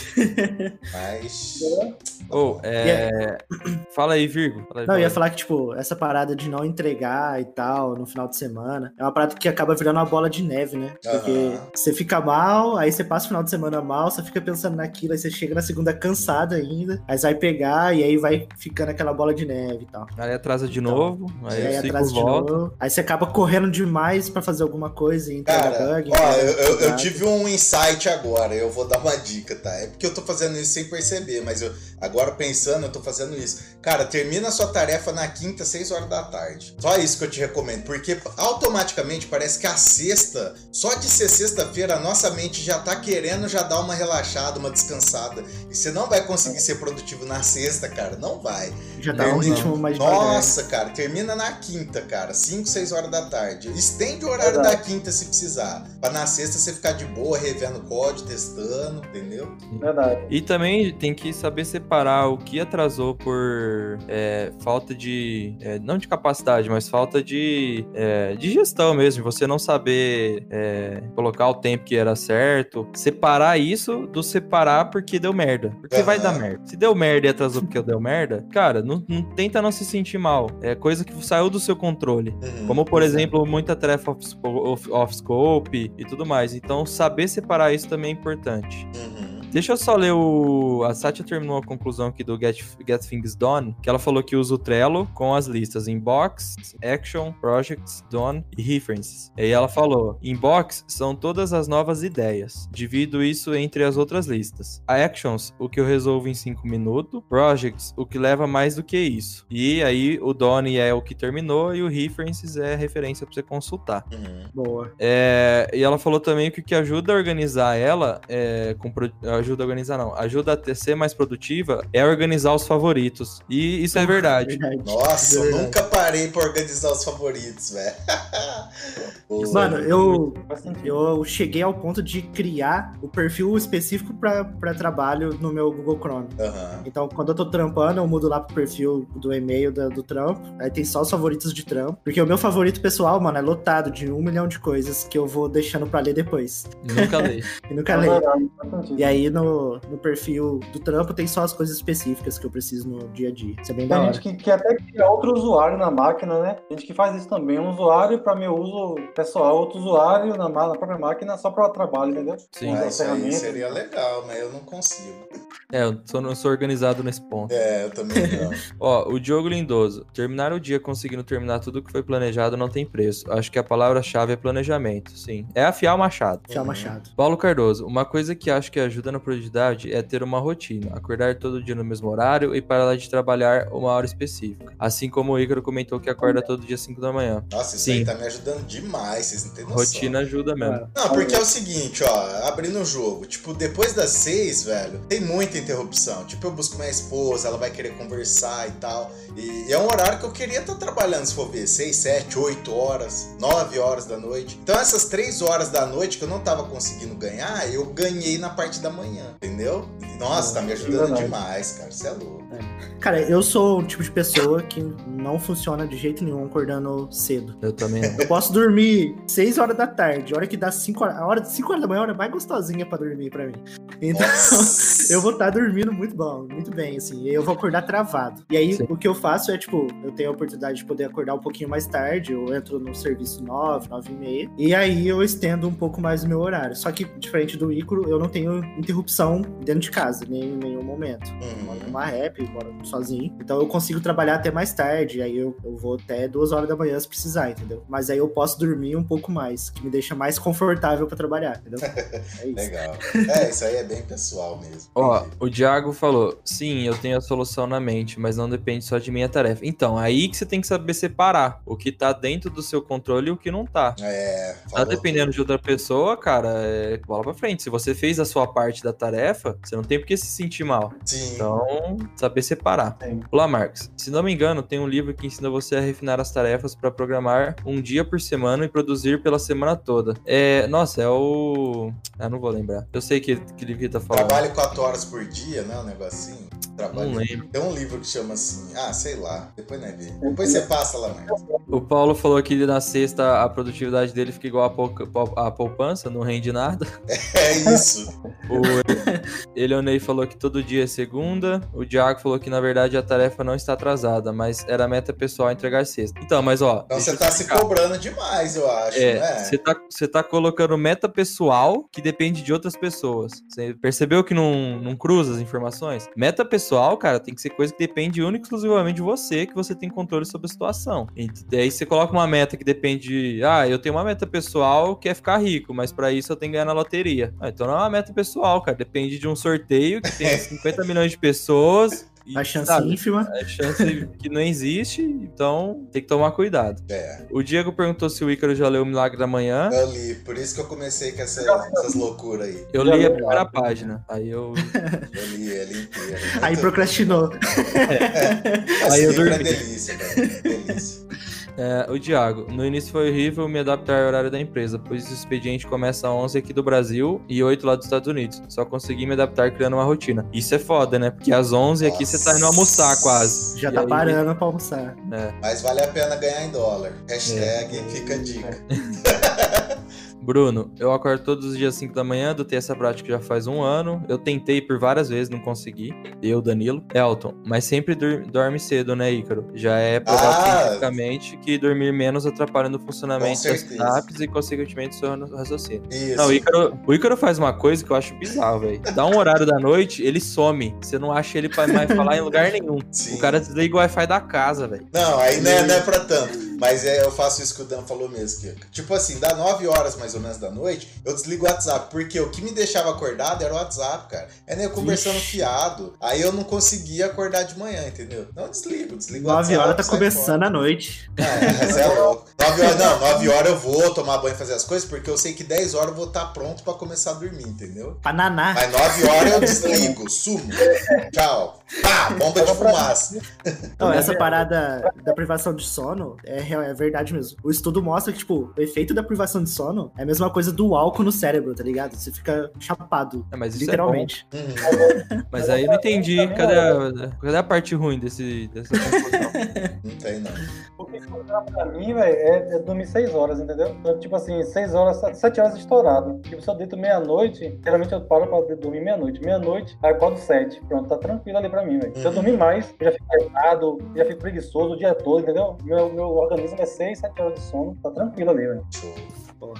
Mas. Ô, é... Fala aí, Virgo. Fala aí, Não, eu ia fala falar que, tipo, essa parada de não entregar e tal no final de semana é uma parada que acaba virando uma bola de neve, né? Porque Aham. você fica mal, aí você passa o final de semana mal, você fica pensando naquilo, aí você chega na segunda cansado ainda, aí você vai pegar e aí vai ficando aquela bola de neve e tal. aí. Atrasa de Então, novo, aí, aí ciclo atrás de volta. novo, aí você acaba correndo demais pra fazer alguma coisa e entrega Cara, bug. ó, entrega eu, eu- eu tive um insight agora. agora, eu vou dar uma dica, tá? É porque eu tô fazendo isso sem perceber, mas eu agora pensando, eu tô fazendo isso. Cara, termina a sua tarefa na quinta, 6 horas da tarde. Só isso que eu te recomendo, porque automaticamente parece que a sexta, só de ser sexta-feira, a nossa mente já tá querendo já dar uma relaxada, uma descansada. E você não vai conseguir ser produtivo na sexta, cara. Não vai. Já tá um ritmo mais Nossa, cara, termina na quinta, cara. 5, 6 horas da tarde. Estende o horário Verdade. da quinta se precisar. Pra na sexta você ficar de boa, revendo código, testando, entendeu? Verdade. E também tem que saber separar o que atrasou por é, falta de. É, não de capacidade, mas falta de, é, de gestão mesmo. Você não saber é, colocar o tempo que era certo. Separar isso do separar porque deu merda. Porque uhum. vai dar merda. Se deu merda e atrasou porque deu merda, cara, não, não tenta não se sentir mal. É coisa que saiu do seu controle. Uhum. Como, por exemplo, muita tarefa off-scope e tudo mais. Então, saber separar isso também é importante. Uhum. Deixa eu só ler o. A Satya terminou a conclusão aqui do Get, Get Things Done, que ela falou que usa o Trello com as listas Inbox, Action, Projects, Done e References. E aí ela falou: Inbox são todas as novas ideias. Divido isso entre as outras listas. A Actions, o que eu resolvo em 5 minutos. Projects, o que leva mais do que isso. E aí o Done é o que terminou e o References é a referência para você consultar. Uhum. Boa. É, e ela falou também que o que ajuda a organizar ela é, com ajuda a organizar, não. Ajuda a ser mais produtiva é organizar os favoritos. E isso é verdade. Nossa, eu nunca parei pra organizar os favoritos, velho. [LAUGHS] Mano, eu, eu cheguei ao ponto de criar o perfil específico para trabalho no meu Google Chrome. Uhum. Então, quando eu tô trampando, eu mudo lá pro perfil do e-mail do, do trampo. Aí tem só os favoritos de trampo. Porque o meu favorito pessoal, mano, é lotado de um milhão de coisas que eu vou deixando pra ler depois. Nunca leio. e nunca leio. [LAUGHS] E aí, no, no perfil do trampo tem só as coisas específicas que eu preciso no dia a dia. Isso é bem Tem da gente que, que até cria outro usuário na máquina, né? Tem gente que faz isso também. Um usuário para meu uso pessoal, outro usuário na, na própria máquina só para o trabalho, entendeu? Sim. Ah, isso aí seria legal, mas eu não consigo. É, eu sou, não sou organizado nesse ponto. É, eu também não. [LAUGHS] Ó, o Diogo Lindoso. Terminar o dia conseguindo terminar tudo que foi planejado não tem preço. Acho que a palavra-chave é planejamento, sim. É afiar o machado. Afiar o machado. Paulo Cardoso. Uma coisa que acho que ajuda na produtividade é ter uma rotina, acordar todo dia no mesmo horário e parar de trabalhar uma hora específica. Assim como o Ícaro comentou que acorda todo dia 5 da manhã. Nossa, isso Sim. aí tá me ajudando demais, vocês não têm noção. Rotina ajuda mesmo. Não, porque é o seguinte, ó, abrindo o jogo, tipo, depois das 6, velho, tem muita interrupção. Tipo, eu busco minha esposa, ela vai querer conversar e tal. E é um horário que eu queria estar trabalhando, se for ver, 6, 7, 8 horas, 9 horas da noite. Então essas 3 horas da noite que eu não tava conseguindo ganhar, eu ganhei na parte da manhã, entendeu? Nossa, tá me ajudando demais, cara. Você é louco. É. Cara, eu sou o tipo de pessoa que não funciona de jeito nenhum acordando cedo. Eu também. Eu posso dormir 6 horas da tarde. A hora que dá 5 horas. A hora de 5 horas da manhã é a hora mais gostosinha pra dormir pra mim. Então, eu vou estar tá dormindo muito bom, muito bem, assim. Eu vou acordar travado. E aí, Sim. o que eu faço é, tipo, eu tenho a oportunidade de poder acordar um pouquinho mais tarde. Eu entro no serviço 9, 9 e meia. E aí eu estendo um pouco mais o meu horário. Só que, diferente do Icaro, eu não tenho interrupção dentro de casa, nem em nenhum momento. Uhum. Eu moro numa rap, moro sozinho. Então eu consigo trabalhar até mais tarde. Aí eu, eu vou até duas horas da manhã se precisar, entendeu? Mas aí eu posso dormir um pouco mais, que me deixa mais confortável para trabalhar, entendeu? [LAUGHS] É isso. Legal. É, isso aí é bem pessoal mesmo. Ó, o Thiago falou: sim, eu tenho a solução na mente, mas não depende só de minha tarefa. Então, aí que você tem que saber separar o que tá dentro do seu controle e o que não tá. É. Tá dependendo tudo. de outra pessoa, cara, é bola pra frente. Se você fez a sua parte da tarefa, você não tem por que se sentir mal. Sim. Então, saber separar. Sim. Olá, Marcos. Se não me engano, tem um livro que ensina você a refinar as tarefas para programar um dia por semana e produzir pela semana toda. É, nossa, é o. Ah, não vou lembrar. Eu sei que, que livro tá falando. Trabalhe quatro horas por dia, né? Um negocinho. Trabalho. Não lembro. Tem um livro que chama assim. Ah, sei lá. Depois não é ver. Depois você passa lá, mãe. O Paulo falou que na sexta a produtividade dele fica igual a, poupança, não rende nada. [LAUGHS] É isso. o Eleonei falou que todo dia é segunda. O Diago falou que na verdade a tarefa não está atrasada, mas era meta pessoal entregar sexta. Então, mas ó. Então você tá se cobrando demais, eu acho, é, né? Você tá, você tá colocando meta pessoal que depende de outras pessoas. Você percebeu que não, não cruza as informações? Meta pessoal pessoal, cara, tem que ser coisa que depende única e exclusivamente de você, que você tem controle sobre a situação. E daí você coloca uma meta que depende de, ah, eu tenho uma meta pessoal que é ficar rico, mas para isso eu tenho que ganhar na loteria. Ah, então não é uma meta pessoal, cara, depende de um sorteio que tem [LAUGHS] 50 milhões de pessoas e, a chance sabe, ínfima. A chance que não existe, então tem que tomar cuidado. É. O Diego perguntou se o Ícaro já leu o Milagre da Manhã. Eu li, por isso que eu comecei com essa, essas loucuras aí. Eu li a primeira página, aí eu... Eu li ela inteira. Aí procrastinou. É. Aí eu dormi. É delícia, velho. Delícia. É, o Diago, no início foi horrível me adaptar ao horário da empresa, pois o expediente começa às 11 aqui do Brasil e 8 lá dos Estados Unidos. Só consegui me adaptar criando uma rotina. Isso é foda, né? Porque às 11 Nossa. aqui você tá indo almoçar quase. Já e tá aí... parando pra almoçar. É. Mas vale a pena ganhar em dólar. Hashtag é. fica a dica. [LAUGHS] Bruno, eu acordo todos os dias às 5 da manhã, adotei essa prática já faz um ano. Eu tentei por várias vezes, não consegui. Eu, Danilo. Elton, mas sempre dorme cedo, né, Ícaro? Já é provado ah, cientificamente que dormir menos atrapalha no funcionamento das apps e, consequentemente, seu raciocínio. Isso. Não, o Ícaro, o Ícaro faz uma coisa que eu acho bizarro, velho. Dá um horário da noite, ele some. Você não acha ele pra mais falar em lugar nenhum. Sim. O cara desliga o Wi-Fi da casa, velho. Não, aí não é, não é pra tanto. Mas é, eu faço isso que o Dan falou mesmo, que Tipo assim, dá 9 horas mais ou menos da noite, eu desligo o WhatsApp. Porque o que me deixava acordado era o WhatsApp, cara. É nem eu conversando Ixi. fiado. Aí eu não conseguia acordar de manhã, entendeu? Não desligo, desligo 9 WhatsApp. 9 horas tá começando fora. a noite. É, você é louco. 9 horas, não, 9 horas eu vou tomar banho e fazer as coisas, porque eu sei que 10 horas eu vou estar pronto pra começar a dormir, entendeu? Pananá. Mas 9 horas eu desligo, sumo. Tchau. Pá, bomba de fumaça. Não, essa parada da privação de sono é, é verdade mesmo. O estudo mostra que, tipo, o efeito da privação de sono é a mesma coisa do álcool no cérebro, tá ligado? Você fica chapado. É, mas literalmente. É mas aí eu não entendi. Cadê a, cadê a parte ruim desse, dessa confusão? [LAUGHS] não tem, não. O que pra mim, velho, é, é, dormir 6 horas, entendeu? Então, tipo assim, 6 horas, 7 horas estourado. Tipo, se eu deito meia-noite, geralmente eu paro pra dormir meia-noite. Meia-noite, aí eu acordo 7. Pronto, tá tranquilo ali pra mim, velho. Se eu dormir mais, eu já fico cansado, já fico preguiçoso o dia todo, entendeu? Meu, meu organismo é 6, 7 horas de sono, tá tranquilo ali, velho.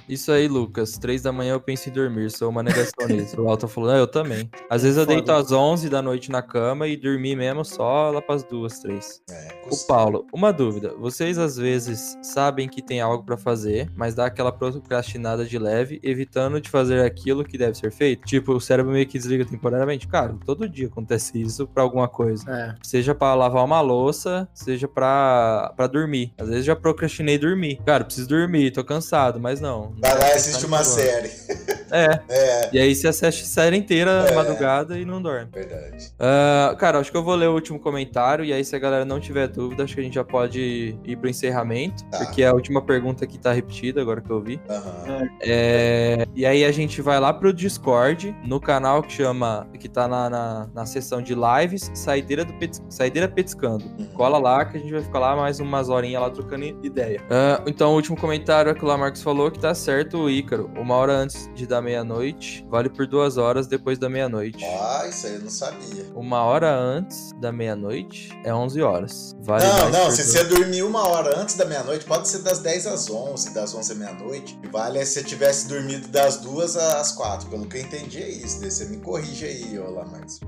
Isso aí, Lucas. Três da manhã eu penso em dormir, sou uma negacionista. [LAUGHS] o Alto falou, ah, eu também. Às vezes eu Foda. deito às 11 da noite na cama e dormi mesmo só lá pras duas, três. É, o Paulo, uma dúvida. Vocês às vezes sabem que tem algo para fazer, mas dá aquela procrastinada de leve, evitando de fazer aquilo que deve ser feito? Tipo, o cérebro meio que desliga temporariamente. Cara, todo dia acontece isso pra alguma coisa. É. Seja para lavar uma louça, seja pra, pra dormir. Às vezes já procrastinei dormir. Cara, preciso dormir, tô cansado, mas não não. Vai lá e assiste uma série. [LAUGHS] É. é. E aí você assiste a série inteira é. madrugada e não dorme. Verdade. Uh, cara, acho que eu vou ler o último comentário. E aí, se a galera não tiver dúvida, acho que a gente já pode ir pro encerramento. Tá. Porque é a última pergunta que tá repetida, agora que eu vi. Uhum. É, e aí a gente vai lá pro Discord, no canal que chama. que tá na, na, na seção de lives, Saideira, do Petis, Saideira Petiscando. Uhum. Cola lá que a gente vai ficar lá mais umas horinhas lá trocando ideia. Uh, então, o último comentário é que o Lamarcos falou que tá certo o Ícaro. Uma hora antes de dar meia-noite, vale por duas horas depois da meia-noite. Ah, isso aí eu não sabia. Uma hora antes da meia-noite é 11 horas. Vale não, não, se você dormir uma hora antes da meia-noite, pode ser das 10 às 11, das 11 à meia-noite. Vale é se você tivesse dormido das duas às quatro. Pelo que eu entendi é isso. Você me corrige aí, ó lá, Marcos.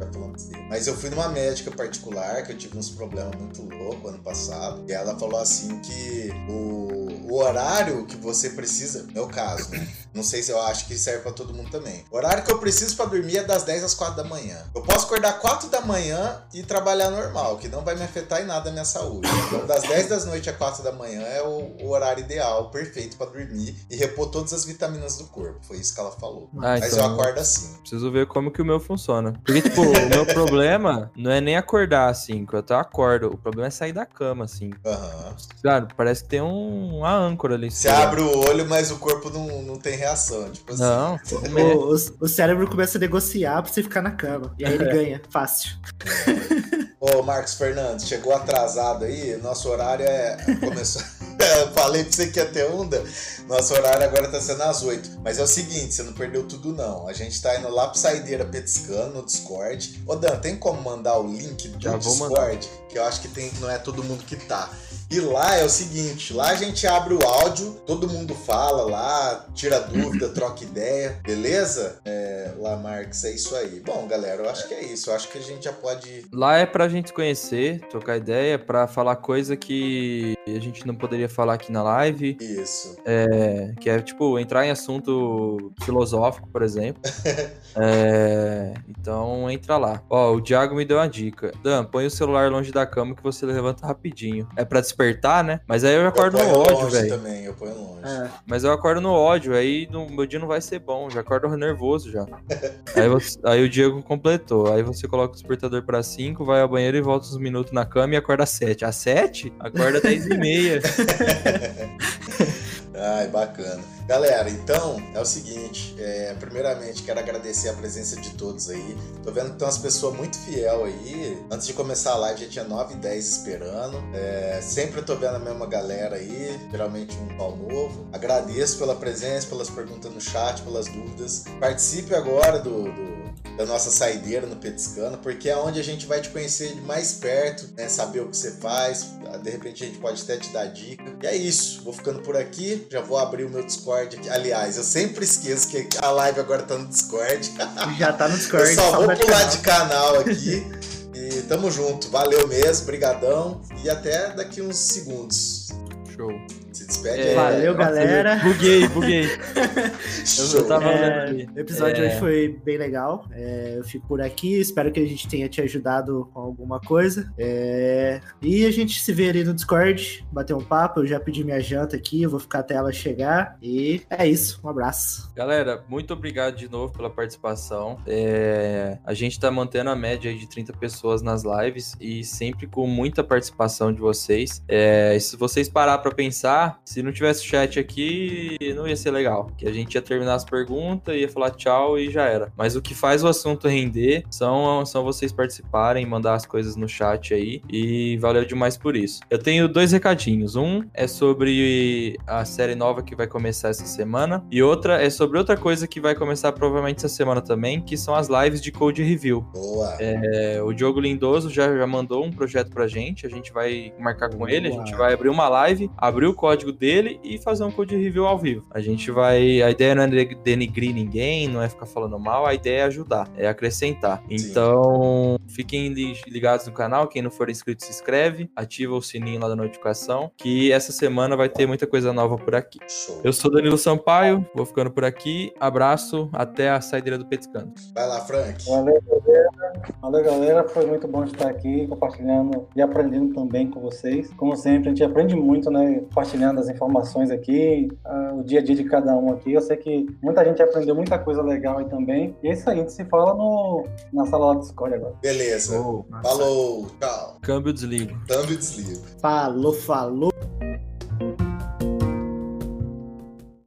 Mas eu fui numa médica particular, que eu tive uns problemas muito loucos ano passado. E ela falou assim que o, o horário que você precisa meu caso, né? Não sei se eu acho que serve para todo mundo também. O horário que eu preciso para dormir é das 10 às 4 da manhã. Eu posso acordar 4 da manhã e trabalhar normal, que não vai me afetar em nada a minha saúde. Então, das 10 da noite às 4 da manhã é o, o horário ideal, perfeito para dormir e repor todas as vitaminas do corpo. Foi isso que ela falou. Ah, Mas então, eu acordo assim. Preciso ver como que o meu funciona. Porque, tipo, o meu [LAUGHS] problema não é nem acordar assim, que eu até acordo. O problema é sair da cama, assim. Uhum. Claro, parece que tem um, uma âncora ali. Você abre o olho, mas o corpo não, não tem reação. Tipo assim. Não. [LAUGHS] O, o, o, cérebro começa a negociar pra você ficar na cama. E aí ele ganha. Fácil. [LAUGHS] Ô, Marcos Fernandes, chegou atrasado aí. Nosso horário é. Começou. [LAUGHS] Falei pra você que ia ter onda. Nosso horário agora tá sendo às 8. Mas é o seguinte, você não perdeu tudo, não. A gente tá indo lá pro Saideira Petiscando no Discord. Ô, Dan, tem como mandar o link do Já Discord? Que eu acho que tem, não é todo mundo que tá. E lá é o seguinte, lá a gente abre o áudio, todo mundo fala lá, tira dúvida, [LAUGHS] troca ideia, beleza? É, lá, Marques, é isso aí. Bom, galera, eu acho que é isso. Eu acho que a gente já pode. Lá é pra gente conhecer, trocar ideia, pra falar coisa que a gente não poderia falar aqui na live. Isso. É, que é, tipo, entrar em assunto filosófico, por exemplo. [LAUGHS] é, então, entra lá. Ó, o Thiago me deu uma dica. Dan, põe o celular longe da cama que você levanta rapidinho. É pra despertar, né? Mas aí eu acordo eu no ódio, velho. também, eu ponho longe. É. Mas eu acordo no ódio, aí no, meu dia não vai ser bom, já acordo nervoso já. [LAUGHS] aí, você- aí o Diego completou. Aí você coloca o despertador pra 5, vai ao banheiro e volta uns minutos na cama e acorda às 7. Às 7? Acorda às 10 e meia. [LAUGHS] Ai, bacana. Galera, então é o seguinte, é, primeiramente quero agradecer a presença de todos aí. Tô vendo que tem umas pessoas muito fiel aí. Antes de começar a live já tinha 9 e 10 esperando. É, sempre tô vendo a mesma galera aí, geralmente um pau novo. Agradeço pela presença, pelas perguntas no chat, pelas dúvidas. Participe agora do- do, da nossa saideira no Petiscano, porque é onde a gente vai te conhecer de mais perto, né? Saber o que você faz, de repente a gente pode até te dar dica. E é isso, vou ficando por aqui, já vou abrir o meu Discord aqui. Aliás, eu sempre esqueço que a live agora tá no Discord. [LAUGHS] Já tá no Discord. eu só vou mudar de pular canal. de canal aqui. E tamo junto, valeu mesmo, brigadão. E até daqui uns segundos. Show. Se despede É, aí. Valeu, galera. [LAUGHS] Buguei, buguei. Eu, [LAUGHS] eu tava É, o episódio É. hoje foi bem legal. É, eu fico por aqui. Espero que a gente tenha te ajudado com alguma coisa. É, e a gente se vê ali no Discord, bater um papo. Eu já pedi minha janta aqui, eu vou ficar até ela chegar. E é isso. Um abraço. Galera, muito obrigado de novo pela participação. É, a gente tá mantendo a média aí de 30 pessoas nas lives e sempre com muita participação de vocês. É, e se vocês parar pra pensar, se não tivesse chat aqui, não ia ser legal. Que a gente ia terminar as perguntas, ia falar tchau e já era. Mas o que faz o assunto render são, são vocês participarem, mandar as coisas no chat aí. E valeu demais por isso. Eu tenho dois recadinhos. Um é sobre a série nova que vai começar essa semana. E outra é sobre outra coisa que vai começar provavelmente essa semana também, que são as lives de Code Review. Boa. É, o Diogo Lindoso já, já mandou um projeto pra gente, a gente vai marcar com ele, a Boa. gente vai abrir uma live, abrir o código dele e fazer um code review ao vivo. A gente vai. A ideia não é de- denigrir ninguém, não é ficar falando mal, a ideia é ajudar, é acrescentar. Então, fiquem li- ligados no canal, quem não for inscrito se inscreve, ativa o sininho lá da notificação, que essa semana vai ter muita coisa nova por aqui. Show. Eu sou Danilo Sampaio, vou ficando por aqui. Abraço, até a saideira do Petiscando. Vai lá, Frank. Valeu, galera. Valeu, galera. Foi muito bom estar aqui compartilhando e aprendendo também com vocês. Como sempre, a gente aprende muito, né? Compartilhando as informações aqui, ah, o dia a dia de cada um aqui. Eu sei que muita gente aprendeu muita coisa legal aí também. E é isso aí, a gente se fala no, na sala lá do Discord agora. Beleza. Oh, Falou, tchau. câmbio desligo. E desligo. Falou, falou.